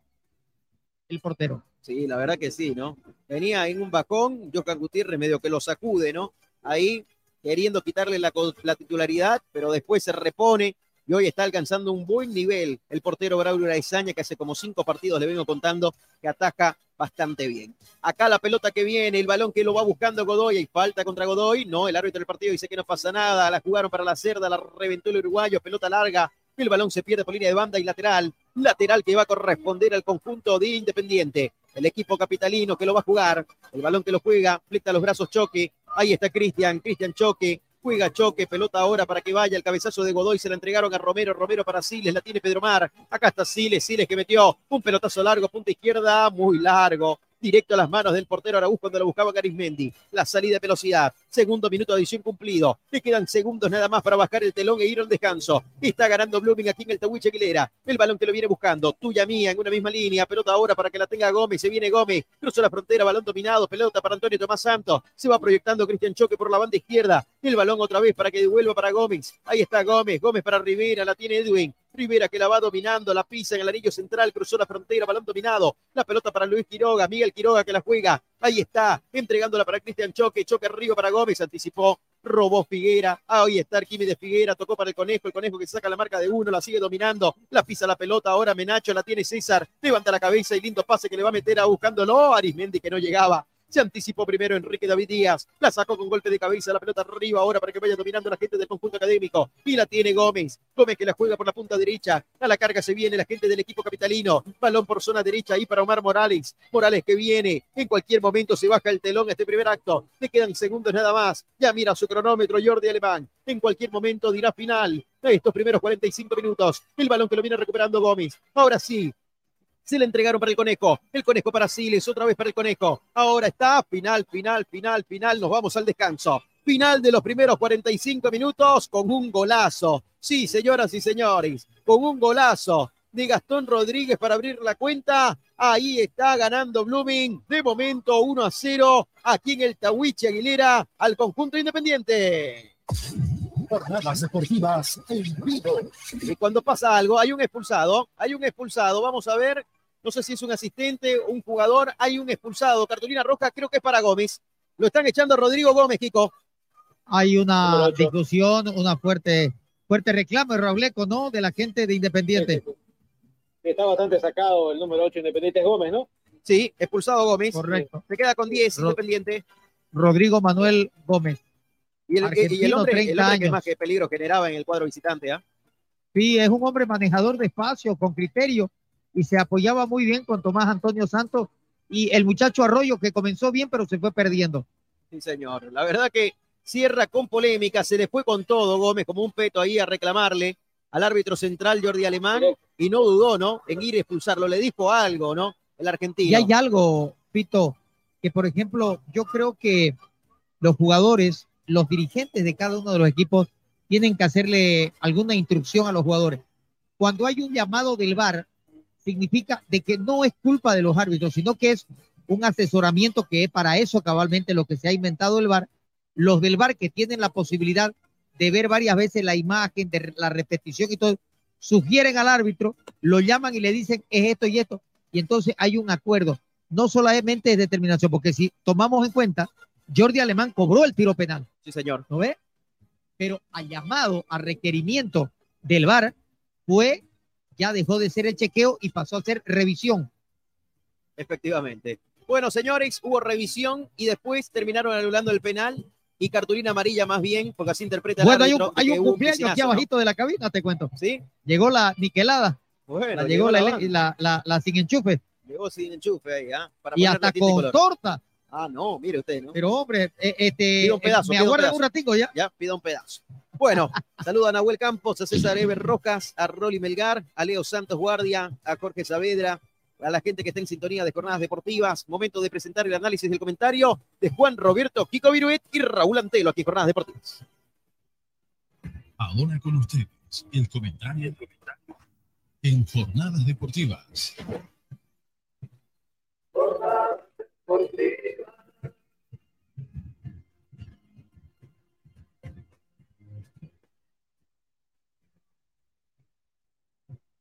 el portero. Sí, la verdad que sí, ¿no? Venía en un bacón, Johan Gutiérrez medio que lo sacude, ¿no? Ahí queriendo quitarle la, titularidad, pero después se repone y hoy está alcanzando un buen nivel el portero Braulio Araizaña, que hace como cinco partidos le vengo contando que ataca bastante bien. Acá la pelota que viene, el balón que lo va buscando Godoy, hay falta contra Godoy, no, el árbitro del partido dice que no pasa nada, la jugaron para la cerda, la reventó el uruguayo, pelota larga, el balón se pierde por línea de banda y lateral, lateral que va a corresponder al conjunto de Independiente, el equipo capitalino que lo va a jugar, el balón que lo juega, flecta los brazos Choque, ahí está Cristian, Cristian Choque, Juega choque, pelota ahora para que vaya el cabezazo de Godoy. Se la entregaron a Romero, Romero para Siles, la tiene Pedro Mar. Acá está Siles, Siles que metió un pelotazo largo, punta izquierda, muy largo. Directo a las manos del portero Araúz cuando lo buscaba Garismendi. La salida de velocidad. Segundo minuto de edición cumplido. Le quedan segundos nada más para bajar el telón e ir al descanso. Está ganando Blooming aquí en el Tahuiche Aguilera. El balón que lo viene buscando. Tuya mía en una misma línea. Pelota ahora para que la tenga Gómez. Se viene Gómez. Cruza la frontera. Balón dominado. Pelota para Antonio Tomás Santos. Se va proyectando Cristian Choque por la banda izquierda. El balón otra vez para que devuelva para Gómez. Ahí está Gómez. Gómez para Rivera. La tiene Edwin. Rivera que la va dominando, la pisa en el anillo central, cruzó la frontera, balón dominado, la pelota para Luis Quiroga, Miguel Quiroga que la juega, ahí está, entregándola para Cristian Choque, Choque arriba para Gómez, anticipó, robó Figuera, ahí está Arquímedes de Figuera, tocó para el conejo, el conejo que saca la marca de uno, la sigue dominando, la pisa la pelota, ahora Menacho, la tiene César, levanta la cabeza y lindo pase que le va a meter a buscándolo, Arismendi que no llegaba, se anticipó primero Enrique David Díaz. La sacó con golpe de cabeza. La pelota arriba ahora para que vaya dominando la gente del conjunto académico. Y la tiene Gómez. Gómez que la juega por la punta derecha. A la carga se viene la gente del equipo capitalino. Balón por zona derecha ahí para Omar Morales. Morales que viene. En cualquier momento se baja el telón a este primer acto. Le quedan segundos nada más. Ya mira su cronómetro Jordi Alemán. En cualquier momento dirá final. Estos primeros 45 minutos. El balón que lo viene recuperando Gómez. Ahora sí, se le entregaron para el conejo. El conejo para Siles, otra vez para el conejo. Ahora está, final, final, final, final. Nos vamos al descanso. Final de los primeros 45 minutos con un golazo. Sí, señoras y señores, con un golazo de Gastón Rodríguez para abrir la cuenta. Ahí está ganando Blooming. De momento 1 a 0 aquí en el Tawiche Aguilera al conjunto independiente. Jornadas deportivas en vivo. Y cuando pasa algo, hay un expulsado, hay un expulsado. Vamos a ver, no sé si es un asistente o un jugador, hay un expulsado. Cartulina roja, creo que es para Gómez. Lo están echando a Rodrigo Gómez, Kiko. Hay una discusión, una fuerte, fuerte reclamo de Robleco, ¿no? De la gente de Independiente. Está bastante sacado el número 8 Independiente Gómez, ¿no? Sí, expulsado Gómez. Correcto. Se queda con 10, Ro- Independiente. Rodrigo Manuel Gómez. Y el, y el Argentino, hombre, el 30 hombre que años. más que peligro generaba en el cuadro visitante, ¿ah? Sí, es un hombre manejador de espacio, con criterio, y se apoyaba muy bien con Tomás Antonio Santos y el muchacho Arroyo que comenzó bien, pero se fue perdiendo. Sí, señor. La verdad que cierra con polémica, se le fue con todo Gómez como un peto ahí a reclamarle al árbitro central Jordi Alemán y no dudó, ¿no? En ir a expulsarlo. Le dijo algo, ¿no? El argentino. Y hay algo, Pito, que por ejemplo, yo creo que los jugadores, los dirigentes de cada uno de los equipos tienen que hacerle alguna instrucción a los jugadores. Cuando hay un llamado del VAR, significa de que no es culpa de los árbitros, sino que es un asesoramiento que es para eso cabalmente lo que se ha inventado el VAR. Los del VAR que tienen la posibilidad de ver varias veces la imagen, de la repetición y todo, sugieren al árbitro, lo llaman y le dicen es esto y esto, y entonces hay un acuerdo. No solamente es determinación, porque si tomamos en cuenta, Jordi Alemán cobró el tiro penal, Sí, señor. ¿no ve? Pero a llamado, a requerimiento del VAR, fue, ya dejó de ser el chequeo y pasó a ser revisión. Efectivamente. Bueno, señores, hubo revisión y después terminaron anulando el penal y cartulina amarilla más bien, porque así interpreta el Bueno, hay un, hay un cumpleaños aquí abajito de la cabina, te cuento. ¿Sí? Llegó la niquelada, Bueno, la llegó, la, la, la- la sin enchufe Llegó sin enchufe ahí, ¿ah? Y hasta con color. torta. Ah, no, mire usted, ¿no? Pero hombre, eh, este, Pida un pedazo, me pida un ratico ya. Ya, pida un pedazo. Bueno, saluda a Nahuel Campos, a César Eber Rojas, a Rolly Melgar, a Leo Santos Guardia, a Jorge Saavedra, a la gente que está en sintonía de jornadas deportivas. Momento de presentar el análisis del comentario de Juan Roberto Kiko Viruet y Raúl Antelo aquí en Jornadas Deportivas. Ahora con ustedes, el comentario en Jornadas Deportivas.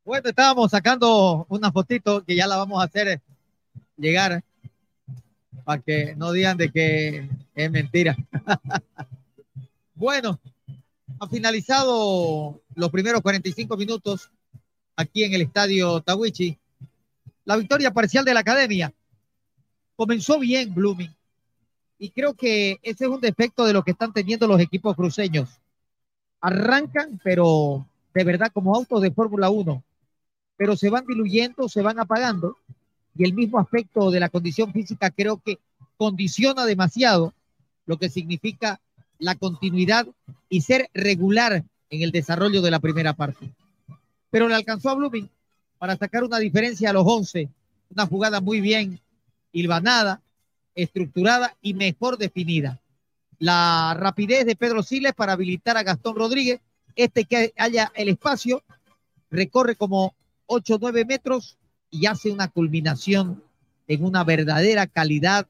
Bueno, estábamos sacando una fotito que ya la vamos a hacer llegar para que no digan de que es mentira. bueno, ha finalizado los primeros 45 minutos aquí en el estadio Tawichi. La victoria parcial de la academia. Comenzó bien Blooming. Y creo que ese es un defecto de lo que están teniendo los equipos cruceños. Arrancan, pero de verdad como autos de Fórmula 1, pero se van diluyendo, se van apagando. Y el mismo aspecto de la condición física creo que condiciona demasiado lo que significa la continuidad y ser regular en el desarrollo de la primera parte. Pero le alcanzó a Blooming para sacar una diferencia a los 11, una jugada muy bien hilvanada, estructurada y mejor definida. La rapidez de Pedro Siles para habilitar a Gastón Rodríguez, este que haya el espacio, recorre como 8 o 9 metros y hace una culminación en una verdadera calidad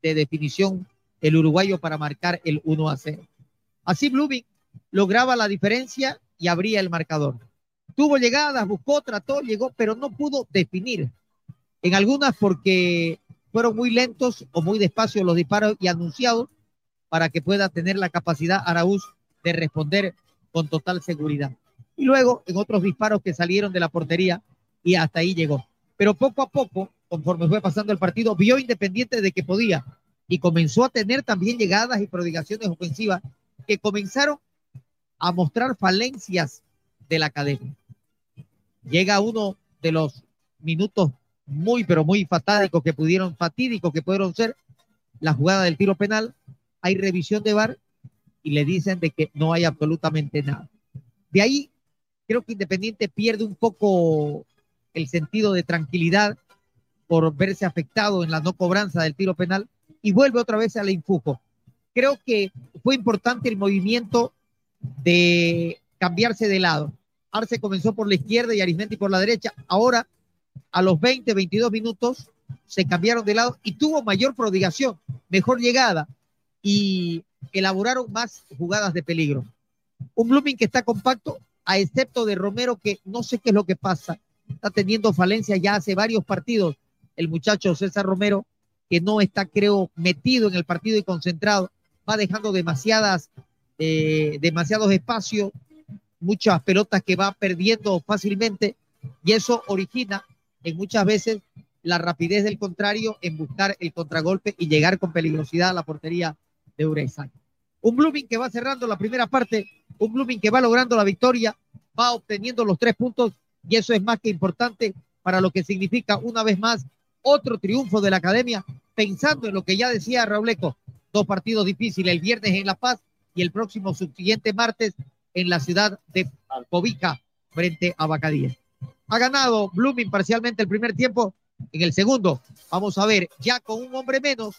de definición el uruguayo para marcar el 1 a 0. Así Blooming lograba la diferencia y abría el marcador. Tuvo llegadas, buscó, trató, llegó, pero no pudo definir. En algunas porque fueron muy lentos o muy despacios los disparos y anunciados para que pueda tener la capacidad Araúz de responder con total seguridad. Y luego en otros disparos que salieron de la portería y hasta ahí llegó. Pero poco a poco, conforme fue pasando el partido, vio Independiente de que podía y comenzó a tener también llegadas y prodigaciones ofensivas que comenzaron a mostrar falencias de la academia. Llega uno de los minutos muy, pero muy fatídicos que pudieron, fatídicos que pudieron ser la jugada del tiro penal. Hay revisión de VAR y le dicen de que no hay absolutamente nada. De ahí, creo que Independiente pierde un poco el sentido de tranquilidad por verse afectado en la no cobranza del tiro penal y vuelve otra vez al infujo. Creo que fue importante el movimiento de cambiarse de lado. Arce comenzó por la izquierda y Arismendi por la derecha. Ahora, a los 20, 22 minutos, se cambiaron de lado y tuvo mayor prodigación, mejor llegada y elaboraron más jugadas de peligro. Un Blooming que está compacto, a excepto de Romero, que no sé qué es lo que pasa. Está teniendo falencia ya hace varios partidos. El muchacho César Romero que no está, creo, metido en el partido y concentrado, va dejando demasiadas, eh, demasiados espacios, muchas pelotas que va perdiendo fácilmente y eso origina en muchas veces la rapidez del contrario en buscar el contragolpe y llegar con peligrosidad a la portería de Urezay. Un Blooming que va cerrando la primera parte, un Blooming que va logrando la victoria, va obteniendo los tres puntos y eso es más que importante para lo que significa una vez más otro triunfo de la academia, pensando en lo que ya decía Rauleco, dos partidos difíciles, el viernes en La Paz y el próximo subsiguiente martes en la ciudad de Alcovica frente a Bacadíes. Ha ganado Blooming parcialmente el primer tiempo, en el segundo, vamos a ver, ya con un hombre menos,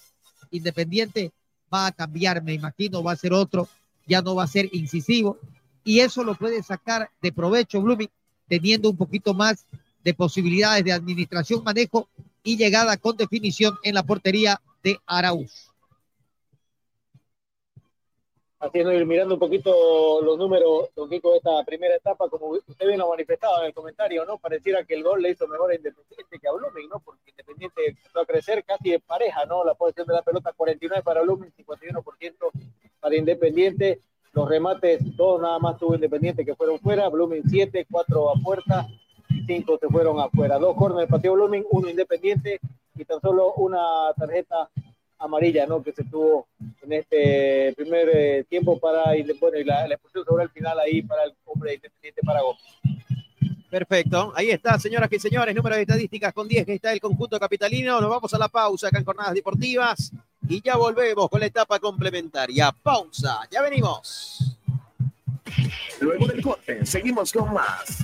Independiente va a cambiar, me imagino, va a ser otro, ya no va a ser incisivo, y eso lo puede sacar de provecho Blooming, teniendo un poquito más de posibilidades de administración, manejo y llegada con definición en la portería de Araúz. Haciendo ir mirando un poquito los números, don Kiko, de esta primera etapa, como usted bien lo manifestado en el comentario, ¿no? Pareciera que el gol le hizo mejor a Independiente que a Blooming, ¿no? Porque Independiente empezó a crecer casi de pareja, ¿no? La posición de la pelota 49 para Blooming, 51% para Independiente. Los remates, dos nada más tuvo Independiente que fueron fuera, Blooming 7, 4 a puerta, cinco se fueron afuera. Dos corners patio Blooming, uno independiente y tan solo una tarjeta amarilla, ¿no? Que se tuvo en este primer eh, tiempo para bueno, y la, la, expulsión sobre el final ahí para el hombre independiente Paraguay. Perfecto, ahí está, señoras y señores, número de estadísticas con 10 que está el conjunto capitalino. Nos vamos a la pausa acá en Jornadas Deportivas y ya volvemos con la etapa complementaria. Pausa, ya venimos. Luego del corte, seguimos con más.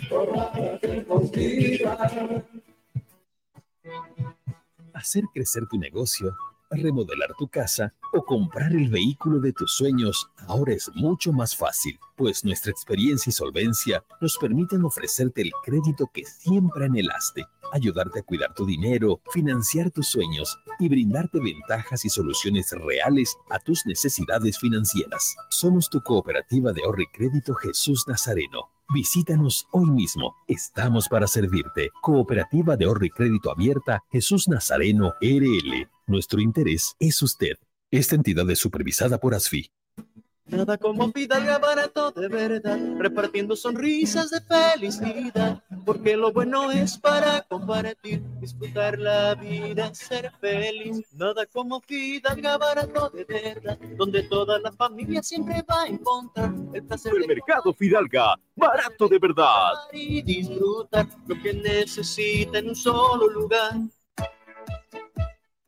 Hacer crecer tu negocio, remodelar tu casa o comprar el vehículo de tus sueños ahora es mucho más fácil, pues nuestra experiencia y solvencia nos permiten ofrecerte el crédito que siempre anhelaste, ayudarte a cuidar tu dinero, financiar tus sueños y brindarte ventajas y soluciones reales a tus necesidades financieras. Somos tu cooperativa de ahorro y crédito Jesús Nazareno Visítanos hoy mismo. Estamos para servirte. Cooperativa de Ahorro y Crédito Abierta Jesús Nazareno RL. Nuestro interés es usted. Esta entidad es supervisada por ASFI. Nada como Fidalga barato de verdad, repartiendo sonrisas de felicidad, porque lo bueno es para compartir, disfrutar la vida, ser feliz. Nada como Fidalga barato de verdad, donde toda la familia siempre va a encontrar el placer El mercado Fidalga, barato de verdad. y disfrutar lo que necesita en un solo lugar.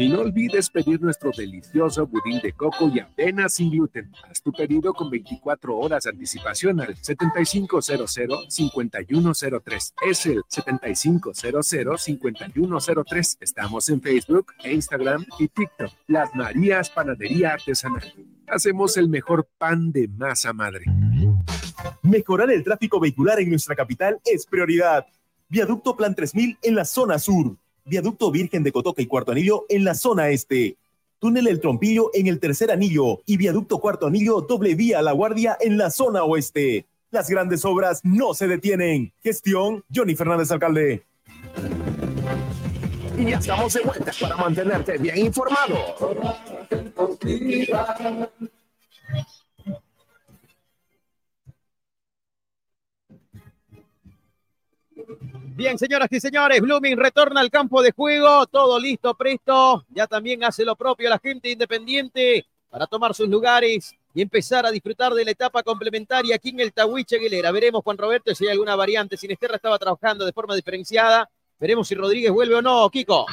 Y no olvides pedir nuestro delicioso budín de coco y avena sin gluten. Haz tu pedido con 24 horas de anticipación al 7500-5103. Es el 7500-5103. Estamos en Facebook, Instagram y TikTok. Las Marías Panadería Artesanal. Hacemos el mejor pan de masa madre. Mejorar el tráfico vehicular en nuestra capital es prioridad. Viaducto Plan 3000 en la zona sur Viaducto Virgen de Cotoca y Cuarto Anillo en la zona este. Túnel El Trompillo en el tercer anillo y Viaducto Cuarto Anillo doble vía La Guardia en la zona oeste. Las grandes obras no se detienen. Gestión Johnny Fernández Alcalde. Y ya estamos de vuelta para mantenerte bien informado. Bien, señoras y señores, Blooming retorna al campo de juego, todo listo, presto. Ya también hace lo propio la gente independiente para tomar sus lugares y empezar a disfrutar de la etapa complementaria aquí en el Tahuiche Aguilera. Veremos, Juan Roberto, si hay alguna variante. Sinesterra estaba trabajando de forma diferenciada. Veremos si Rodríguez vuelve o no, Kiko.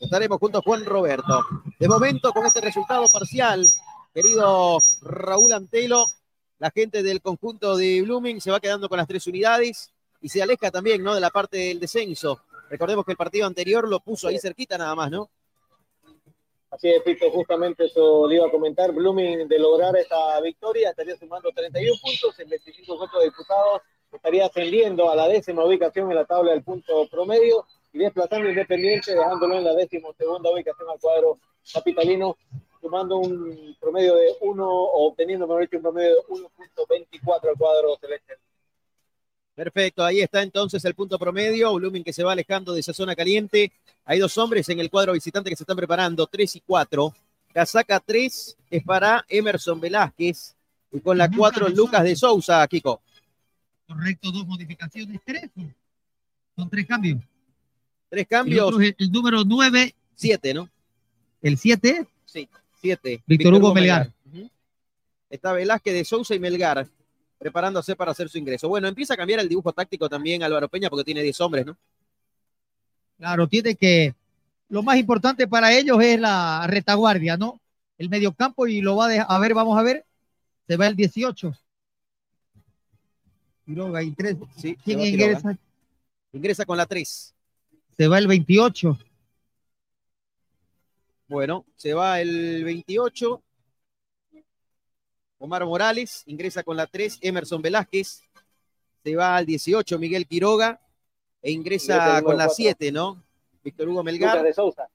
Estaremos junto a Juan Roberto. De momento, con este resultado parcial, querido Raúl Antelo, la gente del conjunto de Blooming se va quedando con las tres unidades y se aleja también ¿no? de la parte del descenso. Recordemos que el partido anterior lo puso ahí cerquita nada más, ¿no? Así es, Pito, justamente eso le iba a comentar. Blooming de lograr esta victoria estaría sumando 31 puntos en 25 votos diputados, estaría ascendiendo a la décima ubicación en la tabla del punto promedio y desplazando Independiente, dejándolo en la décima segunda ubicación al cuadro capitalino sumando un promedio de 1, o obteniendo, mejor dicho, un promedio de 1.24 al cuadro celeste. Perfecto, ahí está entonces el punto promedio, Blooming que se va alejando de esa zona caliente. Hay dos hombres en el cuadro visitante que se están preparando, 3 y 4. Casaca 3 es para Emerson Velázquez y con la 4 Lucas de Sousa, Kiko. Correcto, dos modificaciones, tres. Son tres cambios. Tres cambios. El, el número 9. 7, ¿no? El 7. Sí. 7. Víctor Hugo Melgar. Está Velázquez de Sousa y Melgar preparándose para hacer su ingreso. Bueno, empieza a cambiar el dibujo táctico también Álvaro Peña porque tiene 10 hombres, ¿no? Claro, tiene que. Lo más importante para ellos es la retaguardia, ¿no? El mediocampo y lo va a, a ver, vamos a ver. Se va el 18. Quiroga y 3. Sí, ¿Quién ingresa? Quiroga. Ingresa con la 3. Se va el 28. Bueno, se va el 28. Omar Morales ingresa con la 3. Emerson Velázquez. Se va al 18. Miguel Quiroga. E ingresa con la número 7, ¿no? Víctor Hugo Melgar. Lucas de Sousa.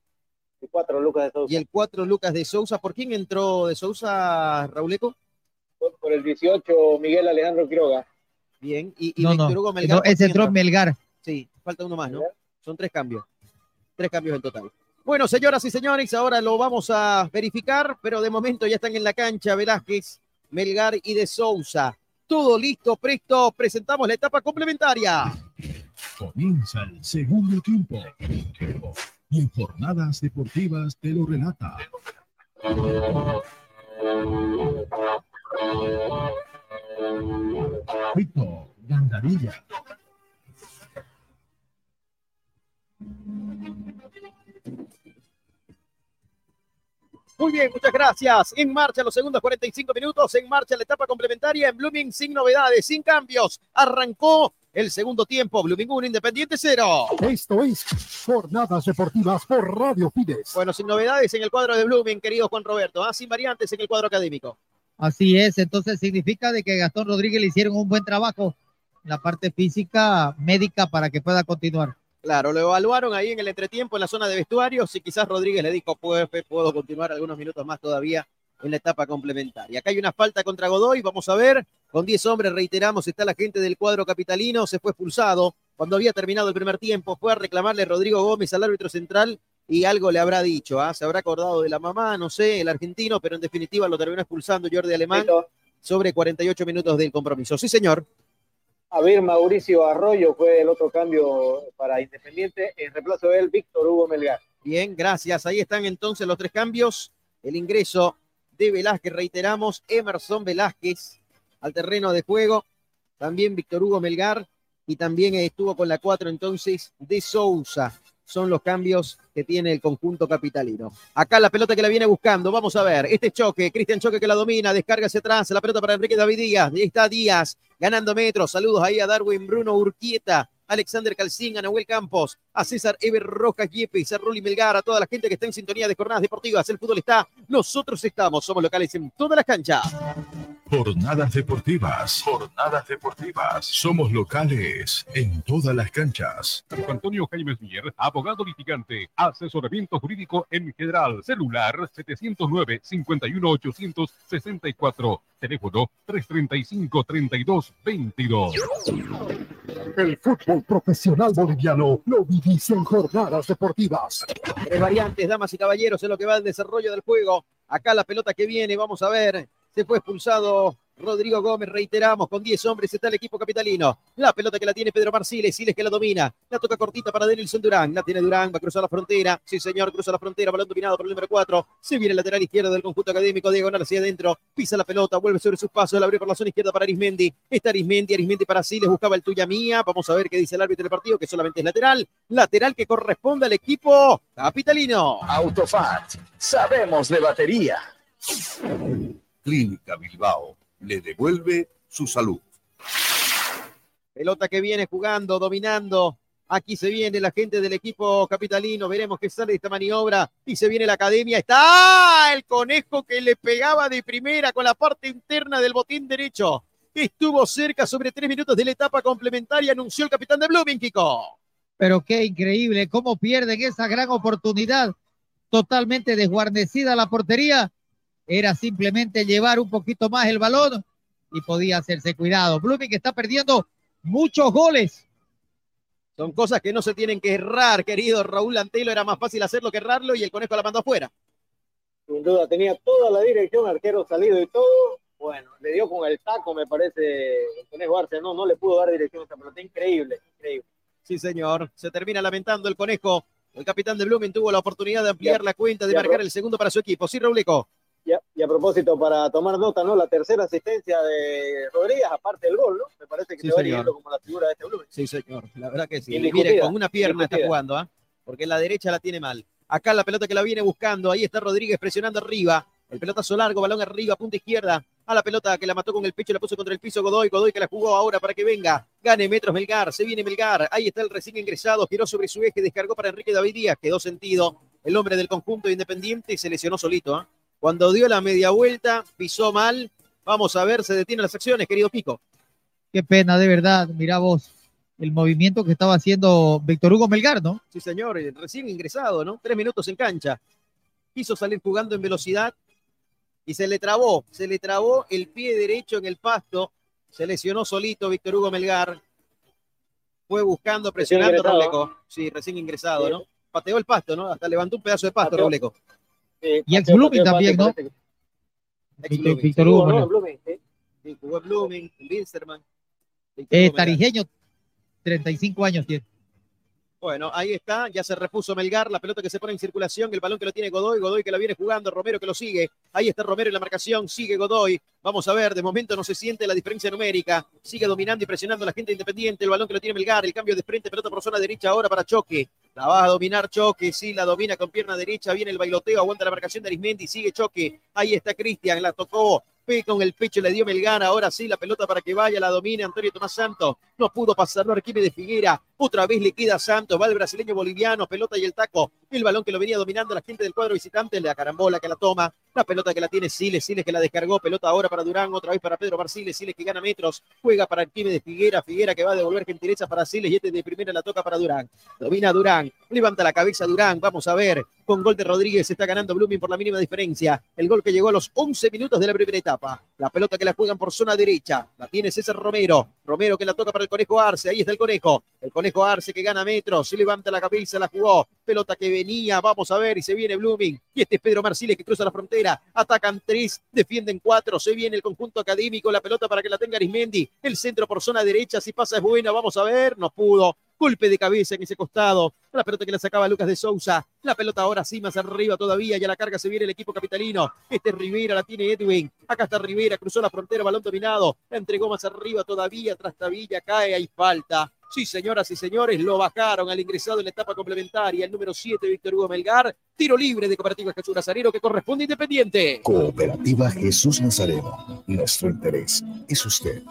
El 4, Lucas de Sousa. Y el 4, Lucas de Sousa. ¿Por quién entró de Sousa, Rauleco? Por, por el 18, Miguel Alejandro Quiroga. Bien. Y, y No, Víctor. Hugo Melgar. No, ¿por ese entró? Melgar. Sí, falta uno más, ¿no? Son tres cambios. Tres cambios en total. Bueno, señoras y señores, ahora lo vamos a verificar, pero de momento ya están en la cancha Velázquez, Melgar y de Sousa. Todo listo, presto. Presentamos la etapa complementaria. Comienza el segundo tiempo. Y en jornadas deportivas te lo relata. Víctor Gandarilla. Muy bien, muchas gracias. En marcha los segundos 45 minutos, en marcha la etapa complementaria en Blooming sin novedades, sin cambios. Arrancó el segundo tiempo, Blooming 1, Independiente 0. Esto es Jornadas Deportivas por Radio Fides. Bueno, sin novedades en el cuadro de Blooming, querido Juan Roberto, ¿ah? sin variantes en el cuadro académico. Así es, entonces significa de que Gastón Rodríguez le hicieron un buen trabajo en la parte física, médica, para que pueda continuar. Claro, lo evaluaron ahí en el entretiempo en la zona de vestuarios y quizás Rodríguez le dijo, pues puedo continuar algunos minutos más todavía en la etapa complementaria. Acá hay una falta contra Godoy, vamos a ver, con 10 hombres, reiteramos, está la gente del cuadro capitalino, se fue expulsado cuando había terminado el primer tiempo, fue a reclamarle Rodrigo Gómez al árbitro central y algo le habrá dicho, ¿ah? se habrá acordado de la mamá, no sé, el argentino, pero en definitiva lo terminó expulsando Jordi Alemán. sobre 48 minutos del compromiso. Sí, señor. A ver, Mauricio Arroyo fue el otro cambio para Independiente. En reemplazo de él, Víctor Hugo Melgar. Bien, gracias. Ahí están entonces los tres cambios. El ingreso de Velázquez, reiteramos, Emerson Velázquez al terreno de juego. También Víctor Hugo Melgar y también estuvo con la 4 entonces de Sousa. Son los cambios que tiene el conjunto capitalino. Acá la pelota que la viene buscando. Vamos a ver. Este choque. Cristian Choque que la domina. Descarga hacia atrás. La pelota para Enrique David Díaz. Ahí está Díaz ganando metros. Saludos ahí a Darwin Bruno Urquieta. Alexander Calcín, a Nahuel Campos, a César Eber Rojas Yepes, a Ruli Melgar, a toda la gente que está en sintonía de jornadas deportivas. El fútbol está, nosotros estamos, somos locales en todas las canchas. Jornadas deportivas, jornadas deportivas. Somos locales en todas las canchas. Antonio Jaime Mier, abogado litigante, asesoramiento jurídico en general, celular 709 51864 teléfono 335-3222. El fútbol profesional boliviano lo vivís en jornadas deportivas. Tres variantes, damas y caballeros, en lo que va el desarrollo del juego. Acá la pelota que viene, vamos a ver. Se fue expulsado Rodrigo Gómez, reiteramos, con 10 hombres está el equipo capitalino. La pelota que la tiene Pedro Marciles, Siles que la domina. La toca cortita para Denilson Durán. La tiene Durán, va a cruzar la frontera. Sí, señor, cruza la frontera, balón dominado por el número 4. Se viene el lateral izquierdo del conjunto académico, diagonal hacia adentro. Pisa la pelota, vuelve sobre sus pasos, la abre por la zona izquierda para Arismendi. Está Arismendi, Arismendi para Siles, buscaba el tuya mía. Vamos a ver qué dice el árbitro del partido, que solamente es lateral. Lateral que corresponde al equipo capitalino. Autofat, sabemos de batería. Clínica Bilbao le devuelve su salud. Pelota que viene jugando, dominando. Aquí se viene la gente del equipo capitalino. Veremos qué sale de esta maniobra. Y se viene la academia. Está el conejo que le pegaba de primera con la parte interna del botín derecho. Estuvo cerca sobre tres minutos de la etapa complementaria, anunció el capitán de Blooming, Kiko. Pero qué increíble cómo pierden esa gran oportunidad. Totalmente desguarnecida la portería era simplemente llevar un poquito más el balón y podía hacerse cuidado. Blooming está perdiendo muchos goles. Son cosas que no se tienen que errar, querido Raúl Antelo. Era más fácil hacerlo que errarlo y el conejo la mandó afuera. Sin duda, tenía toda la dirección, arquero salido y todo. Bueno, le dio con el taco, me parece, el conejo Arce. No, no le pudo dar dirección a esta pelota. Increíble, increíble. Sí, señor. Se termina lamentando el conejo. El capitán de Blooming tuvo la oportunidad de ampliar la cuenta, de marcar el segundo para su equipo. Sí, Rauleco. Y a, propósito, para tomar nota, ¿no? La tercera asistencia de Rodríguez, aparte del gol, ¿no? Me parece que sí, se va como la figura de este Blumen. Sí, señor. La verdad que sí. Mire, con una pierna está jugando, ¿ah? Porque la derecha la tiene mal. Acá la pelota que la viene buscando. Ahí está Rodríguez presionando arriba. El pelotazo largo, balón arriba, punta izquierda. A la pelota que la mató con el pecho, la puso contra el piso Godoy. Godoy que la jugó ahora para que venga. Gane metros Melgar. Se viene Melgar. Ahí está el recién ingresado. Giró sobre su eje. Descargó para Enrique David Díaz. Quedó sentido. El hombre del conjunto independiente y se lesionó solito. ¿ah? Cuando dio la media vuelta, pisó mal. Vamos a ver, se detienen las acciones, querido Pico. Qué pena, de verdad. Mira vos el movimiento que estaba haciendo Víctor Hugo Melgar, ¿no? Sí, señor, eh, recién ingresado, ¿no? Tres minutos en cancha. Quiso salir jugando en velocidad y se le trabó, se le trabó el pie derecho en el pasto. Se lesionó solito Víctor Hugo Melgar. Fue buscando, presionando Robleco. Sí, recién ingresado, ¿no? Pateó el pasto, ¿no? Hasta levantó un pedazo de pasto, Robleco y ex Blooming también, ¿no? Víctor Hugo. ¿no? Blooming, jugó Blooming, Winsterman. Eh, tarijeño, 35 años tiene. Bueno, ahí está, ya se repuso Melgar, la pelota que se pone en circulación, el balón que lo tiene Godoy, Godoy que la viene jugando, Romero que lo sigue, ahí está Romero en la marcación, sigue Godoy, vamos a ver, de momento no se siente la diferencia numérica, sigue dominando y presionando la gente independiente, el balón que lo tiene Melgar, el cambio de frente, pelota por zona derecha ahora para Choque, la va a dominar Choque, sí, la domina con pierna derecha, viene el bailoteo, aguanta la marcación de Arismendi, sigue Choque, ahí está Cristian, la tocó, con el pecho le dio Melgar, ahora sí la pelota para que vaya, la domine Antonio Tomás Santos, no pudo pasarlo Arquímedes de Figuera, otra vez le queda Santos, va el brasileño boliviano, pelota y el taco, el balón que lo venía dominando la gente del cuadro visitante, la carambola que la toma, la pelota que la tiene Siles, Siles que la descargó, pelota ahora para Durán, otra vez para Pedro Marciles, Siles que gana metros, juega para Arquímedes de Figuera, Figuera que va a devolver gentileza para Siles y este de primera la toca para Durán, domina Durán, levanta la cabeza Durán, vamos a ver, con gol de Rodríguez está ganando Blooming por la mínima diferencia, el gol que llegó a los 11 minutos de la primera etapa. La pelota que la juegan por zona derecha. La tiene César Romero. Romero que la toca para el Conejo Arce. Ahí está el Conejo. El Conejo Arce que gana metros. Se levanta la cabeza, la jugó. Pelota que venía. Vamos a ver. Y se viene Blooming. Y este es Pedro Marciles que cruza la frontera. Atacan tres. Defienden cuatro. Se viene el conjunto académico. La pelota para que la tenga Arismendi. El centro por zona derecha. Si pasa es buena. Vamos a ver. No pudo. Golpe de cabeza en ese costado. La pelota que la sacaba Lucas de Sousa. La pelota ahora sí más arriba todavía. Ya la carga se viene el equipo capitalino. Este es Rivera, la tiene Edwin. Acá está Rivera, cruzó la frontera, balón dominado. La entregó más arriba todavía. Tras Tabilla cae, hay falta. Sí, señoras y señores, lo bajaron al ingresado en la etapa complementaria. El número 7, Víctor Hugo Melgar. Tiro libre de Cooperativa Jesús Nazareno que corresponde Independiente. Cooperativa Jesús Nazareno. Nuestro interés es usted.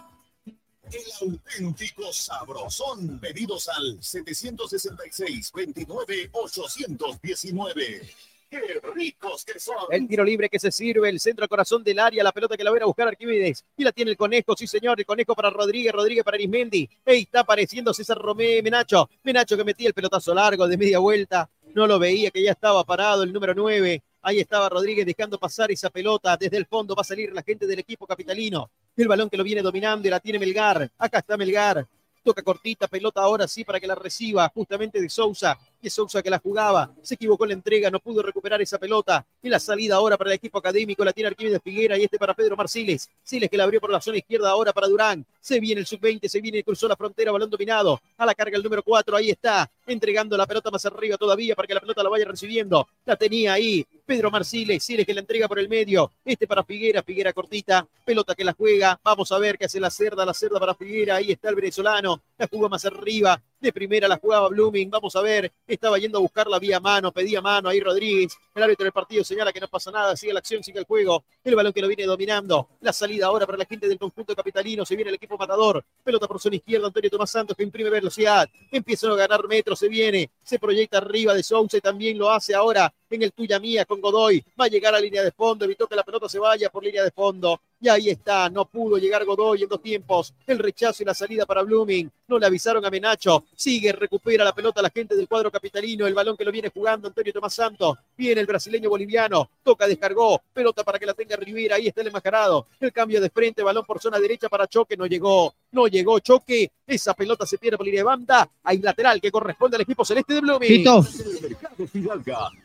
El auténtico sabrosón. Pedidos al 766-29-819. ¡Qué ricos que son! El tiro libre que se sirve, el centro corazón del área, la pelota que la viene a buscar Arquímedes. Y la tiene el conejo, sí señor, el conejo para Rodríguez, Rodríguez para Arismendi. Ahí está apareciendo César Romé, Menacho. Menacho que metía el pelotazo largo de media vuelta. No lo veía, que ya estaba parado el número 9. Ahí estaba Rodríguez dejando pasar esa pelota. Desde el fondo va a salir la gente del equipo capitalino. El balón que lo viene dominando y la tiene Melgar. Acá está Melgar. Toca cortita, pelota ahora sí para que la reciba justamente de Sousa. Es Sousa que la jugaba. Se equivocó la entrega, no pudo recuperar esa pelota. Y la salida ahora para el equipo académico la tiene Arquímedes Figuera y este para Pedro Marciles. Siles que la abrió por la zona izquierda ahora para Durán. Se viene el sub-20, se viene, cruzó la frontera, balón dominado. A la carga el número 4, ahí está. Entregando la pelota más arriba todavía para que la pelota la vaya recibiendo. La tenía ahí Pedro Marciles. Siles que la entrega por el medio. Este para Figuera, Figuera cortita. Pelota que la juega. Vamos a ver qué hace la cerda, la cerda para Figuera. Ahí está el venezolano. La jugó más arriba. De primera la jugaba Blooming. Vamos a ver. Estaba yendo a buscarla vía mano. Pedía mano ahí Rodríguez. El árbitro del partido señala que no pasa nada. Sigue la acción, sigue el juego. El balón que lo viene dominando. La salida ahora para la gente del conjunto capitalino. Se viene el equipo matador. Pelota por zona izquierda. Antonio Tomás Santos que imprime velocidad. Empiezan a ganar metros. Se viene. Se proyecta arriba de Sousa y también lo hace ahora en el tuya mía con Godoy. Va a llegar a línea de fondo. Evitó que la pelota se vaya por línea de fondo. Y ahí está. No pudo llegar Godoy en dos tiempos. El rechazo y la salida para Blooming. No le avisaron a Menacho. Sigue, recupera la pelota la gente del cuadro capitalino. El balón que lo viene jugando Antonio Tomás Santos. Viene el brasileño boliviano. Toca, descargó. Pelota para que la tenga Rivera. Ahí está el enmascarado. El cambio de frente. Balón por zona derecha para Choque. No llegó. No llegó Choque. Esa pelota se pierde por línea de banda. Hay lateral que corresponde al equipo celeste de Blooming. Tito.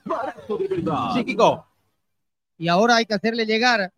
Barato de verdad. Sí, Kiko. Y ahora hay que hacerle llegar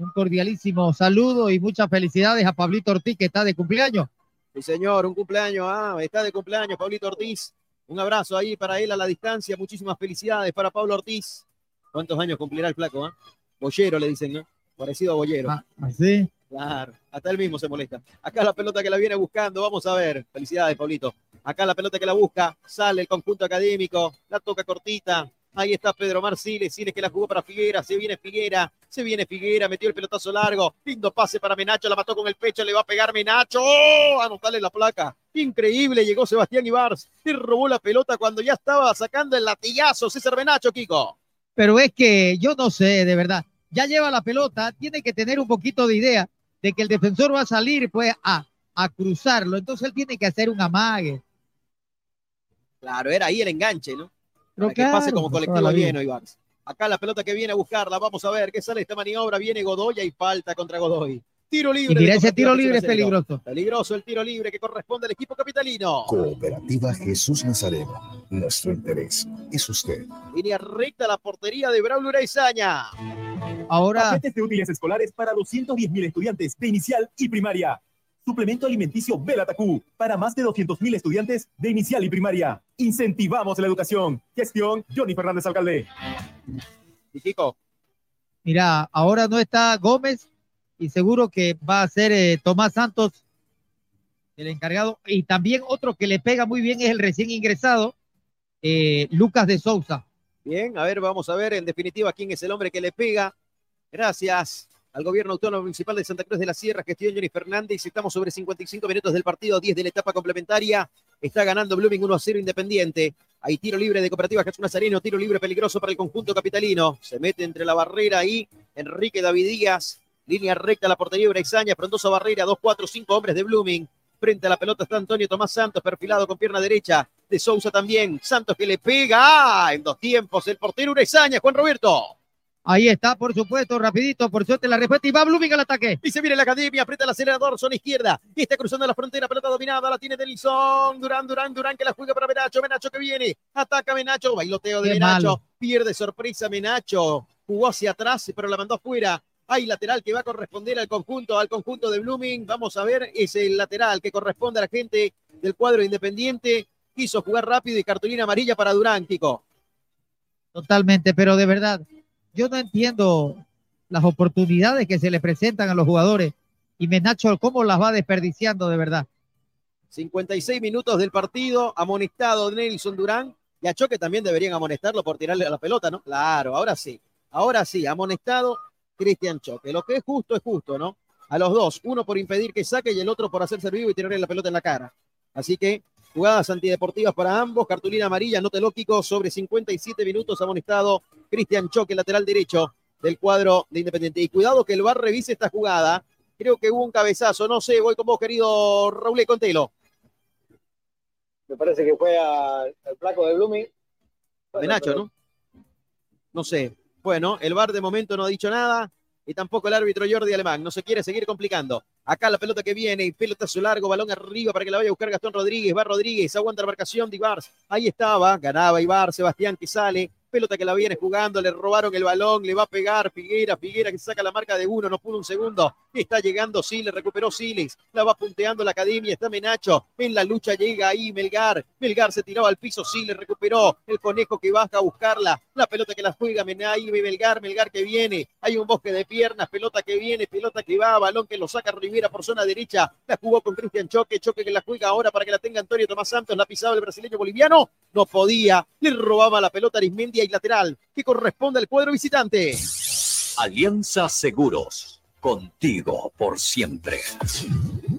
un cordialísimo saludo y muchas felicidades a Pablito Ortiz, que está de cumpleaños. Sí, señor, un cumpleaños, ah, está de cumpleaños, Pablito Ortiz. Un abrazo ahí para él a la distancia, muchísimas felicidades para Pablo Ortiz. ¿Cuántos años cumplirá el flaco, ah? Bollero le dicen, ¿no? Parecido a Bollero. Ah, ¿sí? Claro, hasta él mismo se molesta. Acá la pelota que la viene buscando, vamos a ver. Felicidades, Pablito. Acá la pelota que la busca, sale el conjunto académico, la toca cortita. Ahí está Pedro Marciles, Siles que la jugó para Figuera, se viene Figuera, se viene Figuera, metió el pelotazo largo, lindo pase para Menacho, la mató con el pecho, le va a pegar Menacho, ¡oh! anotarle la placa. Increíble, llegó Sebastián Ibars, le robó la pelota cuando ya estaba sacando el latigazo César Menacho, Kiko. Pero es que yo no sé, de verdad. Ya lleva la pelota, tiene que tener un poquito de idea de que el defensor va a salir pues a, a cruzarlo. Entonces él tiene que hacer un amague. Claro, era ahí el enganche, ¿no? Pero Para que pase como colectivo lleno, Ibars. Acá la pelota que viene a buscarla, vamos a ver qué sale esta maniobra, viene Godoy y falta contra Godoy. Tiro libre. Y ese tiro libre es peligroso. Peligroso el tiro libre que corresponde al equipo capitalino. Cooperativa Jesús Nazareno. Nuestro interés es usted. Línea recta a la portería de Braulio Uraizaña. Ahora, Paquetes de útiles escolares para 210.000 estudiantes de inicial y primaria. Suplemento alimenticio Belatacú para más de 200.000 estudiantes de inicial y primaria. Incentivamos la educación. Gestión Johnny Fernández Alcalde. Y Kiko, mira, ahora no está Gómez y seguro que va a ser eh, Tomás Santos el encargado. Y también otro que le pega muy bien es el recién ingresado, eh, Lucas de Sousa. Bien, a ver, vamos a ver en definitiva quién es el hombre que le pega. Gracias al gobierno autónomo municipal de Santa Cruz de la Sierra, gestión Johnny Fernández. Estamos sobre 55 minutos del partido, 10 de la etapa complementaria. Está ganando Blooming 1 a 0 Independiente. Hay tiro libre de Cooperativa Jesús Nazareno, tiro libre peligroso para el conjunto capitalino. Se mete entre la barrera ahí Enrique David Díaz. Línea recta a la portería Brexaña, frondosa barrera, 2, 4, 5 hombres de Blooming. Frente a la pelota está Antonio Tomás Santos, perfilado con pierna derecha. De Sousa también. Santos que le pega. ¡Ah! En dos tiempos, el portero Urezaña, Juan Roberto. Ahí está, por supuesto, rapidito, por suerte la respuesta y va Blooming al ataque. Y se viene la academia, aprieta el acelerador, zona izquierda. Y está cruzando la frontera, pelota dominada, la tiene Denilson. Durán, Durán, Durán, que la juega para Menacho. Menacho que viene, ataca Menacho, bailoteo de Qué Menacho. malo. Pierde sorpresa Menacho. Jugó hacia atrás, pero la mandó fuera. Hay lateral que va a corresponder al conjunto, al conjunto de Blooming. Vamos a ver, es el lateral que corresponde a la gente del cuadro independiente. Quiso jugar rápido y cartulina amarilla para Durán, Kiko. Totalmente, pero de verdad, yo no entiendo las oportunidades que se le presentan a los jugadores y Menacho cómo las va desperdiciando de verdad. 56 minutos del partido, amonestado Nelson Durán. Y a Choque también deberían amonestarlo por tirarle a la pelota, ¿no? Claro, ahora sí. Ahora sí, amonestado Cristian Choque. Lo que es justo es justo, ¿no? A los dos, uno por impedir que saque y el otro por hacerse vivo y tirarle la pelota en la cara. Así que jugadas antideportivas para ambos. Cartulina amarilla, no Kiko, sobre 57 minutos amonestado Cristian Choque, lateral derecho del cuadro de Independiente. Y cuidado que el VAR revise esta jugada. Creo que hubo un cabezazo, no sé, voy con vos, querido Raúl Contelo. Me parece que fue al, al flaco de Blooming. De Nacho, ¿no? No sé. Bueno, el VAR de momento no ha dicho nada y tampoco el árbitro Jordi Alemán. No se quiere seguir complicando. Acá la pelota que viene, y pelotazo largo, balón arriba para que la vaya a buscar Gastón Rodríguez. Va Rodríguez, aguanta la marcación de Ibar. Ahí estaba, ganaba Ibar, Sebastián que sale. Pelota que la viene jugando, le robaron el balón, le va a pegar Figuera, Figuera que saca la marca de uno, no pudo un segundo. Está llegando Siles, recuperó Siles, la va punteando la academia, está Menacho. En la lucha llega ahí Melgar. Melgar se tiraba al piso, Siles recuperó. El conejo que baja a buscarla. La pelota que la juega Menay, Melgar, Melgar que viene. Hay un bosque de piernas, pelota que viene, pelota que va, balón que lo saca Rivera por zona derecha. La jugó con Cristian Choque, Choque que la juega ahora para que la tenga Antonio Tomás Santos, la pisaba el brasileño boliviano. No podía, le robaba la pelota a y lateral que corresponde al cuadro visitante. Alianza Seguros, contigo por siempre.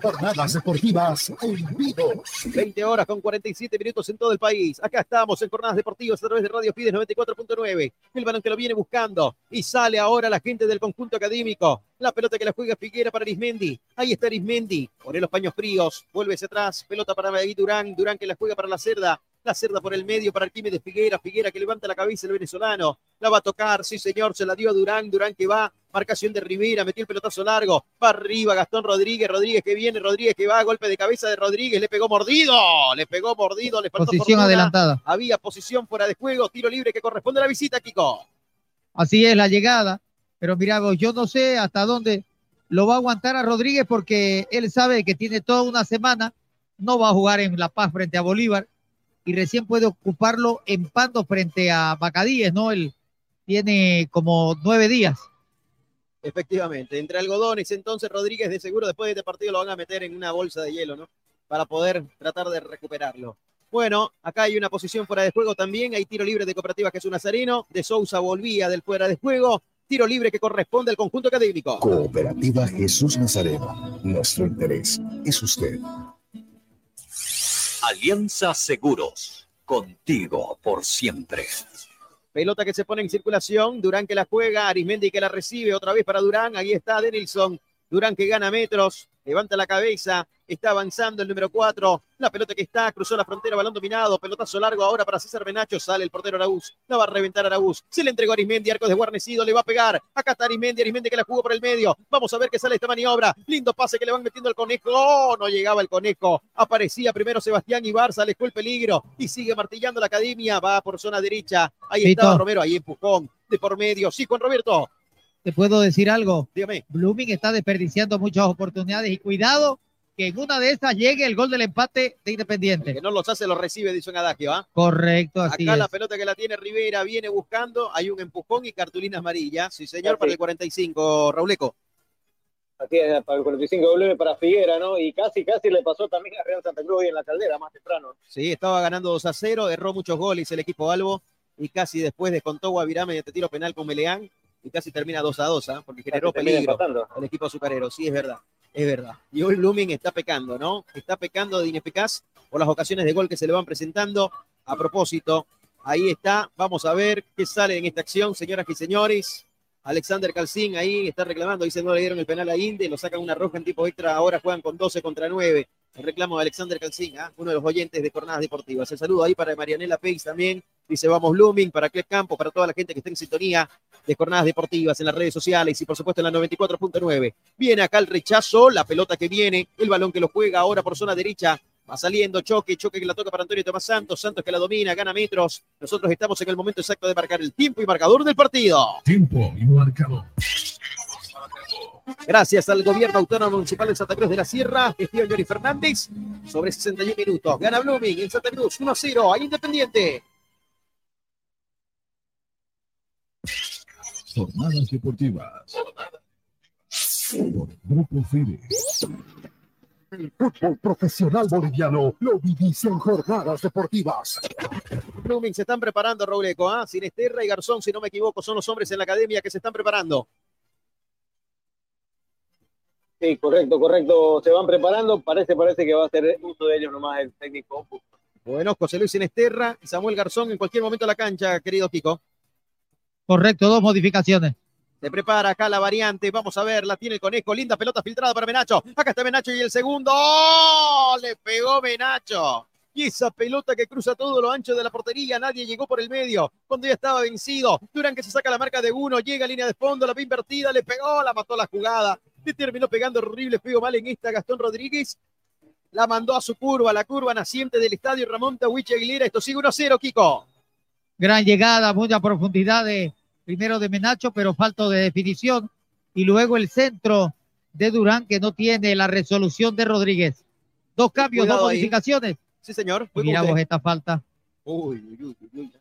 Jornadas deportivas en vivo. 20 horas con 47 minutos en todo el país. Acá estamos en Jornadas Deportivas a través de Radio Fides 94.9. El balón que lo viene buscando y sale ahora la gente del conjunto académico. La pelota que la juega Figuera para Arismendi. Ahí está Arismendi. Pone los paños fríos. Vuelve hacia atrás. Pelota para David Durán. Durán que la juega para la cerda. La cerda por el medio para Arquímedes Figuera. Figuera que levanta la cabeza el venezolano. La va a tocar. Sí, señor. Se la dio a Durán. Durán que va. Marcación de Rivera. Metió el pelotazo largo. Va arriba Gastón Rodríguez. Rodríguez que viene. Rodríguez que va. Golpe de cabeza de Rodríguez. Le pegó mordido. Le pegó mordido. Le faltó Posición fortuna. adelantada. Había posición fuera de juego. Tiro libre que corresponde a la visita, Kiko. Así es la llegada. Pero mira, yo no sé hasta dónde lo va a aguantar a Rodríguez porque él sabe que tiene toda una semana, no va a jugar en La Paz frente a Bolívar y recién puede ocuparlo en Pando frente a Bacadíes, ¿no? Él tiene como nueve días. Efectivamente, entre algodones, entonces Rodríguez de seguro después de este partido lo van a meter en una bolsa de hielo, ¿no? Para poder tratar de recuperarlo. Bueno, acá hay una posición fuera de juego también, hay tiro libre de Cooperativa Jesús Nazareno, de Sousa volvía del fuera de juego, tiro libre que corresponde al conjunto académico. Cooperativa Jesús Nazareno. Nuestro interés es usted. Alianza Seguros, contigo por siempre. Pelota que se pone en circulación, Durán que la juega, Arismendi que la recibe otra vez para Durán, ahí está Denilson, Durán que gana metros, levanta la cabeza, está avanzando el número 4, la pelota que está, cruzó la frontera, balón dominado, pelotazo largo ahora para César Benacho, sale el portero Araúz, la va a reventar Araúz, se le entregó a Arismendi, arcos desguarnecido, le va a pegar, acá está Arismendi, Arismendi que la jugó por el medio, vamos a ver qué sale esta maniobra, lindo pase que le van metiendo al conejo, oh, no llegaba el conejo, aparecía primero Sebastián Ibarza, alejó el peligro y sigue martillando la academia, va por zona derecha, ahí Pito. estaba Romero, ahí empujón, de por medio, sí, Juan Roberto, ¿Te puedo decir algo? Dígame. Blooming está desperdiciando muchas oportunidades y cuidado que en una de esas llegue el gol del empate de Independiente. que no los hace, los recibe, dice un adagio, ¿ah? Correcto, así Acá la pelota que la tiene Rivera viene buscando, hay un empujón y cartulina amarilla. Sí, señor, para el 45, Rauleco. Así es, para el 45 W para Figuera, ¿no? Y casi, casi le pasó también a Real Santa Cruz hoy en la caldera más temprano. Sí, estaba ganando 2 a 0, erró muchos goles el equipo Albo y casi después descontó Guavirá mediante tiro penal con Meleán y casi termina 2 a 2, ¿ah? porque generó peligro el equipo azucarero. Sí, es verdad, es verdad. Y hoy Blooming está pecando, ¿no? Está pecando de ineficaz por las ocasiones de gol que se le van presentando. A propósito, ahí está, vamos a ver qué sale en esta acción, señoras y señores. Alexander Calcín ahí está reclamando, dice no le dieron el penal a Inde, lo sacan una roja en tipo extra, ahora juegan con 12 contra 9. El reclamo de Alexander Calcina, uno de los oyentes de Jornadas Deportivas. El saludo ahí para Marianela Peix también. Dice vamos Blooming, para Clef Campo, para toda la gente que está en sintonía de Jornadas Deportivas en las redes sociales y por supuesto en la 94.9. Viene acá el rechazo, la pelota que viene, el balón que lo juega ahora por zona derecha. Va saliendo choque, choque que la toca para Antonio Tomás Santos, Santos que la domina, gana metros. Nosotros estamos en el momento exacto de marcar el tiempo y marcador del partido. Tiempo y marcador. Gracias al gobierno autónomo municipal de Santa Cruz de la Sierra, gestión Yori Fernández, sobre 61 minutos. Gana Blooming en Santa Cruz, 1-0, ahí Independiente. Jornadas deportivas. Por Grupo Fide. El fútbol profesional boliviano lo vivís en jornadas deportivas. Blooming se están preparando, Robleco, ¿ah? Sinesterra y Garzón, si no me equivoco, son los hombres en la academia que se están preparando. Sí, correcto, correcto. Se van preparando. Parece, parece que va a ser uso de ellos nomás el técnico. Bueno, José Luis Sinesterra y Samuel Garzón en cualquier momento a la cancha, querido Kiko. Correcto, dos modificaciones. Se prepara acá la variante. Vamos a ver, la tiene el conejo. Linda pelota filtrada para Menacho. Acá está Menacho y el segundo. ¡Oh! Le pegó Menacho. Y esa pelota que cruza todo lo ancho de la portería, nadie llegó por el medio. Cuando ya estaba vencido, Durán que se saca la marca de uno, llega a línea de fondo, la ve invertida, le pegó, la mató la jugada. Le terminó pegando horrible, pegó mal en esta Gastón Rodríguez. La mandó a su curva, la curva naciente del estadio Ramón Tahuiche Aguilera. Esto sigue 1-0, Kiko. Gran llegada, mucha profundidad de primero de Menacho, pero falto de definición. Y luego el centro de Durán, que no tiene la resolución de Rodríguez. Dos cambios, Cuidado dos ahí. Sí, señor. Miramos esta falta. Uy, uy, uy, uy, uy.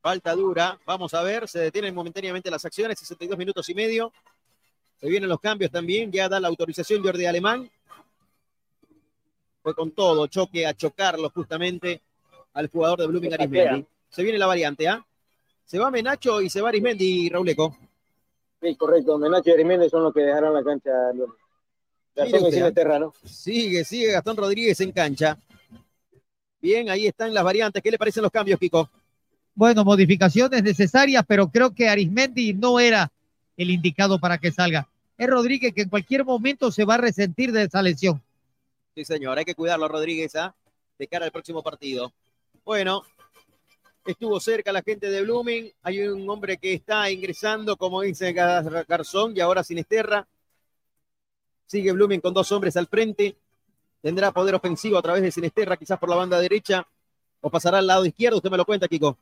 Falta dura. Vamos a ver. Se detienen momentáneamente las acciones. 62 minutos y medio. Se vienen los cambios también. Ya da la autorización Jordi Alemán. Fue con todo. Choque a chocarlo justamente al jugador de Blooming Arismendi. Se viene la variante, ¿ah? Se va Menacho y se va Arismendi, Rauleco. Sí, correcto. Menacho y Ariméndez son los que dejarán la cancha. Gastón y usted, Sinesterra, ¿no? Sigue, sigue Gastón Rodríguez en cancha. Bien, ahí están las variantes. ¿Qué le parecen los cambios, Kiko? Bueno, modificaciones necesarias, pero creo que Arismendi no era el indicado para que salga. Es Rodríguez que en cualquier momento se va a resentir de esa lesión. Sí, señor, hay que cuidarlo, Rodríguez, ¿ah? de cara al próximo partido. Bueno, estuvo cerca la gente de Blooming. Hay un hombre que está ingresando, como dice Gar- Garzón, y ahora Sinesterra. Sigue Blooming con dos hombres al frente. Tendrá poder ofensivo a través de Sinesterra, quizás por la banda derecha, o pasará al lado izquierdo. Usted me lo cuenta, Kiko.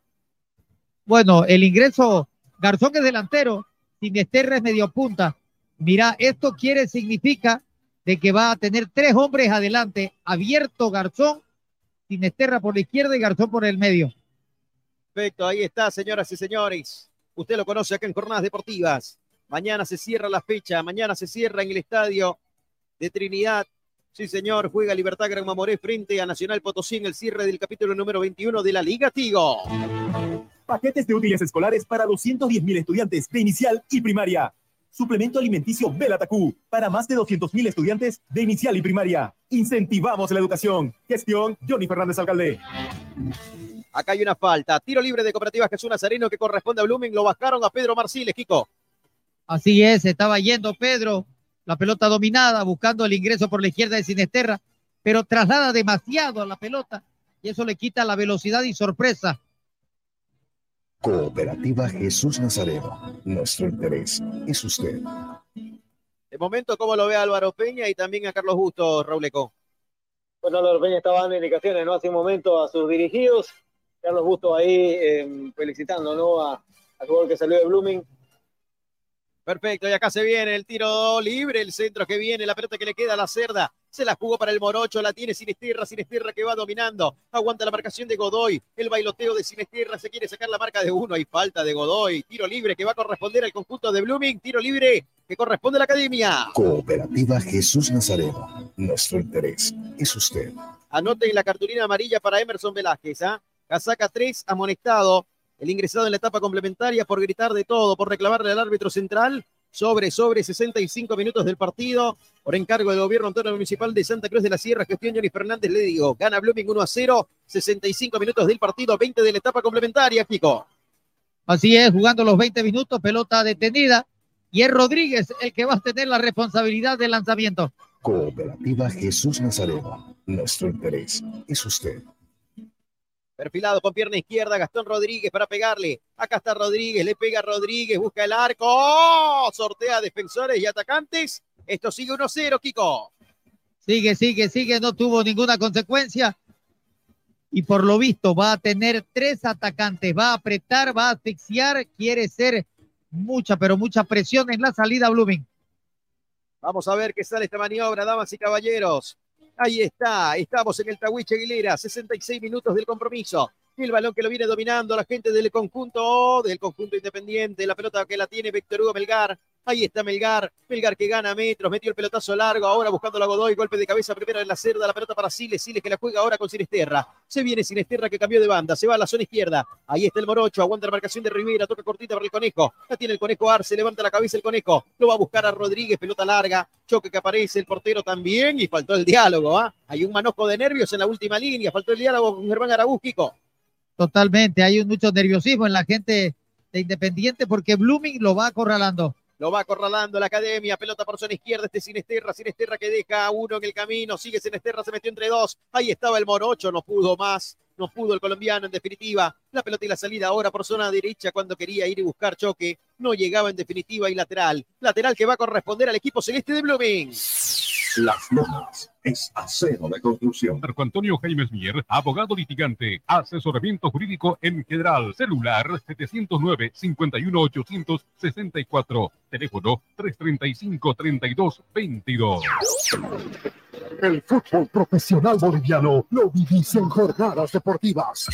Bueno, el ingreso, Garzón es delantero, Sinesterra es medio punta. Mira, esto quiere, significa de que va a tener tres hombres adelante, abierto Garzón, Sinesterra por la izquierda y Garzón por el medio. Perfecto, ahí está, señoras y señores. Usted lo conoce acá en Jornadas Deportivas. Mañana se cierra la fecha, mañana se cierra en el estadio de Trinidad. Sí, señor, juega Libertad Gran Mamoré frente a Nacional Potosí en el cierre del capítulo número 21 de la Liga Tigo. Paquetes de útiles escolares para 210 mil estudiantes de inicial y primaria. Suplemento alimenticio Belatacú para más de 200 mil estudiantes de inicial y primaria. Incentivamos la educación. Gestión Johnny Fernández Alcalde. Acá hay una falta. Tiro libre de Cooperativa Jesús Nazareno que corresponde a Blooming. Lo bajaron a Pedro Marciles, Kiko. Así es, estaba yendo Pedro, la pelota dominada, buscando el ingreso por la izquierda de Sinesterra, pero traslada demasiado a la pelota y eso le quita la velocidad y sorpresa. Cooperativa Jesús Nazareno. Nuestro interés es usted. De momento, ¿cómo lo ve Álvaro Peña y también a Carlos Justo, Rauleco? Bueno, Álvaro Peña estaba dando indicaciones, ¿no? Hace un momento a sus dirigidos. Carlos Busto ahí eh, felicitando, ¿no? A, al jugador que salió de Blooming. Perfecto, y acá se viene el tiro libre, el centro que viene, la pelota que le queda a la cerda. Se la jugó para el Morocho, la tiene Sinesterra, Sinesterra que va dominando. Aguanta la marcación de Godoy. El bailoteo de Sinesterra se quiere sacar la marca de uno. Hay falta de Godoy. Tiro libre que va a corresponder al conjunto de Blooming. Tiro libre que corresponde a la academia. Cooperativa Jesús Nazareno. Nuestro interés es usted. Anoten la cartulina amarilla para Emerson Velázquez. ¿ah? Casaca 3, amonestado. El ingresado en la etapa complementaria por gritar de todo, por reclamarle al árbitro central. Sobre, sobre 65 minutos del partido. Por encargo del gobierno autónomo municipal de Santa Cruz de la Sierra, gestión Johnny Fernández, le digo, gana Blooming 1 a 0. 65 minutos del partido, 20 de la etapa complementaria, Kiko. Así es, jugando los 20 minutos, pelota detenida. Y es Rodríguez el que va a tener la responsabilidad del lanzamiento. Cooperativa Jesús Nazareno. Nuestro interés es usted. Perfilado con pierna izquierda, Gastón Rodríguez para pegarle. Acá está Rodríguez, le pega Rodríguez, busca el arco. ¡Oh! Sortea defensores y atacantes. Esto sigue 1-0, Kiko. Sigue, sigue, sigue, no tuvo ninguna consecuencia. Y por lo visto va a tener tres atacantes, va a apretar, va a asfixiar, quiere ser mucha, pero mucha presión en la salida Blooming. Vamos a ver qué sale esta maniobra, damas y caballeros. Ahí está, estamos en el Tahuiche Aguilera, 66 minutos del compromiso. El balón que lo viene dominando la gente del conjunto, del conjunto independiente, la pelota que la tiene Víctor Hugo Melgar, Ahí está Melgar. Melgar que gana metros. Metió el pelotazo largo. Ahora buscando la Godoy. Golpe de cabeza primero en la cerda. La pelota para Siles. Siles que la juega ahora con Sinesterra. Se viene Sinesterra que cambió de banda. Se va a la zona izquierda. Ahí está el Morocho. Aguanta la marcación de Rivera. Toca cortita para el conejo. La tiene el conejo Arce. Levanta la cabeza el conejo. Lo va a buscar a Rodríguez. Pelota larga. Choque que aparece. El portero también. Y faltó el diálogo. ¿ah? Hay un manojo de nervios en la última línea. Faltó el diálogo con Germán Aragústico. Totalmente. Hay mucho nerviosismo en la gente de Independiente porque Blooming lo va acorralando. Lo va acorralando la academia. Pelota por zona izquierda. Este Sinesterra. Sinesterra que deja a uno en el camino. Sigue Sinesterra. Se metió entre dos. Ahí estaba el Morocho. No pudo más. No pudo el colombiano en definitiva. La pelota y la salida ahora por zona derecha cuando quería ir y buscar choque. No llegaba en definitiva y lateral. Lateral que va a corresponder al equipo celeste de Blooming. Las Lomas es acero de construcción. Marco Antonio Jaimes Mier, abogado litigante, asesoramiento jurídico en general, celular 709-51864, teléfono 335-3222. El fútbol profesional boliviano lo vivís en jornadas deportivas.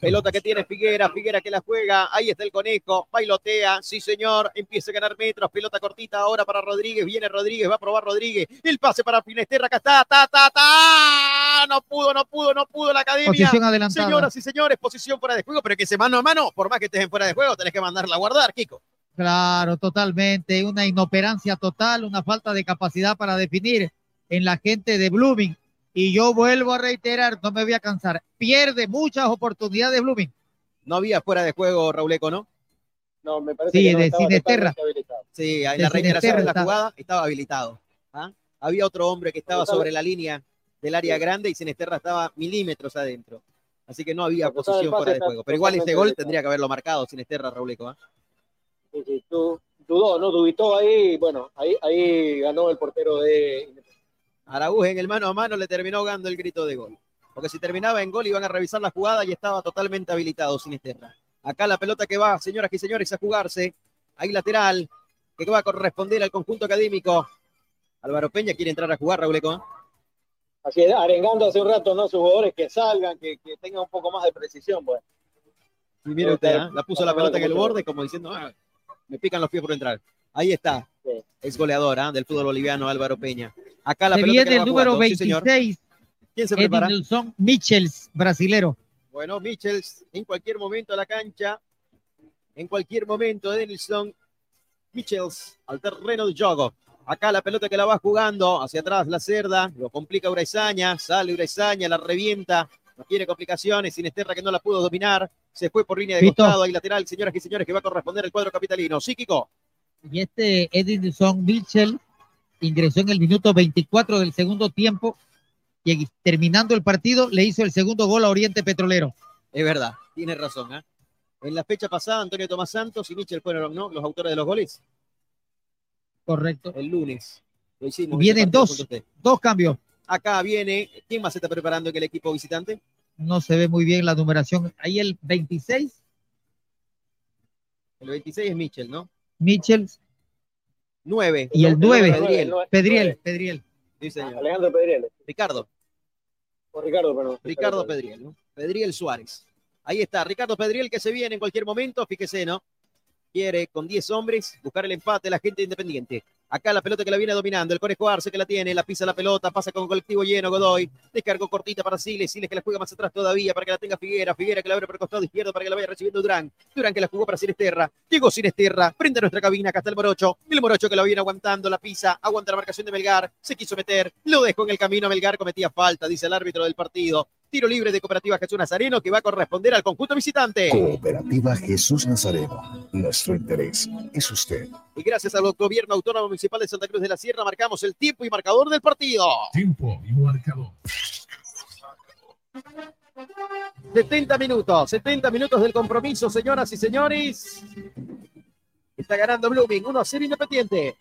Pelota que tiene Figuera, Figuera que la juega, ahí está el conejo, bailotea, sí señor, empieza a ganar metros, pelota cortita ahora para Rodríguez, viene Rodríguez, va a probar Rodríguez, el pase para Finesterra, acá está, ta, ta, ta, no pudo, no pudo, no pudo la academia. Posición adelantada. Señoras y señores, posición fuera de juego, pero que se mano a mano, por más que estés en fuera de juego, tenés que mandarla a guardar, Kiko. Claro, totalmente. Una inoperancia total, una falta de capacidad para definir en la gente de Blooming. Y yo vuelvo a reiterar, no me voy a cansar, pierde muchas oportunidades Blooming. No había fuera de juego, Rauleco, ¿no? No, me parece Sí, que no de estaba Sinesterra. Sí, en De la reiteración de la jugada estaba habilitado. ¿ah? Había otro hombre que estaba sobre la línea del área grande y Sinesterra estaba milímetros adentro. Así que no había posición fuera de juego. Pero igual este gol tendría que haberlo marcado Sinesterra, Rauleco. ¿ah? Sí, sí, du- dudó, ¿no? Dubitó ahí, bueno, ahí, ahí ganó el portero de Araúz en el mano a mano le terminó dando el grito de gol. Porque si terminaba en gol iban a revisar la jugada y estaba totalmente habilitado Sinisterra. Acá la pelota que va, señoras y señores, a jugarse. Ahí lateral, que va a corresponder al conjunto académico. Álvaro Peña quiere entrar a jugar, Raúl Eco. Así es, arengando hace un rato, ¿no? Sus jugadores que salgan, que, que tengan un poco más de precisión, pues. Y mire usted, ¿ah? la puso la pelota en el borde como diciendo, "Ah, me pican los pies por entrar. Ahí está, es goleador ¿ah? del fútbol boliviano Álvaro Peña. Acá la Se pelota que viene la el número jugando, sí, señor. 26, ¿Quién se prepara? Edinson Michels, brasilero. Bueno, Michels en cualquier momento a la cancha. En cualquier momento, Denilson Michels al terreno de juego. Acá la pelota que la va jugando, hacia atrás la cerda, lo complica Uraizaña, sale Uraizaña, la revienta, no tiene complicaciones, Sinesterra que no la pudo dominar, se fue por línea de Pito. costado, ahí lateral, señoras y señores, que va a corresponder el cuadro capitalino. Sí, Kiko. Y este Edinson Mitchell ingresó en el minuto 24 del segundo tiempo y terminando el partido le hizo el segundo gol a Oriente Petrolero. Es verdad, tiene razón. ¿ah? En la fecha pasada, Antonio Tomás Santos y Michel fueron ¿no? los autores de los goles. Correcto. El lunes. Lo hicimos. Vienen partido dos, dos cambios. Acá viene. ¿Quién más se está preparando en el equipo visitante? No se ve muy bien la numeración. Ahí el 26, El 26 es Michel, ¿no? Mitchell 9. y el 9, Pedriel. Pedriel. Pedriel. Sí, señor. Alejandro Pedriel. Ricardo. O Ricardo, perdón. Ricardo Pedriel, ¿no? Pedriel Suárez. Ahí está, Ricardo Pedriel que se viene en cualquier momento, fíjese, ¿no? Quiere con 10 hombres buscar el empate la gente independiente. Acá la pelota que la viene dominando, el Conejo Arce que la tiene, la pisa la pelota, pasa con colectivo lleno, Godoy, descargó cortita para Siles, Siles que la juega más atrás todavía para que la tenga Figuera, Figuera que la abre por el costado izquierdo para que la vaya recibiendo Durán, Durán que la jugó para Sinesterra, llegó Sinesterra, frente a nuestra cabina, acá está el Morocho, el Morocho que la viene aguantando, la pisa, aguanta la marcación de Melgar, se quiso meter, lo dejó en el camino, Melgar cometía falta, dice el árbitro del partido, Tiro libre de Cooperativa Jesús Nazareno que va a corresponder al conjunto visitante. Cooperativa Jesús Nazareno. Nuestro interés es usted. Y gracias al gobierno autónomo municipal de Santa Cruz de la Sierra marcamos el tiempo y marcador del partido. Tiempo y marcador. 70 minutos, 70 minutos del compromiso, señoras y señores. Está ganando Blooming, 1 a 0 Independiente.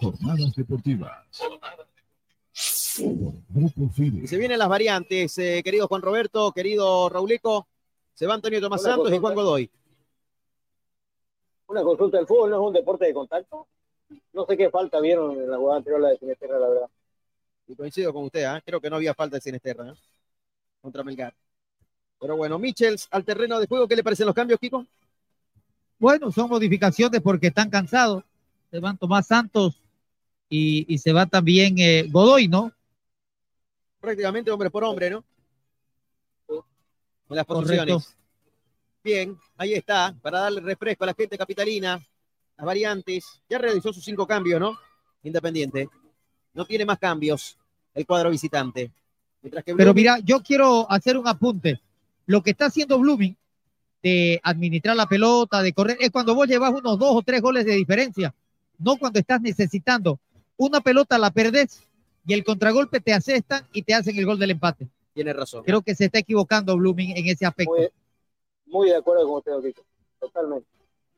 Jornadas deportivas. Y se vienen las variantes, eh, querido Juan Roberto, querido Rauleco. Se va Antonio Tomás Santos y Juan Godoy. Una consulta, ¿el fútbol no es un deporte de contacto? No sé qué falta vieron en la jugada anterior, la de Sinesterra, la verdad. Y coincido con usted, ¿eh? creo que no había falta de Sinesterra ¿eh? contra Melgar. Pero bueno, Michels al terreno de juego, ¿qué le parecen los cambios, Kiko? Bueno, son modificaciones porque están cansados. Se van Tomás Santos y, se va también eh, Godoy, ¿no? Prácticamente hombre por hombre, ¿no? En las posiciones. Bien, ahí está, para darle refresco a la gente capitalina, las variantes. Ya realizó sus cinco cambios, ¿no? Independiente. No tiene más cambios el cuadro visitante. Pero mira, yo quiero hacer un apunte. Lo que está haciendo Blooming de administrar la pelota, de correr, es cuando vos llevas unos dos o tres goles de diferencia, no cuando estás necesitando una pelota la perdés y el contragolpe te asestan y te hacen el gol del empate. Tiene razón. Creo que se está equivocando Blooming en ese aspecto. Muy, de acuerdo con usted, Rico. Totalmente.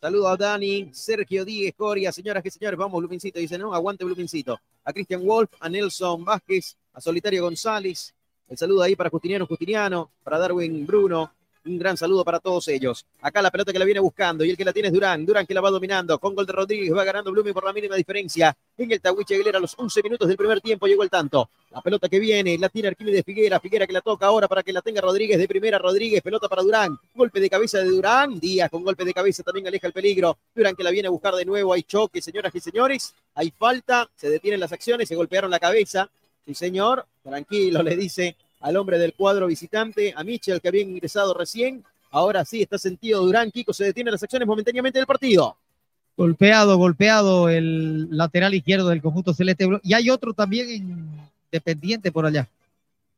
Saludos a Dani, Sergio Díez, Coria, señoras y señores, vamos Blumincito, dice, no, aguante Blumincito. A Cristian Wolf, a Nelson Vázquez, a Solitario González, el saludo ahí para Justiniano Justiniano, para Darwin Bruno, un gran saludo para todos ellos. Acá la pelota que la viene buscando y el que la tiene es Durán. Durán que la va dominando. Con gol de Rodríguez va ganando Blooming por la mínima diferencia. En el Tahuiche Aguilera a los 11 minutos del primer tiempo llegó el tanto. La pelota que viene la tiene Arquímedes Figuera. Figuera que la toca ahora para que la tenga Rodríguez de primera. Rodríguez, pelota para Durán. Golpe de cabeza de Durán. Díaz con golpe de cabeza también aleja el peligro. Durán que la viene a buscar de nuevo. Hay choque, señoras y señores. Hay falta. Se detienen las acciones. Se golpearon la cabeza. Sí, señor. Tranquilo, le dice al hombre del cuadro visitante, a Michel que había ingresado recién. Ahora sí está sentido Durán. Kiko se detiene las acciones momentáneamente del partido. Golpeado, golpeado el lateral izquierdo del conjunto celeste. Y hay otro también en dependiente por allá.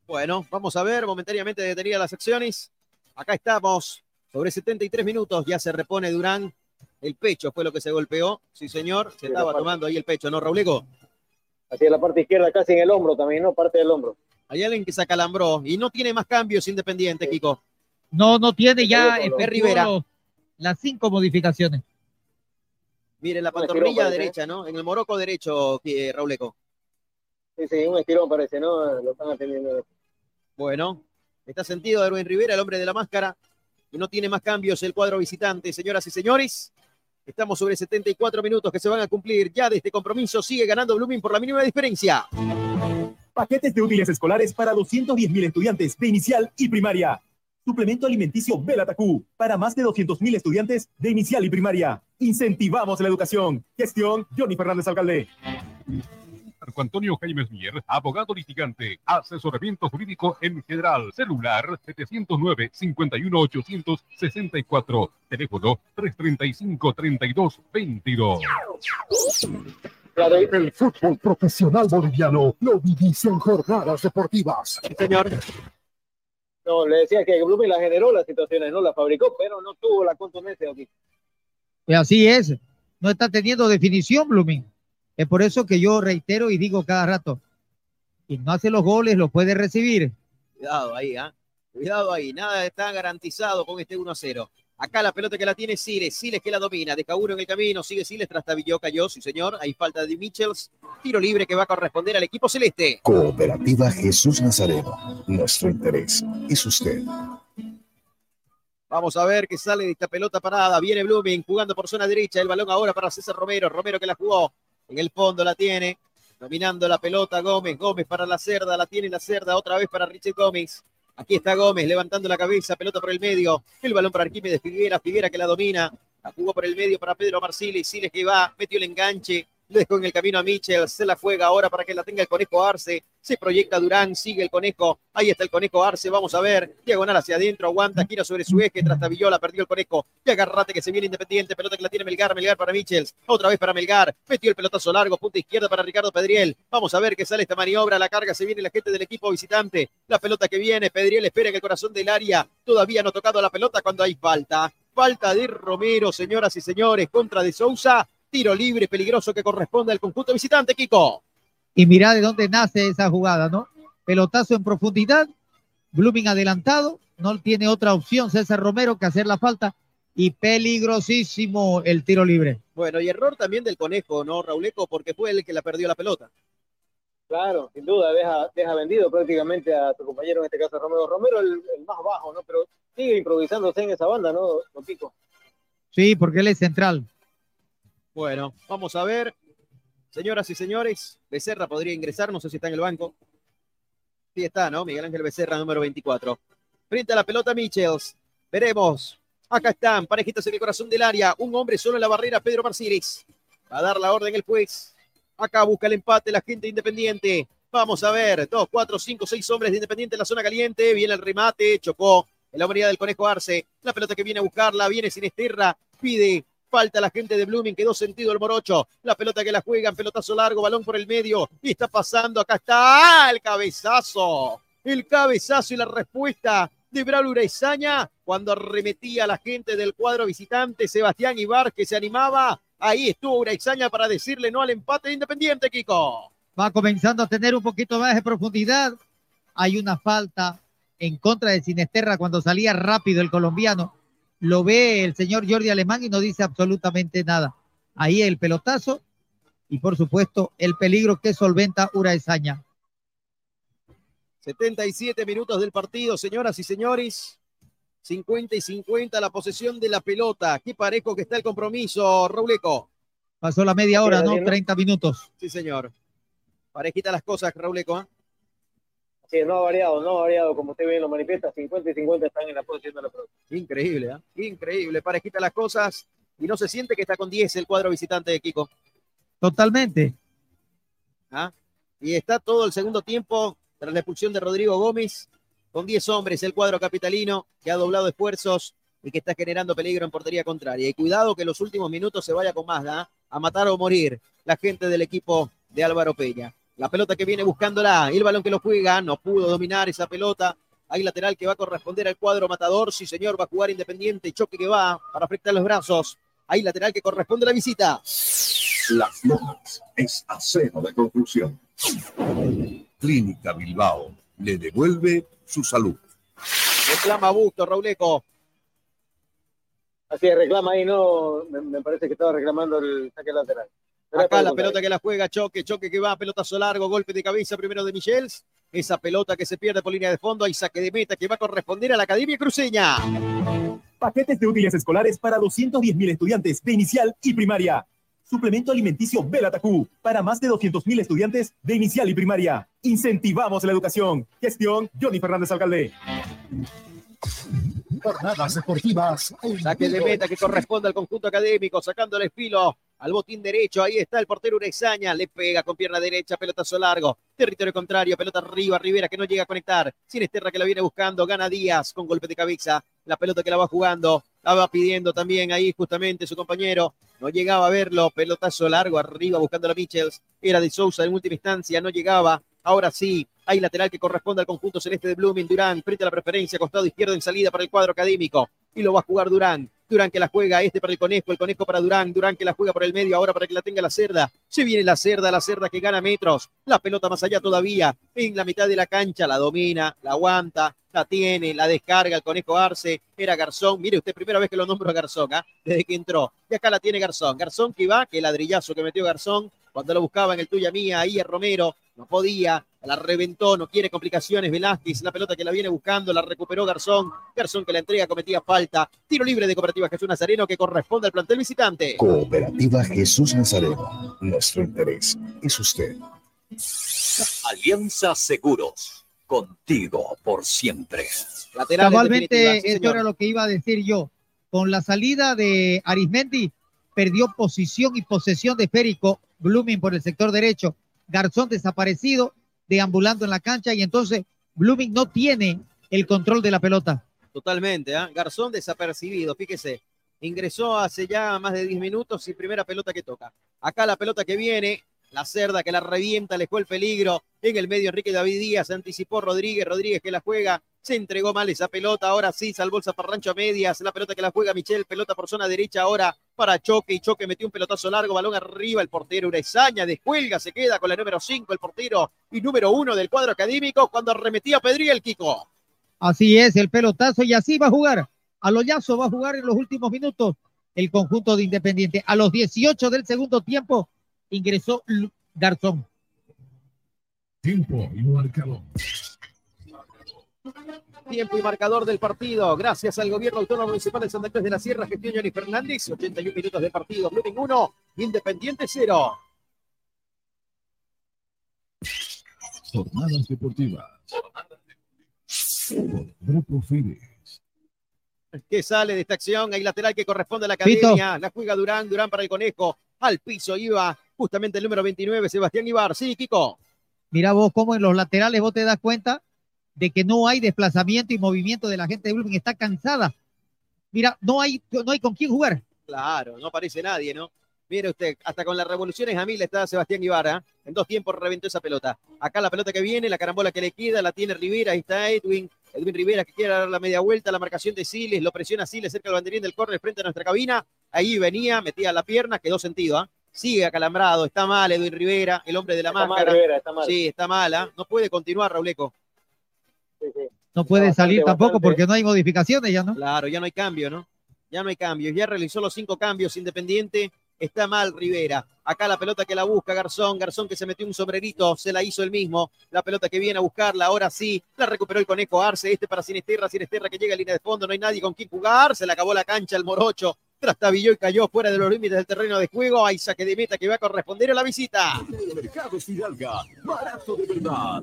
Bueno, vamos a ver, momentáneamente detenidas las acciones. Acá estamos, sobre 73 minutos, ya se repone Durán. El pecho fue lo que se golpeó. Sí, señor, se estaba tomando ahí el pecho, ¿no, Raulego? Hacia la parte izquierda, casi en el hombro también, ¿no? Parte del hombro. Hay alguien que se acalambró y no tiene más cambios independiente, Kiko. No, no tiene ya el Rivera las cinco modificaciones. Mire, la pantorrilla derecha, ¿no? En el moroco derecho, eh, Rauleco. Sí, sí, un estirón parece, ¿no? Lo están atendiendo. Bueno, está sentido Erwin Rivera, el hombre de la máscara, y no tiene más cambios el cuadro visitante, señoras y señores. Estamos sobre 74 minutos que se van a cumplir ya de este compromiso. Sigue ganando Blooming por la mínima diferencia. Paquetes de útiles escolares para 210 mil estudiantes de inicial y primaria. Suplemento alimenticio Belatacú para más de 200.000 estudiantes de inicial y primaria. Incentivamos la educación. Gestión Johnny Fernández Alcalde. Marco Antonio Jaime Mier, abogado litigante, asesoramiento jurídico en general, celular 709-51864, teléfono 335-3222. El fútbol profesional boliviano lo vivís en jornadas deportivas. señor. No, le decía que Blooming la generó las situaciones, no la fabricó, pero no tuvo la contundencia aquí. Y así es, no está teniendo definición Blooming. Es por eso que yo reitero y digo cada rato, y no hace los goles, lo puede recibir. Cuidado ahí, ¿ah? Cuidado ahí, nada está garantizado con este 1-0. Acá la pelota que la tiene Siles, Siles que la domina, deja uno en el camino, sigue Siles, tras Tabillo cayó, sí señor, hay falta de Michels, tiro libre que va a corresponder al equipo celeste. Cooperativa Jesús Nazareno, nuestro interés es usted. Vamos a ver qué sale de esta pelota parada, viene Blooming jugando por zona derecha, el balón ahora para César Romero, Romero que la jugó, en el fondo la tiene, dominando la pelota Gómez, Gómez para la cerda, la tiene la cerda, otra vez para Richard Gómez, Aquí está Gómez levantando la cabeza, pelota por el medio. El balón para Arquímedes Figuera, Figuera que la domina. La jugó por el medio para Pedro Marciles, Siles que va, metió el enganche. Le dejó en el camino a Mitchell. Se la juega ahora para que la tenga el conejo Arce. Se proyecta Durán. Sigue el conejo. Ahí está el conejo Arce. Vamos a ver. Diagonal hacia adentro. Aguanta. Gira sobre su eje. Trastabilló. perdió el conejo. Y agarrate que se viene independiente. Pelota que la tiene Melgar. Melgar para Mitchell. Otra vez para Melgar. Metió el pelotazo largo. Punta izquierda para Ricardo Pedriel. Vamos a ver qué sale esta maniobra. La carga. Se viene la gente del equipo visitante. La pelota que viene. Pedriel espera en el corazón del área. Todavía no ha tocado la pelota cuando hay falta. Falta de Romero, señoras y señores, contra de Sousa Tiro libre peligroso que corresponde al conjunto visitante, Kiko. Y mira de dónde nace esa jugada, ¿no? Pelotazo en profundidad, Blooming adelantado, no tiene otra opción César Romero que hacer la falta y peligrosísimo el tiro libre. Bueno, y error también del conejo, ¿no, Rauleco? Porque fue el que la perdió la pelota. Claro, sin duda, deja, deja vendido prácticamente a tu compañero, en este caso Romero. Romero el, el más bajo, ¿no? Pero sigue improvisándose en esa banda, ¿no, Kiko? Sí, porque él es central. Bueno, vamos a ver. Señoras y señores, Becerra podría ingresar, no sé si está en el banco. Sí está, ¿no? Miguel Ángel Becerra, número 24. Frente a la pelota Michels. Veremos. Acá están, parejitas en el corazón del área. Un hombre solo en la barrera, Pedro Marciris. Va a dar la orden el juez. Acá busca el empate la gente independiente. Vamos a ver. Dos, cuatro, cinco, seis hombres de independiente en la zona caliente. Viene el remate. Chocó en la unidad del Conejo Arce. La pelota que viene a buscarla. Viene sin esterra. Pide Falta la gente de Blooming, quedó sentido el morocho. La pelota que la juegan, pelotazo largo, balón por el medio. Y está pasando, acá está el cabezazo. El cabezazo y la respuesta de Braulio Urezaña cuando arremetía a la gente del cuadro visitante, Sebastián Ibar, que se animaba. Ahí estuvo Urezaña para decirle no al empate de Independiente, Kiko. Va comenzando a tener un poquito más de profundidad. Hay una falta en contra de Sinesterra cuando salía rápido el colombiano lo ve el señor Jordi Alemán y no dice absolutamente nada. Ahí el pelotazo y por supuesto el peligro que solventa Uraesaña. 77 minutos del partido, señoras y señores. 50 y 50 la posesión de la pelota. Qué parejo que está el compromiso, Rauleco. Pasó la media hora, ¿no? 30 minutos. Sí, señor. Parejita las cosas, Rauleco. ¿eh? Sí, no ha variado, no ha variado, como usted bien lo manifiesta, 50 y 50 están en la posición de la pelota. Increíble, ¿eh? increíble, parejita las cosas y no se siente que está con 10 el cuadro visitante de Kiko. Totalmente. ¿Ah? Y está todo el segundo tiempo tras la expulsión de Rodrigo Gómez, con 10 hombres el cuadro capitalino que ha doblado esfuerzos y que está generando peligro en portería contraria. Y cuidado que en los últimos minutos se vaya con más, ¿ah? a matar o morir la gente del equipo de Álvaro Peña. La pelota que viene buscándola, el balón que lo juega, no pudo dominar esa pelota. Hay lateral que va a corresponder al cuadro matador. Sí, señor, va a jugar Independiente. Choque que va para afectar los brazos. Hay lateral que corresponde a la visita. Las Lomas es acero de conclusión. Clínica Bilbao le devuelve su salud. Reclama Busto, Rauleco. Así es, reclama ahí, no, me parece que estaba reclamando el saque lateral. Acá la pelota que la juega, choque, choque que va, pelotazo largo, golpe de cabeza primero de Michels. Esa pelota que se pierde por línea de fondo, hay saque de meta que va a corresponder a la Academia Cruceña. Paquetes de útiles escolares para 210 mil estudiantes de inicial y primaria. Suplemento alimenticio Belatacú para más de 200 mil estudiantes de inicial y primaria. Incentivamos la educación. Gestión Johnny Fernández Alcalde. Jornadas deportivas. Saque de meta que corresponde al conjunto académico, sacando el espilo al botín derecho. Ahí está el portero Urezaña. Le pega con pierna derecha, pelotazo largo. Territorio contrario, pelota arriba, Rivera que no llega a conectar. Sin Esterra que la viene buscando. Gana Díaz con golpe de cabeza. La pelota que la va jugando. La va pidiendo también ahí justamente su compañero. No llegaba a verlo. Pelotazo largo arriba buscando a Michels. Era de Sousa en última instancia. No llegaba. Ahora sí, hay lateral que corresponde al conjunto celeste de Blooming. Durán frente a la preferencia, costado izquierdo en salida para el cuadro académico. Y lo va a jugar Durán. Durán que la juega, este para el conejo, el conejo para Durán, Durán que la juega por el medio, ahora para que la tenga la cerda. Se viene la cerda, la cerda que gana metros. La pelota más allá todavía. En la mitad de la cancha la domina, la aguanta, la tiene, la descarga el conejo Arce. Era Garzón. Mire usted, primera vez que lo nombro a Garzón, ¿ah? desde que entró. Y acá la tiene Garzón. Garzón que va, que ladrillazo que metió Garzón cuando lo buscaba en el tuya mía, ahí es Romero, no podía, la reventó, no quiere complicaciones Velázquez, la pelota que la viene buscando, la recuperó Garzón, Garzón que la entrega cometía falta, tiro libre de Cooperativa Jesús Nazareno que corresponde al plantel visitante. Cooperativa Jesús Nazareno, nuestro interés es usted. Alianza Seguros, contigo por siempre. Lateral Cabalmente, eso era lo que iba a decir yo. Con la salida de Arismendi, perdió posición y posesión de esférico. Blooming por el sector derecho. Garzón desaparecido, deambulando en la cancha y entonces Blooming no tiene el control de la pelota. Totalmente, ¿ah? Garzón desapercibido, fíjese. Ingresó hace ya más de 10 minutos y primera pelota que toca. Acá la pelota que viene, la cerda que la revienta, le fue el peligro. En el medio Enrique David Díaz, anticipó Rodríguez, Rodríguez que la juega, se entregó mal esa pelota, ahora sí, salvó el zaparrancho a medias, la pelota que la juega Michel, pelota por zona derecha ahora para Choque y Choque metió un pelotazo largo, balón arriba, el portero Urezaña descuelga, se queda con la número 5, el portero y número 1 del cuadro académico cuando arremetía Pedriel Kiko. Así es, el pelotazo y así va a jugar. A Loyazo va a jugar en los últimos minutos el conjunto de Independiente. A los 18 del segundo tiempo ingresó Garzón. Tiempo y marcador. Tiempo y marcador del partido. Gracias al gobierno autónomo municipal de Santa Cruz de la Sierra, gestión Johnny Fernández. 81 minutos de partido. Blooming 1, Independiente 0. Jornadas deportivas. Grupo Fides. que sale de esta acción. Hay lateral que corresponde a la academia. La juega Durán, Durán para el conejo. Al piso iba justamente el número 29, Sebastián Ibar. Sí, Kiko. Mira vos cómo en los laterales vos te das cuenta de que no hay desplazamiento y movimiento de la gente de Blooming. Está cansada. Mira, no hay, no hay con quién jugar. Claro, no aparece nadie, ¿no? Mire usted, hasta con las revoluciones a mil está Sebastián Ibarra. En dos tiempos reventó esa pelota. Acá la pelota que viene, la carambola que le queda, la tiene Rivera. Ahí está Edwin. Edwin Rivera que quiere dar la media vuelta, la marcación de Siles, lo presiona Siles cerca del banderín del córner frente a nuestra cabina. Ahí venía, metía la pierna, quedó sentido. ¿ah? Sigue acalambrado, está mal Edwin Rivera, el hombre de la Está mal, máscara. Rivera, está mal. Sí, está mala. No puede continuar, Rauleco. No puede Bastante, salir tampoco bastante. porque no hay modificaciones ya, ¿no? Claro, ya no hay cambio, ¿no? Ya no hay cambios. Ya realizó los cinco cambios Independiente. Está mal Rivera. Acá la pelota que la busca Garzón. Garzón que se metió un sombrerito, se la hizo el mismo. La pelota que viene a buscarla, ahora sí. La recuperó el conejo Arce. Este para Sinesterra. Sinesterra que llega a línea de fondo. No hay nadie con quien jugar. Se le acabó la cancha el Morocho. Trastabilló y cayó fuera de los límites del terreno de juego. Hay saque de meta que va a corresponder a la visita. Mercados Fidalga, barato de verdad.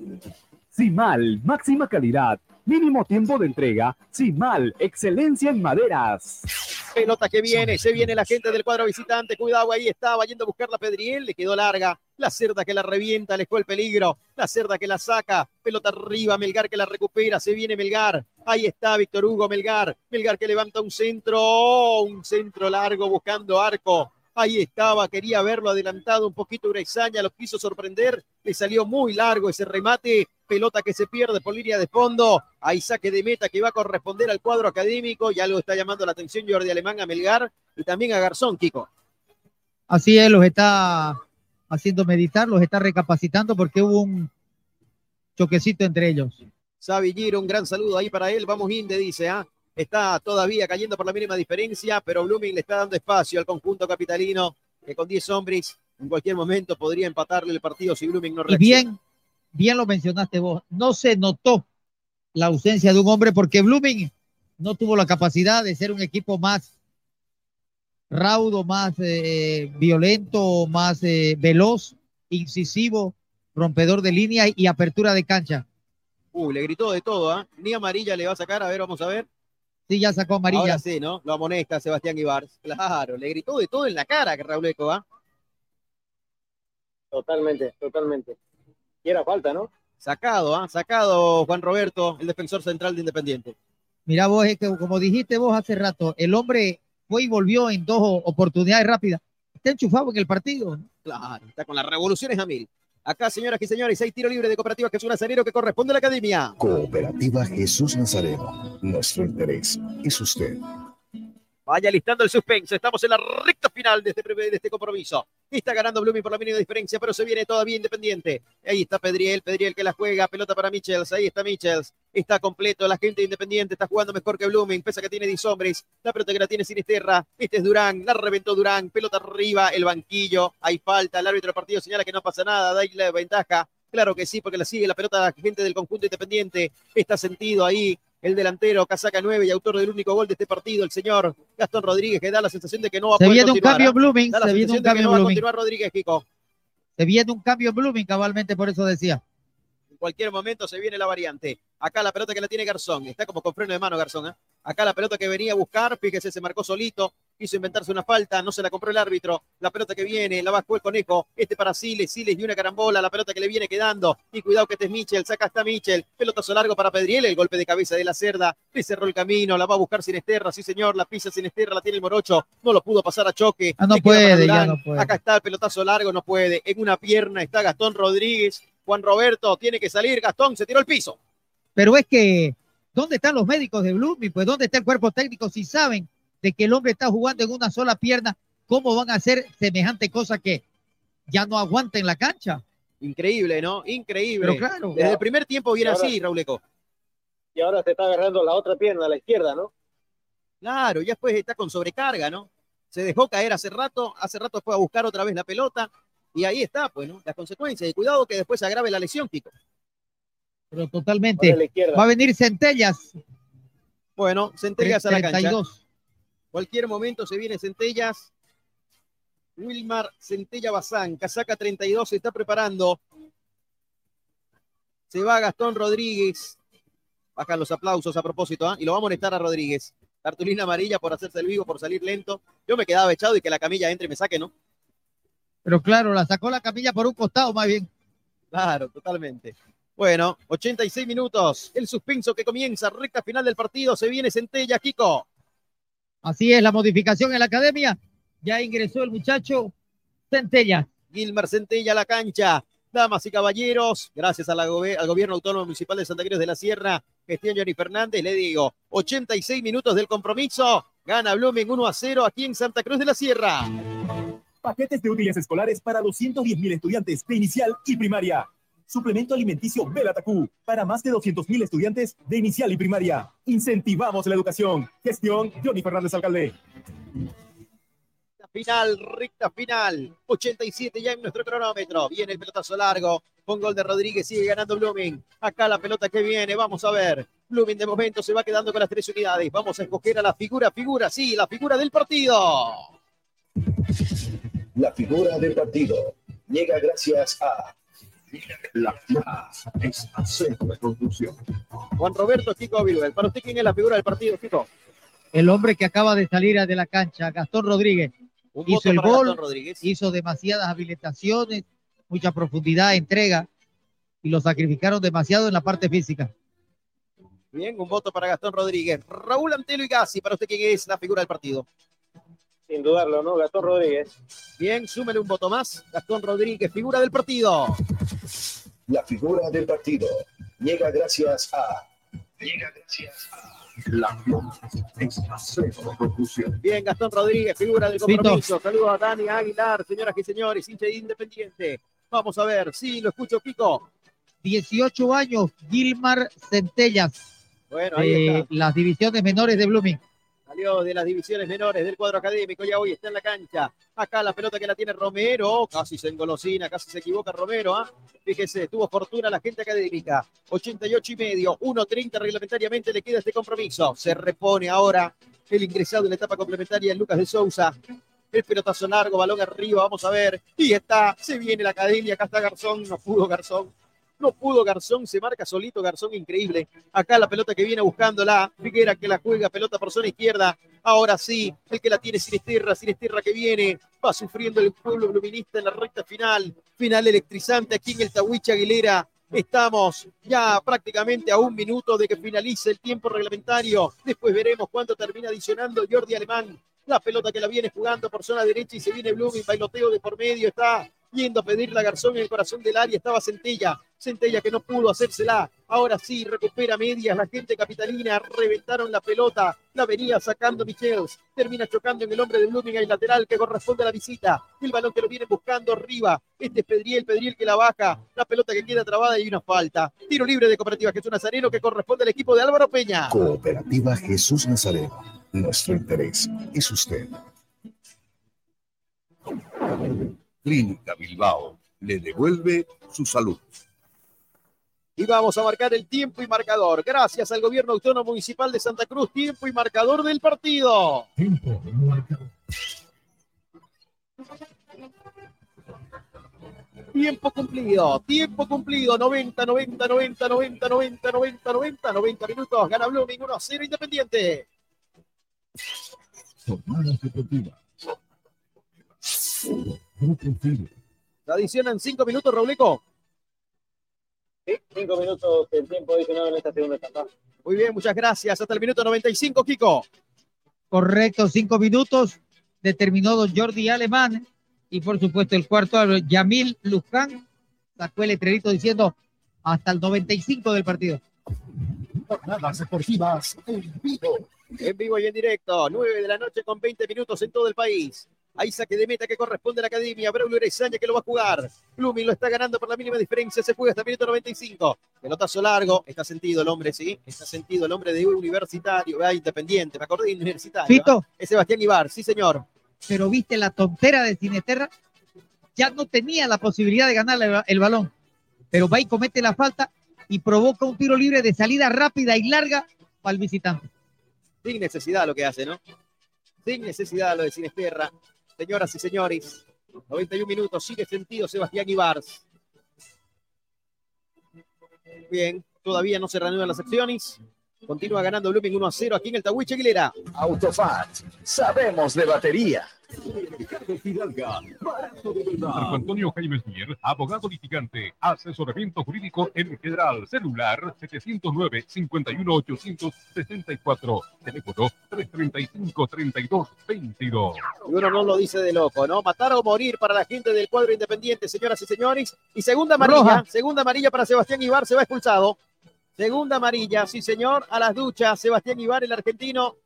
Simal, máxima calidad, mínimo tiempo de entrega. Simal, excelencia en maderas. Pelota que viene, se viene la gente del cuadro visitante. Cuidado, ahí estaba yendo a buscar la Pedriel, le quedó larga. La cerda que la revienta, le fue el peligro. La cerda que la saca, pelota arriba, Melgar que la recupera, se viene Melgar. Ahí está Víctor Hugo Melgar. Melgar que levanta un centro, un centro largo buscando arco. Ahí estaba, quería verlo adelantado un poquito Urezaña, lo quiso sorprender, le salió muy largo ese remate, pelota que se pierde por línea de fondo, hay saque de meta que va a corresponder al cuadro académico, ya lo está llamando la atención Jordi Alemán a Melgar y también a Garzón, Kiko. Así es, los está haciendo meditar, los está recapacitando porque hubo un choquecito entre ellos. Sabi Giro, un gran saludo ahí para él, vamos Inde, dice, ¿ah? Está todavía cayendo por la mínima diferencia, pero Blooming le está dando espacio al conjunto capitalino, que con 10 hombres en cualquier momento podría empatarle el partido si Blooming no Y reacciona. bien, bien lo mencionaste vos, no se notó la ausencia de un hombre porque Blooming no tuvo la capacidad de ser un equipo más raudo, más eh, violento, más eh, veloz, incisivo, rompedor de línea y apertura de cancha. Uh, le gritó de todo, ¿ah? Ni amarilla le va a sacar, a ver, vamos a ver. Sí, ya sacó amarilla. Ahora sí, ¿no? Lo amonesta Sebastián Ibar. Claro, le gritó de todo en la cara que Raúl Eco, ¿ah? Totalmente, totalmente. Y era falta, ¿no? Sacado, ¿ah? Sacado Juan Roberto, el defensor central de Independiente. Mira vos, es que como dijiste vos hace rato, el hombre fue y volvió en dos oportunidades rápidas. Está enchufado en el partido. Claro, está con las revoluciones a mil. Acá, señoras y señores, hay tiro libre de Cooperativa Jesús Nazareno que corresponde a la academia. Cooperativa Jesús Nazareno. Nuestro interés es usted. Vaya listando el suspenso. Estamos en la recta final de este, de este compromiso. Está ganando Blooming por la mínima diferencia, pero se viene todavía Independiente. Ahí está Pedriel, Pedriel que la juega, pelota para Michels, ahí está Michels. Está completo, la gente de Independiente está jugando mejor que Blooming, pese a que tiene 10 hombres. La pelota que la tiene Sinisterra, este es Durán, la reventó Durán, pelota arriba, el banquillo, hay falta, el árbitro del partido señala que no pasa nada, da la ventaja. Claro que sí, porque la sigue la pelota la gente del conjunto independiente. Está sentido ahí el delantero, casaca 9 y autor del único gol de este partido, el señor Gastón Rodríguez, que da la sensación de que no va a Se poder viene un continuar, cambio ¿ah? Blooming, Da la se viene un de que cambio no va a continuar Rodríguez, Kiko. Se viene un cambio en Blooming, cabalmente por eso decía. En cualquier momento se viene la variante. Acá la pelota que la tiene Garzón. Está como con freno de mano Garzón. ¿eh? Acá la pelota que venía a buscar. Fíjese, se marcó solito. Quiso inventarse una falta, no se la compró el árbitro, la pelota que viene, la bajó el conejo, este para Siles, Siles y una carambola, la pelota que le viene quedando, y cuidado que este es Michel, saca hasta Michel, pelotazo largo para Pedriel, el golpe de cabeza de la cerda, le cerró el camino, la va a buscar Sinesterra, sí señor, la pisa Sinesterra, la tiene el Morocho, no lo pudo pasar a choque. Ah, no puede, ya no puede. Acá está el pelotazo largo, no puede, en una pierna está Gastón Rodríguez, Juan Roberto tiene que salir, Gastón se tiró al piso. Pero es que, ¿dónde están los médicos de Blooming? Pues, ¿dónde está el cuerpo técnico si saben de que el hombre está jugando en una sola pierna? ¿Cómo van a hacer semejante cosa que ya no aguanta en la cancha? Increíble, ¿no? Increíble. Pero claro. Desde el primer tiempo viene ahora- así, Rauleco. Y ahora se está agarrando la otra pierna, la izquierda, ¿no? Claro, ya después está con sobrecarga, ¿no? Se dejó caer hace rato, hace rato fue a buscar otra vez la pelota y ahí está, pues, ¿no? Las consecuencias. Y cuidado que después se agrave la lesión, Kiko. Pero totalmente. Va a venir Centellas. Bueno, Centellas a la cancha. 32. Cualquier momento se viene Centellas. Wilmar Centella Bazán, casaca 32, se está preparando. Se va Gastón Rodríguez. Bajan los aplausos a propósito, ¿ah? y lo va a molestar a Rodríguez. Cartulina amarilla por hacerse el vivo, por salir lento. Yo me quedaba echado y que la camilla entre y me saque, ¿no? Pero claro, la sacó la camilla por un costado más bien. Claro, totalmente. Bueno, 86 minutos. El suspenso que comienza, recta final del partido. Se viene Centella, Kiko. Así es, la modificación en la academia. Ya ingresó el muchacho Centella. Gilmar Centella a la cancha. Damas y caballeros, gracias a la gobe- al gobierno autónomo municipal de Santa Cruz de la Sierra, gestión Johnny Fernández, le digo, 86 minutos del compromiso, gana Blooming 1 a 0 aquí en Santa Cruz de la Sierra. Paquetes de útiles escolares para 210 mil estudiantes de inicial y primaria. Suplemento alimenticio Belatacú para más de 200 mil estudiantes de inicial y primaria. Incentivamos la educación. Gestión Johnny Fernández Alcalde. Final, recta final, 87 ya en nuestro cronómetro. Viene el pelotazo largo, con gol de Rodríguez, sigue ganando Blooming. Acá la pelota que viene, vamos a ver. Blooming de momento se va quedando con las tres unidades. Vamos a escoger a la figura, figura, sí, la figura del partido. La figura del partido llega gracias a la Más es acento de construcción. Juan Roberto Kiko Viruel. Para usted, ¿quién es la figura del partido, Kiko? El hombre que acaba de salir de la cancha, Gastón Rodríguez. Un hizo el gol, hizo demasiadas habilitaciones, mucha profundidad, entrega y lo sacrificaron demasiado en la parte física. Bien, un voto para Gastón Rodríguez. Raúl Antelo y Gassi, para usted, ¿quién es la figura del partido? Sin dudarlo, ¿no? Gastón Rodríguez. Bien, súmele un voto más. Gastón Rodríguez, figura del partido. La figura del partido llega gracias a. Llega gracias a. La. Bien, Gastón Rodríguez, figura del compromiso. Saludos a Dani Aguilar, señoras y señores, hincha de Independiente. Vamos a ver, sí, lo escucho, Kiko. 18 años, Gilmar Centellas, Bueno, ahí está. las divisiones menores de Blooming. Salió de las divisiones menores del cuadro académico, ya hoy está en la cancha. Acá la pelota que la tiene Romero, casi se engolosina, casi se equivoca Romero. ¿ah? Fíjese, tuvo fortuna la gente académica. 88 y medio, 1.30 reglamentariamente le queda este compromiso. Se repone ahora el ingresado en la etapa complementaria Lucas de Sousa. El pelotazo largo, balón arriba, vamos a ver. Y está, se viene la academia, acá está Garzón, no pudo Garzón. No pudo Garzón, se marca solito Garzón, increíble. Acá la pelota que viene buscándola. Figuera que la juega, pelota por zona izquierda. Ahora sí, el que la tiene Sinesterra, Sinesterra que viene. Va sufriendo el pueblo bluminista en la recta final. Final electrizante aquí en el Tahuiche Aguilera. Estamos ya prácticamente a un minuto de que finalice el tiempo reglamentario. Después veremos cuánto termina adicionando Jordi Alemán. La pelota que la viene jugando por zona derecha y se viene Blooming, bailoteo de por medio. Está yendo a pedirle a Garzón en el corazón del área. Estaba Centella. Centella que no pudo hacérsela. Ahora sí, recupera medias la gente capitalina. Reventaron la pelota. La venía sacando Michels. Termina chocando en el hombre de Blooming el lateral que corresponde a la visita. El balón que lo viene buscando arriba. Este es Pedriel, Pedriel que la baja. La pelota que queda trabada y una falta. Tiro libre de Cooperativa Jesús Nazareno que corresponde al equipo de Álvaro Peña. Cooperativa Jesús Nazareno. Nuestro interés es usted. Clínica Bilbao le devuelve su salud. Y vamos a marcar el tiempo y marcador. Gracias al gobierno autónomo municipal de Santa Cruz. Tiempo y marcador del partido. Tiempo marcador. Tiempo cumplido, tiempo cumplido, 90, 90, 90, 90, 90, 90, 90, 90 minutos. Gana Blooming 1 a 0 Independiente. Jornadas deportivas. Fide. La adicionan cinco minutos, Raulico. Sí, cinco minutos el tiempo adicionado en esta segunda etapa. Muy bien, muchas gracias. Hasta el minuto 95, Kiko. Correcto, cinco minutos. Determinó don Jordi Alemán. Y por supuesto, el cuarto, Yamil Luján, sacó el letrerito diciendo hasta el 95 del partido. Jornadas deportivas en vivo. En vivo y en directo, 9 de la noche con 20 minutos en todo el país. Hay saque de meta que corresponde a la academia. Braulio Erezaña que lo va a jugar. Blooming lo está ganando por la mínima diferencia. Se juega hasta el minuto 95. Pelotazo largo. Está sentido el hombre, sí. Está sentido el hombre de universitario. Ah, independiente. Me acordé de universitario. Fito. Es Sebastián Ibar. Sí, señor. Pero viste la tontera de Cineterra. Ya no tenía la posibilidad de ganar el, el balón. Pero va y comete la falta y provoca un tiro libre de salida rápida y larga para el visitante. Sin necesidad lo que hace, ¿no? Sin necesidad lo de Cinesterra. Señoras y señores, 91 minutos, sigue sentido Sebastián Ibars. Bien, todavía no se reanudan las acciones. Continúa ganando Blooming 1 a 0 aquí en el Tahuiche Aguilera. Autofat, sabemos de batería. Marco Antonio Jaime Mier, abogado litigante, asesoramiento jurídico en general, celular 709-51864, teléfono 335-3222. Y uno no lo dice de loco, ¿no? Matar o morir para la gente del cuadro independiente, señoras y señores. Y segunda amarilla, Roja. segunda amarilla para Sebastián Ibar, se va expulsado. Segunda amarilla, sí señor, a las duchas, Sebastián Ibar, el argentino.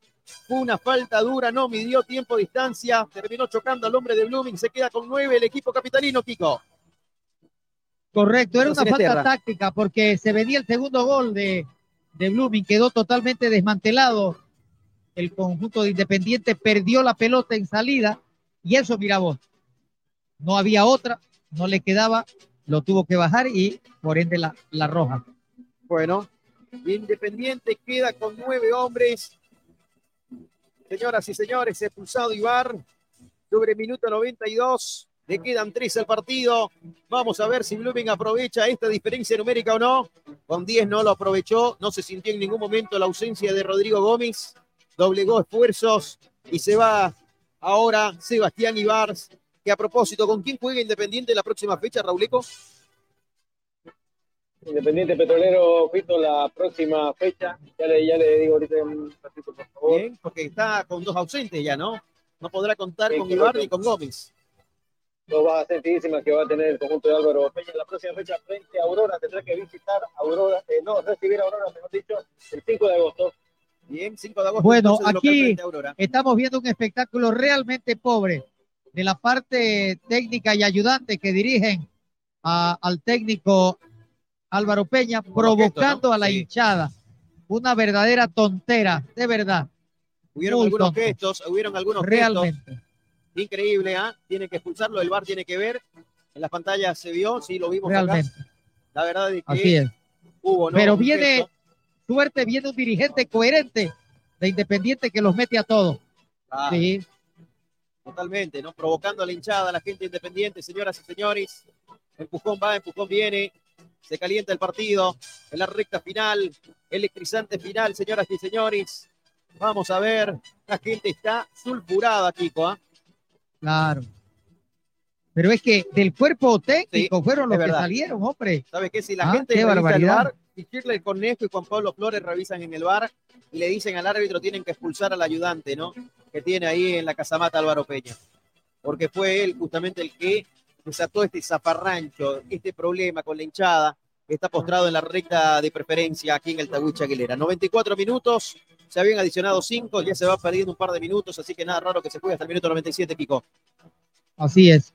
Fue una falta dura, no midió tiempo, distancia, terminó chocando al hombre de Blooming, se queda con nueve el equipo capitalino, Kiko. Correcto, era una falta tierra. táctica porque se venía el segundo gol de, de Blooming, quedó totalmente desmantelado. El conjunto de Independiente perdió la pelota en salida y eso, mira vos, no había otra, no le quedaba, lo tuvo que bajar y por ende la, la roja. Bueno, Independiente queda con nueve hombres. Señoras y señores, expulsado Ibar sobre minuto 92. Le quedan tres al partido. Vamos a ver si Blooming aprovecha esta diferencia numérica o no. Con 10 no lo aprovechó. No se sintió en ningún momento la ausencia de Rodrigo Gómez. Doblegó esfuerzos y se va ahora Sebastián Ibars. Que a propósito, ¿con quién juega Independiente la próxima fecha, Rauleco? Independiente Petrolero, Fito, la próxima fecha. Ya le, ya le digo ahorita un ratito, por favor. Bien, porque está con dos ausentes ya, ¿no? No podrá contar Sí, con. Ibar ni con Gómez. Dos bajas sentidísimas que va a tener el conjunto de Álvaro Peña. La próxima fecha frente a Aurora tendrá que visitar Aurora, eh, no, recibir a Aurora, mejor dicho, el 5 de agosto. Bien, 5 de agosto. Bueno, aquí estamos viendo un espectáculo realmente pobre de la parte técnica y ayudante que dirigen a- al técnico Álvaro Peña, provocando a la hinchada. Una verdadera tontera, de verdad. Hubieron Muy algunos tonto. gestos, hubieron algunos Realmente. gestos. Increíble, ¿ah? Tiene que expulsarlo, el VAR tiene que ver. En las pantallas se vio, sí, lo vimos Realmente. acá. La verdad es que Así es. hubo, ¿no? Pero Un viene, gesto. suerte, viene un dirigente coherente de Independiente que los mete a todos. Sí. Totalmente, ¿no? Provocando a la hinchada, a la gente independiente, señoras y señores. Empujón va, empujón viene. Se calienta el partido en la recta final, electrizante final, señoras y señores. Vamos a ver, la gente está sulfurada, Kiko, ¿ah? Claro. Pero es que del cuerpo técnico Sí, fueron los que salieron, hombre. ¿Sabe qué? Si la Ah, gente qué revisa el bar, y Shirley Cornejo y Juan Pablo Flores revisan en el bar y le dicen al árbitro tienen que expulsar al ayudante, ¿no? Que tiene ahí en la casamata Álvaro Peña. Porque fue él justamente el que desató este zafarrancho, este problema con la hinchada está postrado en la recta de preferencia aquí en el Tahuicha Aguilera. 94 minutos, se habían adicionado 5, ya se va perdiendo un par de minutos, así que nada raro que se juegue hasta el minuto 97, Kiko. Así es.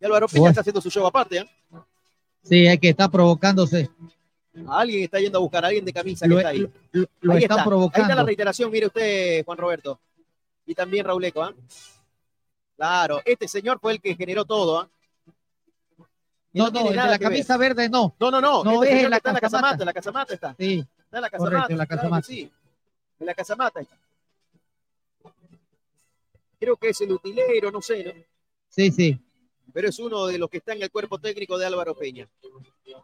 Y Álvaro Peña está haciendo su show aparte, ¿eh? Sí, hay que estar provocándose. Alguien está yendo a buscar a alguien de camisa Lo- que está ahí. lo- lo Ahí están está. provocando. Ahí está la reiteración, mire usted, Juan Roberto. Y también Rauleco, ¿ah? Claro, este señor fue el que generó todo, ¿ah? Y No, no, el de la ver. camisa verde no. No, no, no. No este es en la está casamata. en la casamata está. Sí, Está en la Correcto, casamata. en la claro casamata. sí. En la casamata está. Creo que es el utilero, no sé, ¿no? sí, sí. Pero es uno de los que está en el cuerpo técnico de Álvaro Peña.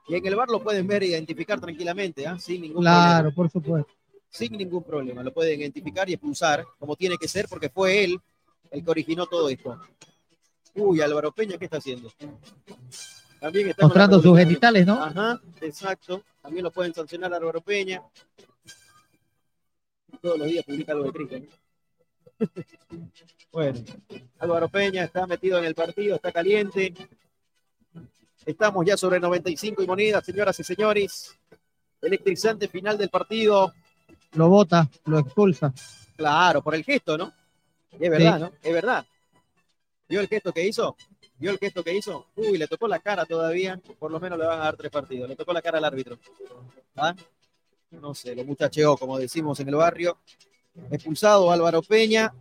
Y en el bar lo pueden ver e identificar tranquilamente, ¿ah? Sin ningún Claro, problema. por supuesto. sin ningún problema. Lo pueden identificar y expulsar como tiene que ser porque fue él el que originó todo esto. Uy, Álvaro Peña, ¿qué está haciendo? También está Mostrando sus genitales, ¿no? Ajá, exacto. También lo pueden sancionar a Álvaro Peña. Todos los días publica algo de Cristian. bueno, Álvaro Peña está metido en el partido, está caliente. Estamos ya sobre 95 y monedas, señoras y señores. Electrizante final del partido. Lo bota, lo expulsa. Claro, por el gesto, ¿no? es verdad, ¿no? Es verdad. ¿Vio el gesto que hizo? ¿Vio el gesto que hizo? Uy, le tocó la cara todavía. Por lo menos le van a dar tres partidos. Le tocó la cara al árbitro. ¿Ah? No sé, lo muchacheó, como decimos en el barrio. Expulsado Álvaro Peña.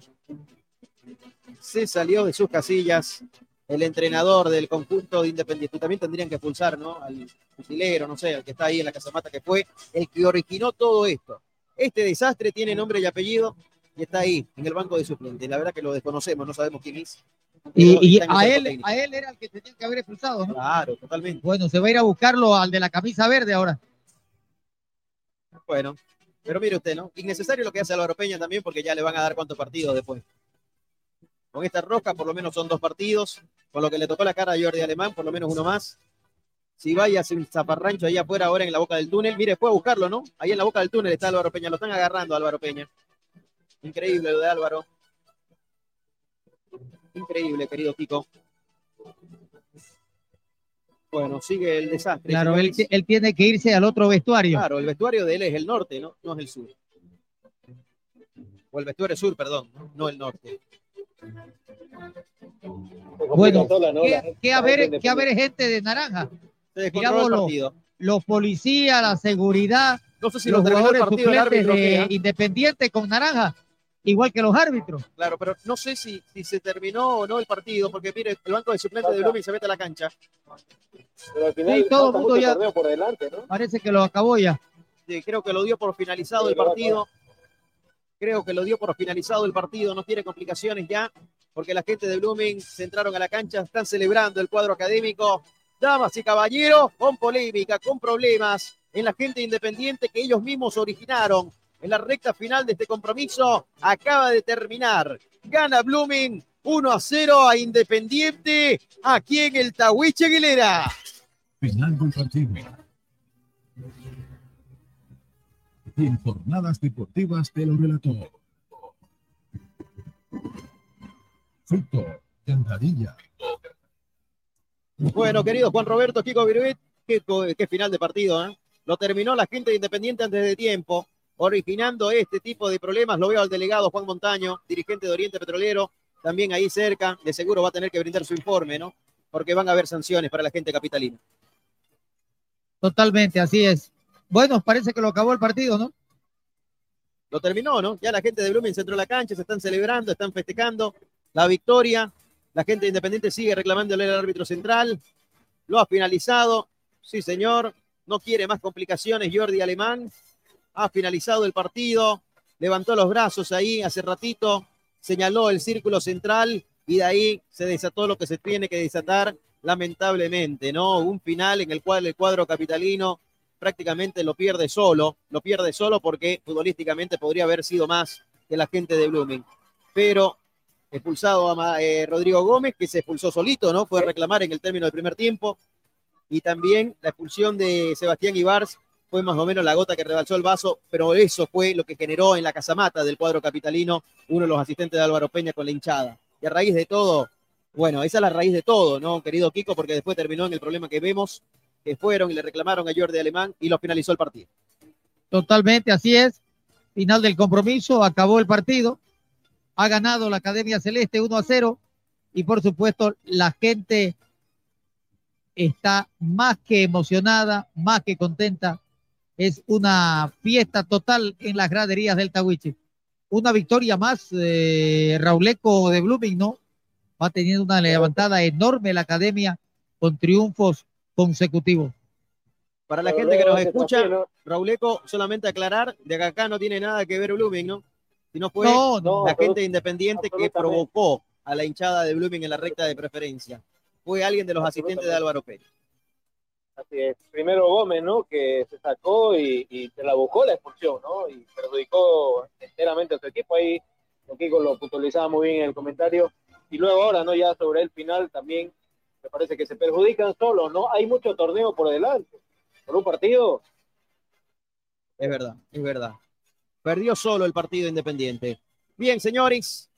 Se salió de sus casillas el entrenador del conjunto de Independiente. También tendrían que expulsar, ¿no? Al fusilero, no sé, al que está ahí en la casamata, que fue el que originó todo esto. Este desastre tiene nombre y apellido y está ahí, en el banco de suplentes. La verdad que lo desconocemos, no sabemos quién es. Y, a, él, a él era el que tenía que haber expulsado, ¿no? Claro, totalmente. Bueno, se va a ir a buscarlo al de la camisa verde ahora. Bueno, pero mire usted, ¿no? Innecesario lo que hace Álvaro Peña también porque ya le van a dar cuántos partidos después. Con esta roca por lo menos son dos partidos. Con lo que le tocó la cara a Jordi Alemán, por lo menos uno más. Si vaya sin zaparrancho ahí afuera ahora en la boca del túnel, mire, fue a buscarlo, ¿no? Ahí en la boca del túnel está Álvaro Peña, lo están agarrando Álvaro Peña. Increíble lo de Álvaro. Increíble, querido Kiko. Bueno, sigue el desastre. Claro, él, tiene que irse al otro vestuario. Claro, el vestuario de él es el norte, ¿no? No es el sur. O el vestuario sur, perdón, no el norte. Bueno, ¿qué, a ver, ¿qué a ver gente de naranja? Digamos, los, los policías, la seguridad, no sé si los jugadores suplentes de Independiente con naranja igual que los árbitros. Claro, pero no sé si, si se terminó o no el partido, porque mire, el banco de suplentes de Blooming se mete a la cancha. Pero al final todo el mundo ya por delante, ¿no? Parece que lo acabó ya. Sí, creo que lo dio por finalizado el partido. Creo que lo dio por finalizado el partido, no tiene complicaciones ya, porque la gente de Blooming se entraron a la cancha, están celebrando el cuadro académico. Damas y caballeros, con polémica, con problemas en la gente independiente que ellos mismos originaron en la recta final de este compromiso. Acaba de terminar. Gana Blooming 1 a 0 a Independiente aquí en el Tahuiche Aguilera. Final del partido. en jornadas deportivas te lo relató. Fruto, Cantadilla. Bueno, querido Juan Roberto, Kiko Viruit, qué, final de partido, ¿eh? Lo terminó la gente de Independiente antes de tiempo originando este tipo de problemas. Lo veo al delegado Juan Montaño, dirigente de Oriente Petrolero, también ahí cerca. De seguro va a tener que brindar su informe, ¿no? Porque van a haber sanciones para la gente capitalina. Totalmente, así es. Bueno, parece que lo acabó el partido, ¿no? Lo terminó, ¿no? Ya la gente de Blooming entró a la cancha, se están celebrando, están festejando la victoria. La gente de Independiente sigue reclamándole al árbitro central. Lo ha finalizado. Sí, señor. No quiere más complicaciones Jordi Alemán ha finalizado el partido, levantó los brazos ahí hace ratito, señaló el círculo central y de ahí se desató lo que se tiene que desatar, lamentablemente, ¿no? Un final en el cual el cuadro capitalino prácticamente lo pierde solo, lo pierde solo porque futbolísticamente podría haber sido más que la gente de Blooming. Pero expulsado a eh, Rodrigo Gómez, que se expulsó solito, ¿no? Fue a reclamar en el término del primer tiempo. Y también la expulsión de Sebastián Ibars, fue más o menos la gota que rebalsó el vaso, pero eso fue lo que generó en la casamata del cuadro capitalino uno de los asistentes de Álvaro Peña con la hinchada. Y a raíz de todo, bueno, esa es la raíz de todo, ¿no, querido Kiko? Porque después terminó en el problema que vemos, que fueron y le reclamaron a Jordi Alemán y lo finalizó el partido. Totalmente, así es. Final del compromiso, acabó el partido. Ha ganado la Academia Celeste 1 a 0 y por supuesto la gente está más que emocionada, más que contenta es una fiesta total en las graderías del Tahuiche. Una victoria más, eh, Rauleco de Blooming, ¿no? Va teniendo una levantada enorme la academia con triunfos consecutivos. Para la gente que nos escucha, Rauleco, solamente aclarar, de acá no tiene nada que ver Blooming, ¿no? Sino fue la gente independiente que provocó a la hinchada de Blooming en la recta de preferencia. Fue alguien de los asistentes de Álvaro Pérez. Así es. Primero Gómez, ¿no? Que se sacó y, se la buscó la expulsión, ¿no? Y perjudicó enteramente a su equipo. Ahí Kiko lo puntualizaba muy bien en el comentario. Y luego ahora, ¿no? Ya sobre el final también me parece que se perjudican solos, ¿no? Hay mucho torneo por delante. Por un partido. Es verdad, es verdad. Perdió solo el partido independiente. Bien, señores.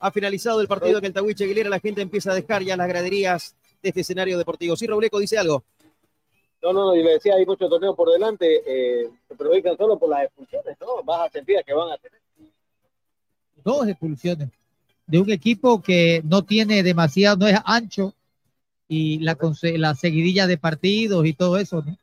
Ha finalizado el partido que el Tahuiche Aguilera. La gente empieza a dejar ya las graderías de este escenario deportivo. Sí, Robleco dice algo. No, no, no, y le decía, hay mucho torneo por delante, eh, se perjudican solo por las expulsiones, ¿no? Bajas sentidas que van a tener. Dos expulsiones de un equipo que no tiene demasiado, no es ancho, y la, la seguidilla de partidos y todo eso, ¿no?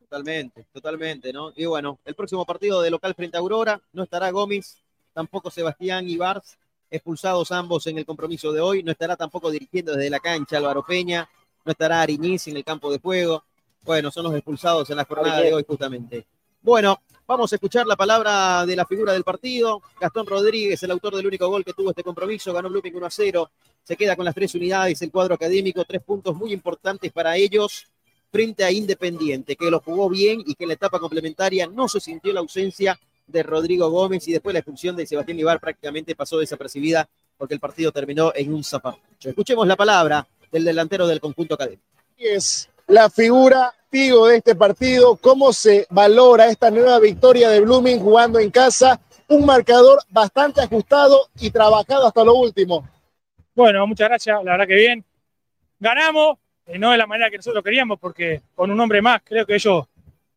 Totalmente, totalmente, ¿no? Y bueno, el próximo partido de local frente a Aurora no estará Gómez, tampoco Sebastián Ibars, expulsados ambos en el compromiso de hoy, no estará tampoco dirigiendo desde la cancha Álvaro Peña, no estará Ariñiz en el campo de juego, bueno, son los expulsados en la jornada de hoy justamente. Bueno, vamos a escuchar la palabra de la figura del partido. Gastón Rodríguez, el autor del único gol que tuvo este compromiso, ganó Blooming 1 a 0. Se queda con las tres unidades, el cuadro académico, tres puntos muy importantes para ellos frente a Independiente, que lo jugó bien y que en la etapa complementaria no se sintió la ausencia de Rodrigo Gómez y después la expulsión de Sebastián Ibar prácticamente pasó desapercibida porque el partido terminó en un zapato. Escuchemos la palabra del delantero del conjunto académico. Es la figura Pigo de este partido, cómo se valora esta nueva victoria de Blooming jugando en casa, un marcador bastante ajustado y trabajado hasta lo último. Bueno, muchas gracias, la verdad que bien. Ganamos, eh, no de la manera que nosotros queríamos, porque con un hombre más, creo que ellos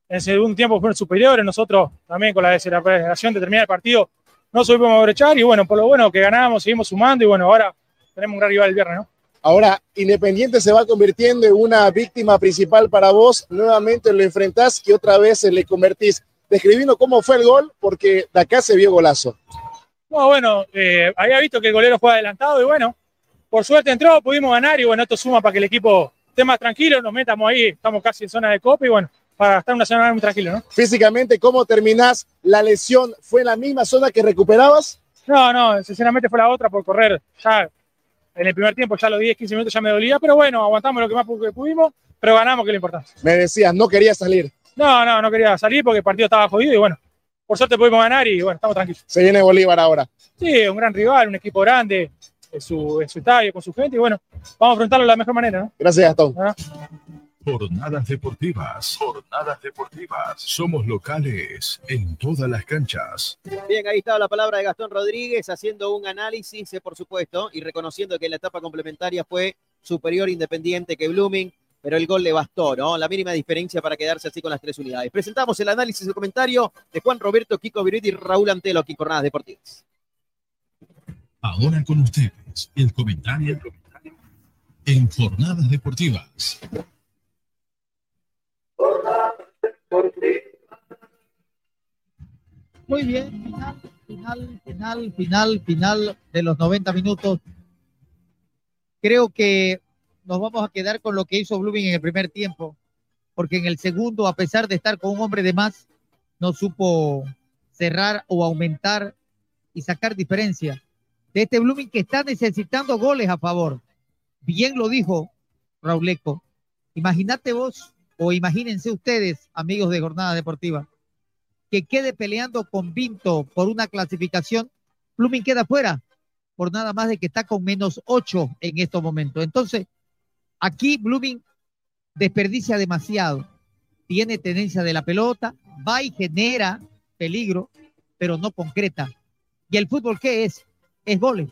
en el segundo tiempo fueron superiores, nosotros también con la desesperación de terminar el partido no supimos brechar y bueno, por lo bueno que ganamos, seguimos sumando y bueno, ahora tenemos un gran rival el viernes, ¿no? Ahora, Independiente se va convirtiendo en una víctima principal para vos. Nuevamente lo enfrentás y otra vez le convertís. Describiendo cómo fue el gol, porque de acá se vio golazo. No, bueno, eh, había visto que el golero fue adelantado y bueno, por suerte entró, pudimos ganar y bueno, esto suma para que el equipo esté más tranquilo, nos metamos ahí, estamos casi en zona de copa y bueno, para estar una semana muy tranquilo, ¿no? Físicamente, ¿cómo terminás la lesión? ¿Fue en la misma zona que recuperabas? No, no, sinceramente fue la otra por correr. Ya en el primer tiempo, ya los 10, 15 minutos ya me dolía, pero bueno, aguantamos lo que más pudimos, pero ganamos, que es lo importante. Me decías, no quería salir. No, no, no quería salir porque el partido estaba jodido y bueno, por suerte pudimos ganar y bueno, estamos tranquilos. Se viene Bolívar ahora. Sí, un gran rival, un equipo grande, en su, en su estadio, con su gente y bueno, vamos a afrontarlo de la mejor manera. ¿no? Gracias, Gastón. ¿Ah? Jornadas deportivas. Jornadas deportivas. Somos locales en todas las canchas. Bien, ahí está la palabra de Gastón Rodríguez haciendo un análisis, eh, por supuesto, y reconociendo que la etapa complementaria fue superior independiente que Blooming, pero el gol le bastó, ¿no? La mínima diferencia para quedarse así con las tres unidades. Presentamos el análisis y el comentario de Juan Roberto, Kiko Viruti y Raúl Antelo aquí en Jornadas Deportivas. Ahora con ustedes, el comentario en Jornadas Deportivas. Muy bien, final, final, final, final, de los 90 minutos. Creo que nos vamos a quedar con lo que hizo Blooming en el primer tiempo, porque en el segundo, a pesar de estar con un hombre de más, no supo cerrar o aumentar y sacar diferencia de este Blooming que está necesitando goles a favor. Bien lo dijo Rauleco. Imagínate vos o imagínense ustedes, amigos de Jornada Deportiva, que quede peleando con Vinto por una clasificación, Blooming queda fuera por nada más de que está con menos ocho en estos momentos. Entonces, aquí Blooming desperdicia demasiado. Tiene tenencia de la pelota, va y genera peligro, pero no concreta. ¿Y el fútbol qué es? Es goles.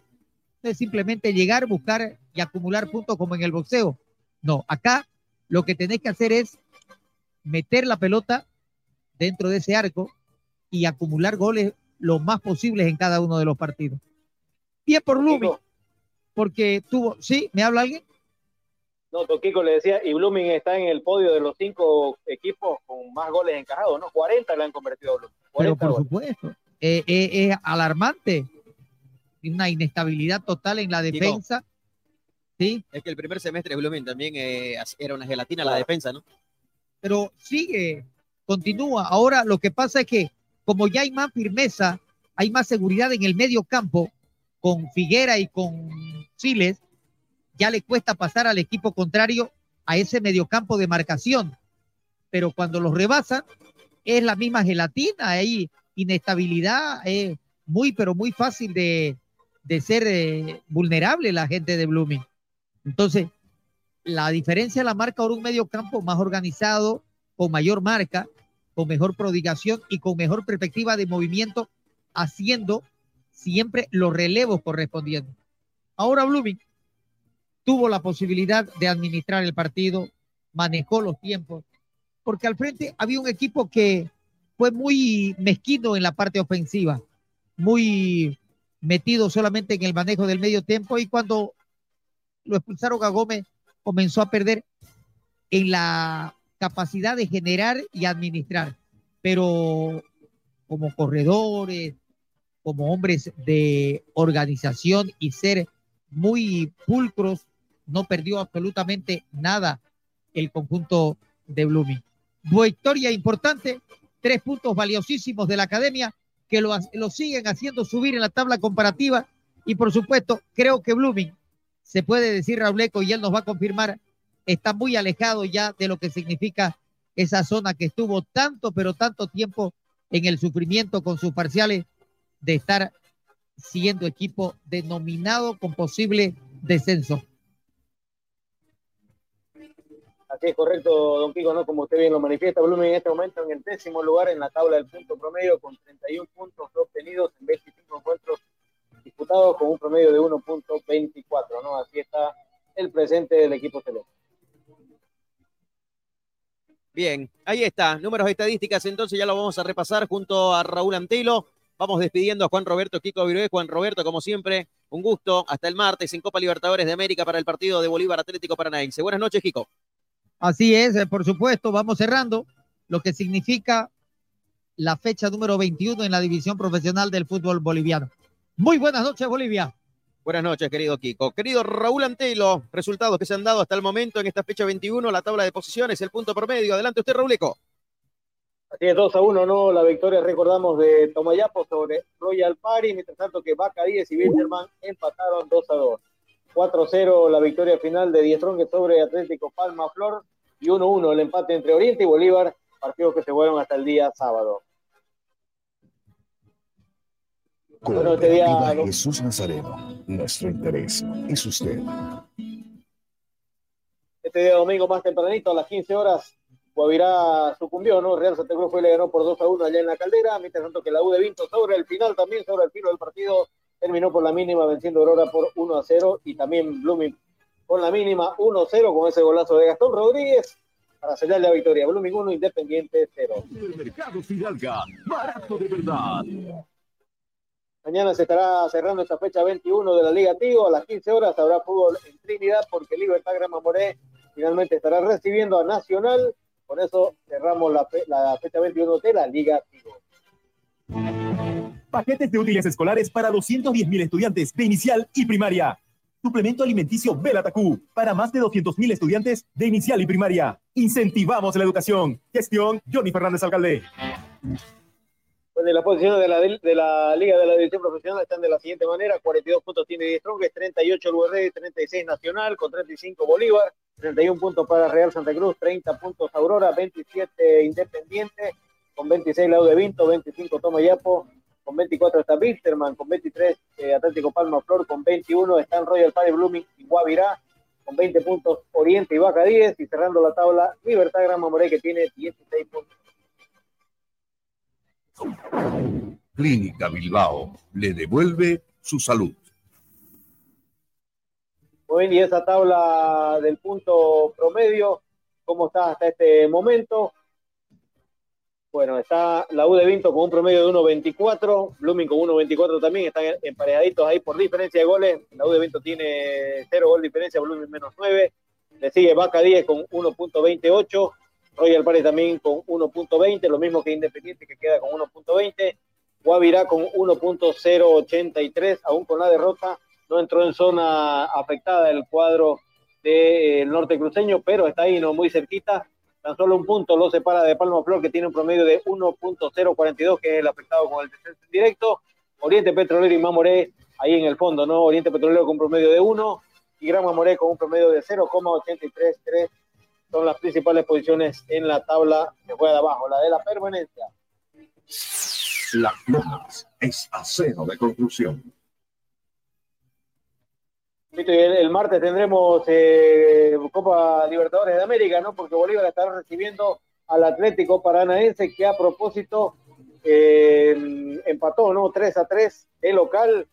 Es simplemente llegar, buscar y acumular puntos como en el boxeo. No, acá lo que tenés que hacer es meter la pelota dentro de ese arco y acumular goles lo más posibles en cada uno de los partidos. Bien por Blooming, porque tuvo, ¿sí? ¿Me habla alguien? No, Toquico le decía, y Blooming está en el podio de los cinco equipos con más goles encajados, ¿no? 40 le han convertido a Blooming. Pero por supuesto, eh, eh, es alarmante. Una inestabilidad total en la defensa. Sí. Es que el primer semestre de Blooming también eh, era una gelatina la defensa, ¿no? Pero sigue, continúa. Ahora lo que pasa es que como ya hay más firmeza, hay más seguridad en el medio campo, con Figuera y con Siles, ya le cuesta pasar al equipo contrario a ese mediocampo de marcación. Pero cuando los rebasan, es la misma gelatina, hay inestabilidad, es muy, pero muy fácil de, de ser eh, vulnerable la gente de Blooming. Entonces, la diferencia la marca ahora un medio campo más organizado, con mayor marca, con mejor prodigación y con mejor perspectiva de movimiento, haciendo siempre los relevos correspondientes. Ahora Blooming tuvo la posibilidad de administrar el partido, manejó los tiempos, porque al frente había un equipo que fue muy mezquino en la parte ofensiva, muy metido solamente en el manejo del medio tiempo y cuando lo expulsaron a Gómez comenzó a perder en la capacidad de generar y administrar, pero como corredores, como hombres de organización y ser muy pulcros, no perdió absolutamente nada el conjunto de Blooming. Victoria importante, tres puntos valiosísimos de la academia que lo, lo siguen haciendo subir en la tabla comparativa y por supuesto creo que Blooming, se puede decir Rauleco y él nos va a confirmar, está muy alejado ya de lo que significa esa zona que estuvo tanto, pero tanto tiempo en el sufrimiento con sus parciales de estar siendo equipo denominado con posible descenso. Así es correcto, don Pico, ¿no? Como usted bien lo manifiesta, Blumen en este momento en el décimo lugar en la tabla del punto promedio con 31 puntos obtenidos en 25 encuentros disputados con un promedio de 1.24, ¿no? Así está el presente del equipo celeste. Bien, ahí está, números estadísticas, entonces ya lo vamos a repasar junto a Raúl Antelo. Vamos despidiendo a Juan Roberto Kiko Virué. Juan Roberto, como siempre, un gusto. Hasta el martes en Copa Libertadores de América para el partido de Bolívar Atlético Paranaense. Buenas noches, Kiko. Así es, eh, por supuesto, vamos cerrando lo que significa la fecha número 21 en la división profesional del fútbol boliviano. Muy buenas noches, Bolivia. Buenas noches, querido Kiko. Querido Raúl Antelo, resultados que se han dado hasta el momento en esta fecha 21, la tabla de posiciones, el punto promedio. Adelante usted, Rauleco. Así es, 2 a 1, ¿no? La victoria, recordamos, de Tomayapo sobre Royal Party, mientras tanto que Vaca 10 y Wilterman empataron 2 a 2. 4-0 la victoria final de Diestrong sobre Atlético Palma Flor y 1-1 el empate entre Oriente y Bolívar, partidos que se fueron hasta el día sábado. Bueno, este día, Jesús Nazareno, nuestro interés es usted. Este día domingo más tempranito, a las 15 horas, Guavirá sucumbió, ¿no? Real Santa Cruz fue y le ganó por 2 a 1 allá en la caldera, mientras tanto que la U de Vinto sobre el final también, sobre el filo del partido, terminó por la mínima venciendo Aurora por 1 a 0 y también Blooming con la mínima 1 a 0 con ese golazo de Gastón Rodríguez para sellar la victoria. Blooming 1, Independiente 0. El mercado Fidalga, barato de verdad. Mañana se estará cerrando esta fecha 21 de la Liga Tigo. A las 15 horas habrá fútbol en Trinidad porque Libertad Grama Moré finalmente estará recibiendo a Nacional. Con eso cerramos la, la fecha 21 de la Liga Tigo. Paquetes de útiles escolares para 210 mil estudiantes de inicial y primaria. Suplemento alimenticio Belatacú para más de 200 mil estudiantes de inicial y primaria. Incentivamos la educación. Gestión Johnny Fernández Alcalde. Bueno, las posiciones de la, de la Liga de la División Profesional están de la siguiente manera: 42 puntos tiene 10 Strongest, 38 el URD, 36 Nacional, con 35 Bolívar, 31 puntos para Real Santa Cruz, 30 puntos Aurora, 27 Independiente, con 26 Lau de Vinto, 25 Tomayapo, con 24 está Bisterman, con 23 eh, Atlético Palma Flor, con 21 están Royal Party Blooming y Guavirá, con 20 puntos Oriente y Baja 10, y cerrando la tabla Libertad Grama Moré que tiene 16 puntos. Clínica Bilbao le devuelve su salud. Muy bien, y esa tabla del punto promedio, ¿cómo está hasta este momento? Bueno, está la U de Vinto con un promedio de 1.24, Blooming con 1.24 también, están emparejaditos ahí por diferencia de goles. La U de Vinto tiene 0 gol diferencia, Blooming menos 9. Le sigue Vaca 10 con 1.28, Royal Party también con 1.20, lo mismo que Independiente que queda con 1.20. Guavirá con 1.083, aún con la derrota, no entró en zona afectada el cuadro del norte cruceño, pero está ahí no muy cerquita Tan solo un punto lo separa de Palma Flor, que tiene un promedio de 1.042, que es el afectado con el descenso directo. Oriente Petrolero y Mamoré, ahí en el fondo, ¿no? Oriente Petrolero con promedio de 1 y Gran Mamoré con un promedio de 0,833 son las principales posiciones en la tabla que juega de abajo, la de la permanencia. Las Lomas es acero de conclusión. El, martes tendremos eh, Copa Libertadores de América, ¿no? Porque Bolívar estará recibiendo al Atlético Paranaense que a propósito eh, empató, ¿no? 3 a 3 el local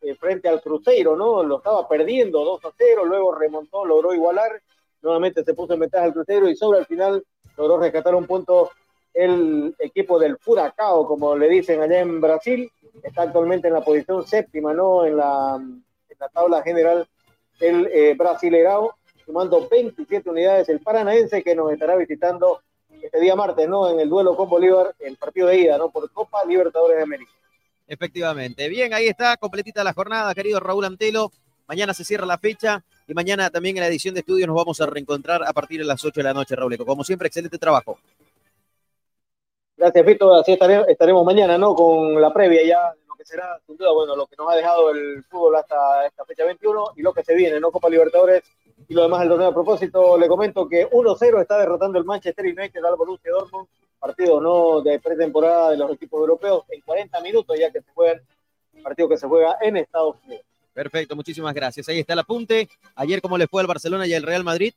eh, frente al Cruzeiro, ¿no? Lo estaba perdiendo 2 a 0, luego remontó, logró igualar, nuevamente se puso en ventaja al Cruzeiro y sobre el final logró rescatar un punto el equipo del Furacao, como le dicen allá en Brasil, está actualmente en la posición séptima, ¿no? En la, en la tabla general el eh, sumando 27 unidades el Paranaense que nos estará visitando este día martes, ¿no? En el duelo con Bolívar, el partido de ida, ¿no? Por Copa Libertadores de América. Efectivamente. Bien, ahí está, completita la jornada, querido Raúl Antelo. Mañana se cierra la fecha y mañana también en la edición de estudio nos vamos a reencontrar a partir de las 8 de la noche, Raúl. Como siempre, excelente trabajo. Gracias, Fito. Así estaremos mañana, ¿no? Con la previa ya lo que será, sin duda, bueno, lo que nos ha dejado el fútbol hasta esta fecha 21 y lo que se viene, ¿no? Copa Libertadores y lo demás el torneo. A propósito, le comento que 1-0 está derrotando el Manchester United al Borussia Dortmund, partido no de pretemporada de los equipos europeos en 40 minutos ya que se juegan, partido que se juega en Estados Unidos. Perfecto, muchísimas gracias. Ahí está el apunte. Ayer, ¿cómo le fue al Barcelona y al Real Madrid?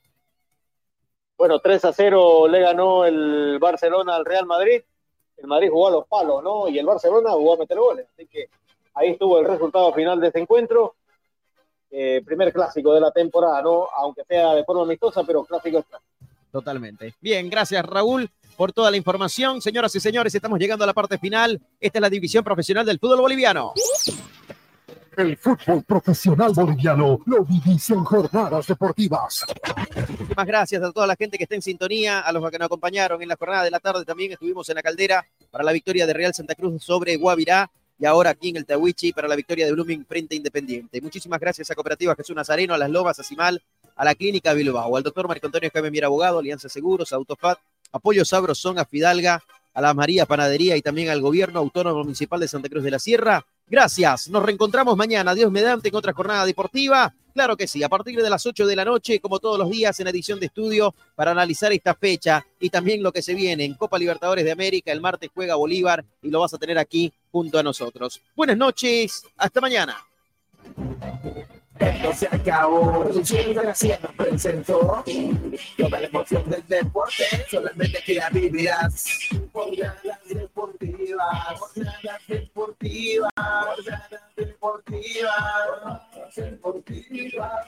Bueno, 3 a 0 le ganó el Barcelona al Real Madrid el Madrid jugó a los palos, ¿no? Y el Barcelona jugó a meter goles. Así que ahí estuvo el resultado final de ese encuentro. Eh, primer clásico de la temporada, ¿no? Aunque sea de forma amistosa, pero clásico está. Totalmente. Bien, gracias Raúl por toda la información. Señoras y señores, estamos llegando a la parte final. Esta es la división profesional del fútbol boliviano. El fútbol profesional boliviano lo vivís en jornadas deportivas. Muchísimas gracias a toda la gente que está en sintonía, a los que nos acompañaron en la jornada de la tarde. También estuvimos en la caldera para la victoria de Real Santa Cruz sobre Guavirá y ahora aquí en el Tawichi para la victoria de Blooming frente Independiente. Muchísimas gracias a Cooperativa Jesús Nazareno, a Las Lomas, a Simal, a la Clínica Bilbao, al doctor Marco Antonio Jaime Mier Abogado, Alianza Seguros, Autofat, Apoyo Sabrosón, a Fidalga, a la María Panadería y también al Gobierno Autónomo Municipal de Santa Cruz de la Sierra Gracias, nos reencontramos mañana, Dios mediante, en otra jornada deportiva. Claro que sí, a partir de las 8 de la noche, como todos los días, en edición de estudio para analizar esta fecha y también lo que se viene en Copa Libertadores de América. El martes juega Bolívar y lo vas a tener aquí junto a nosotros. Buenas noches, hasta mañana. Esto se acabó, Gracia nos presentó Toda la emoción del deporte solamente queda vivirás Jornadas deportivas, jornadas deportivas, jornadas deportivas, deportivas.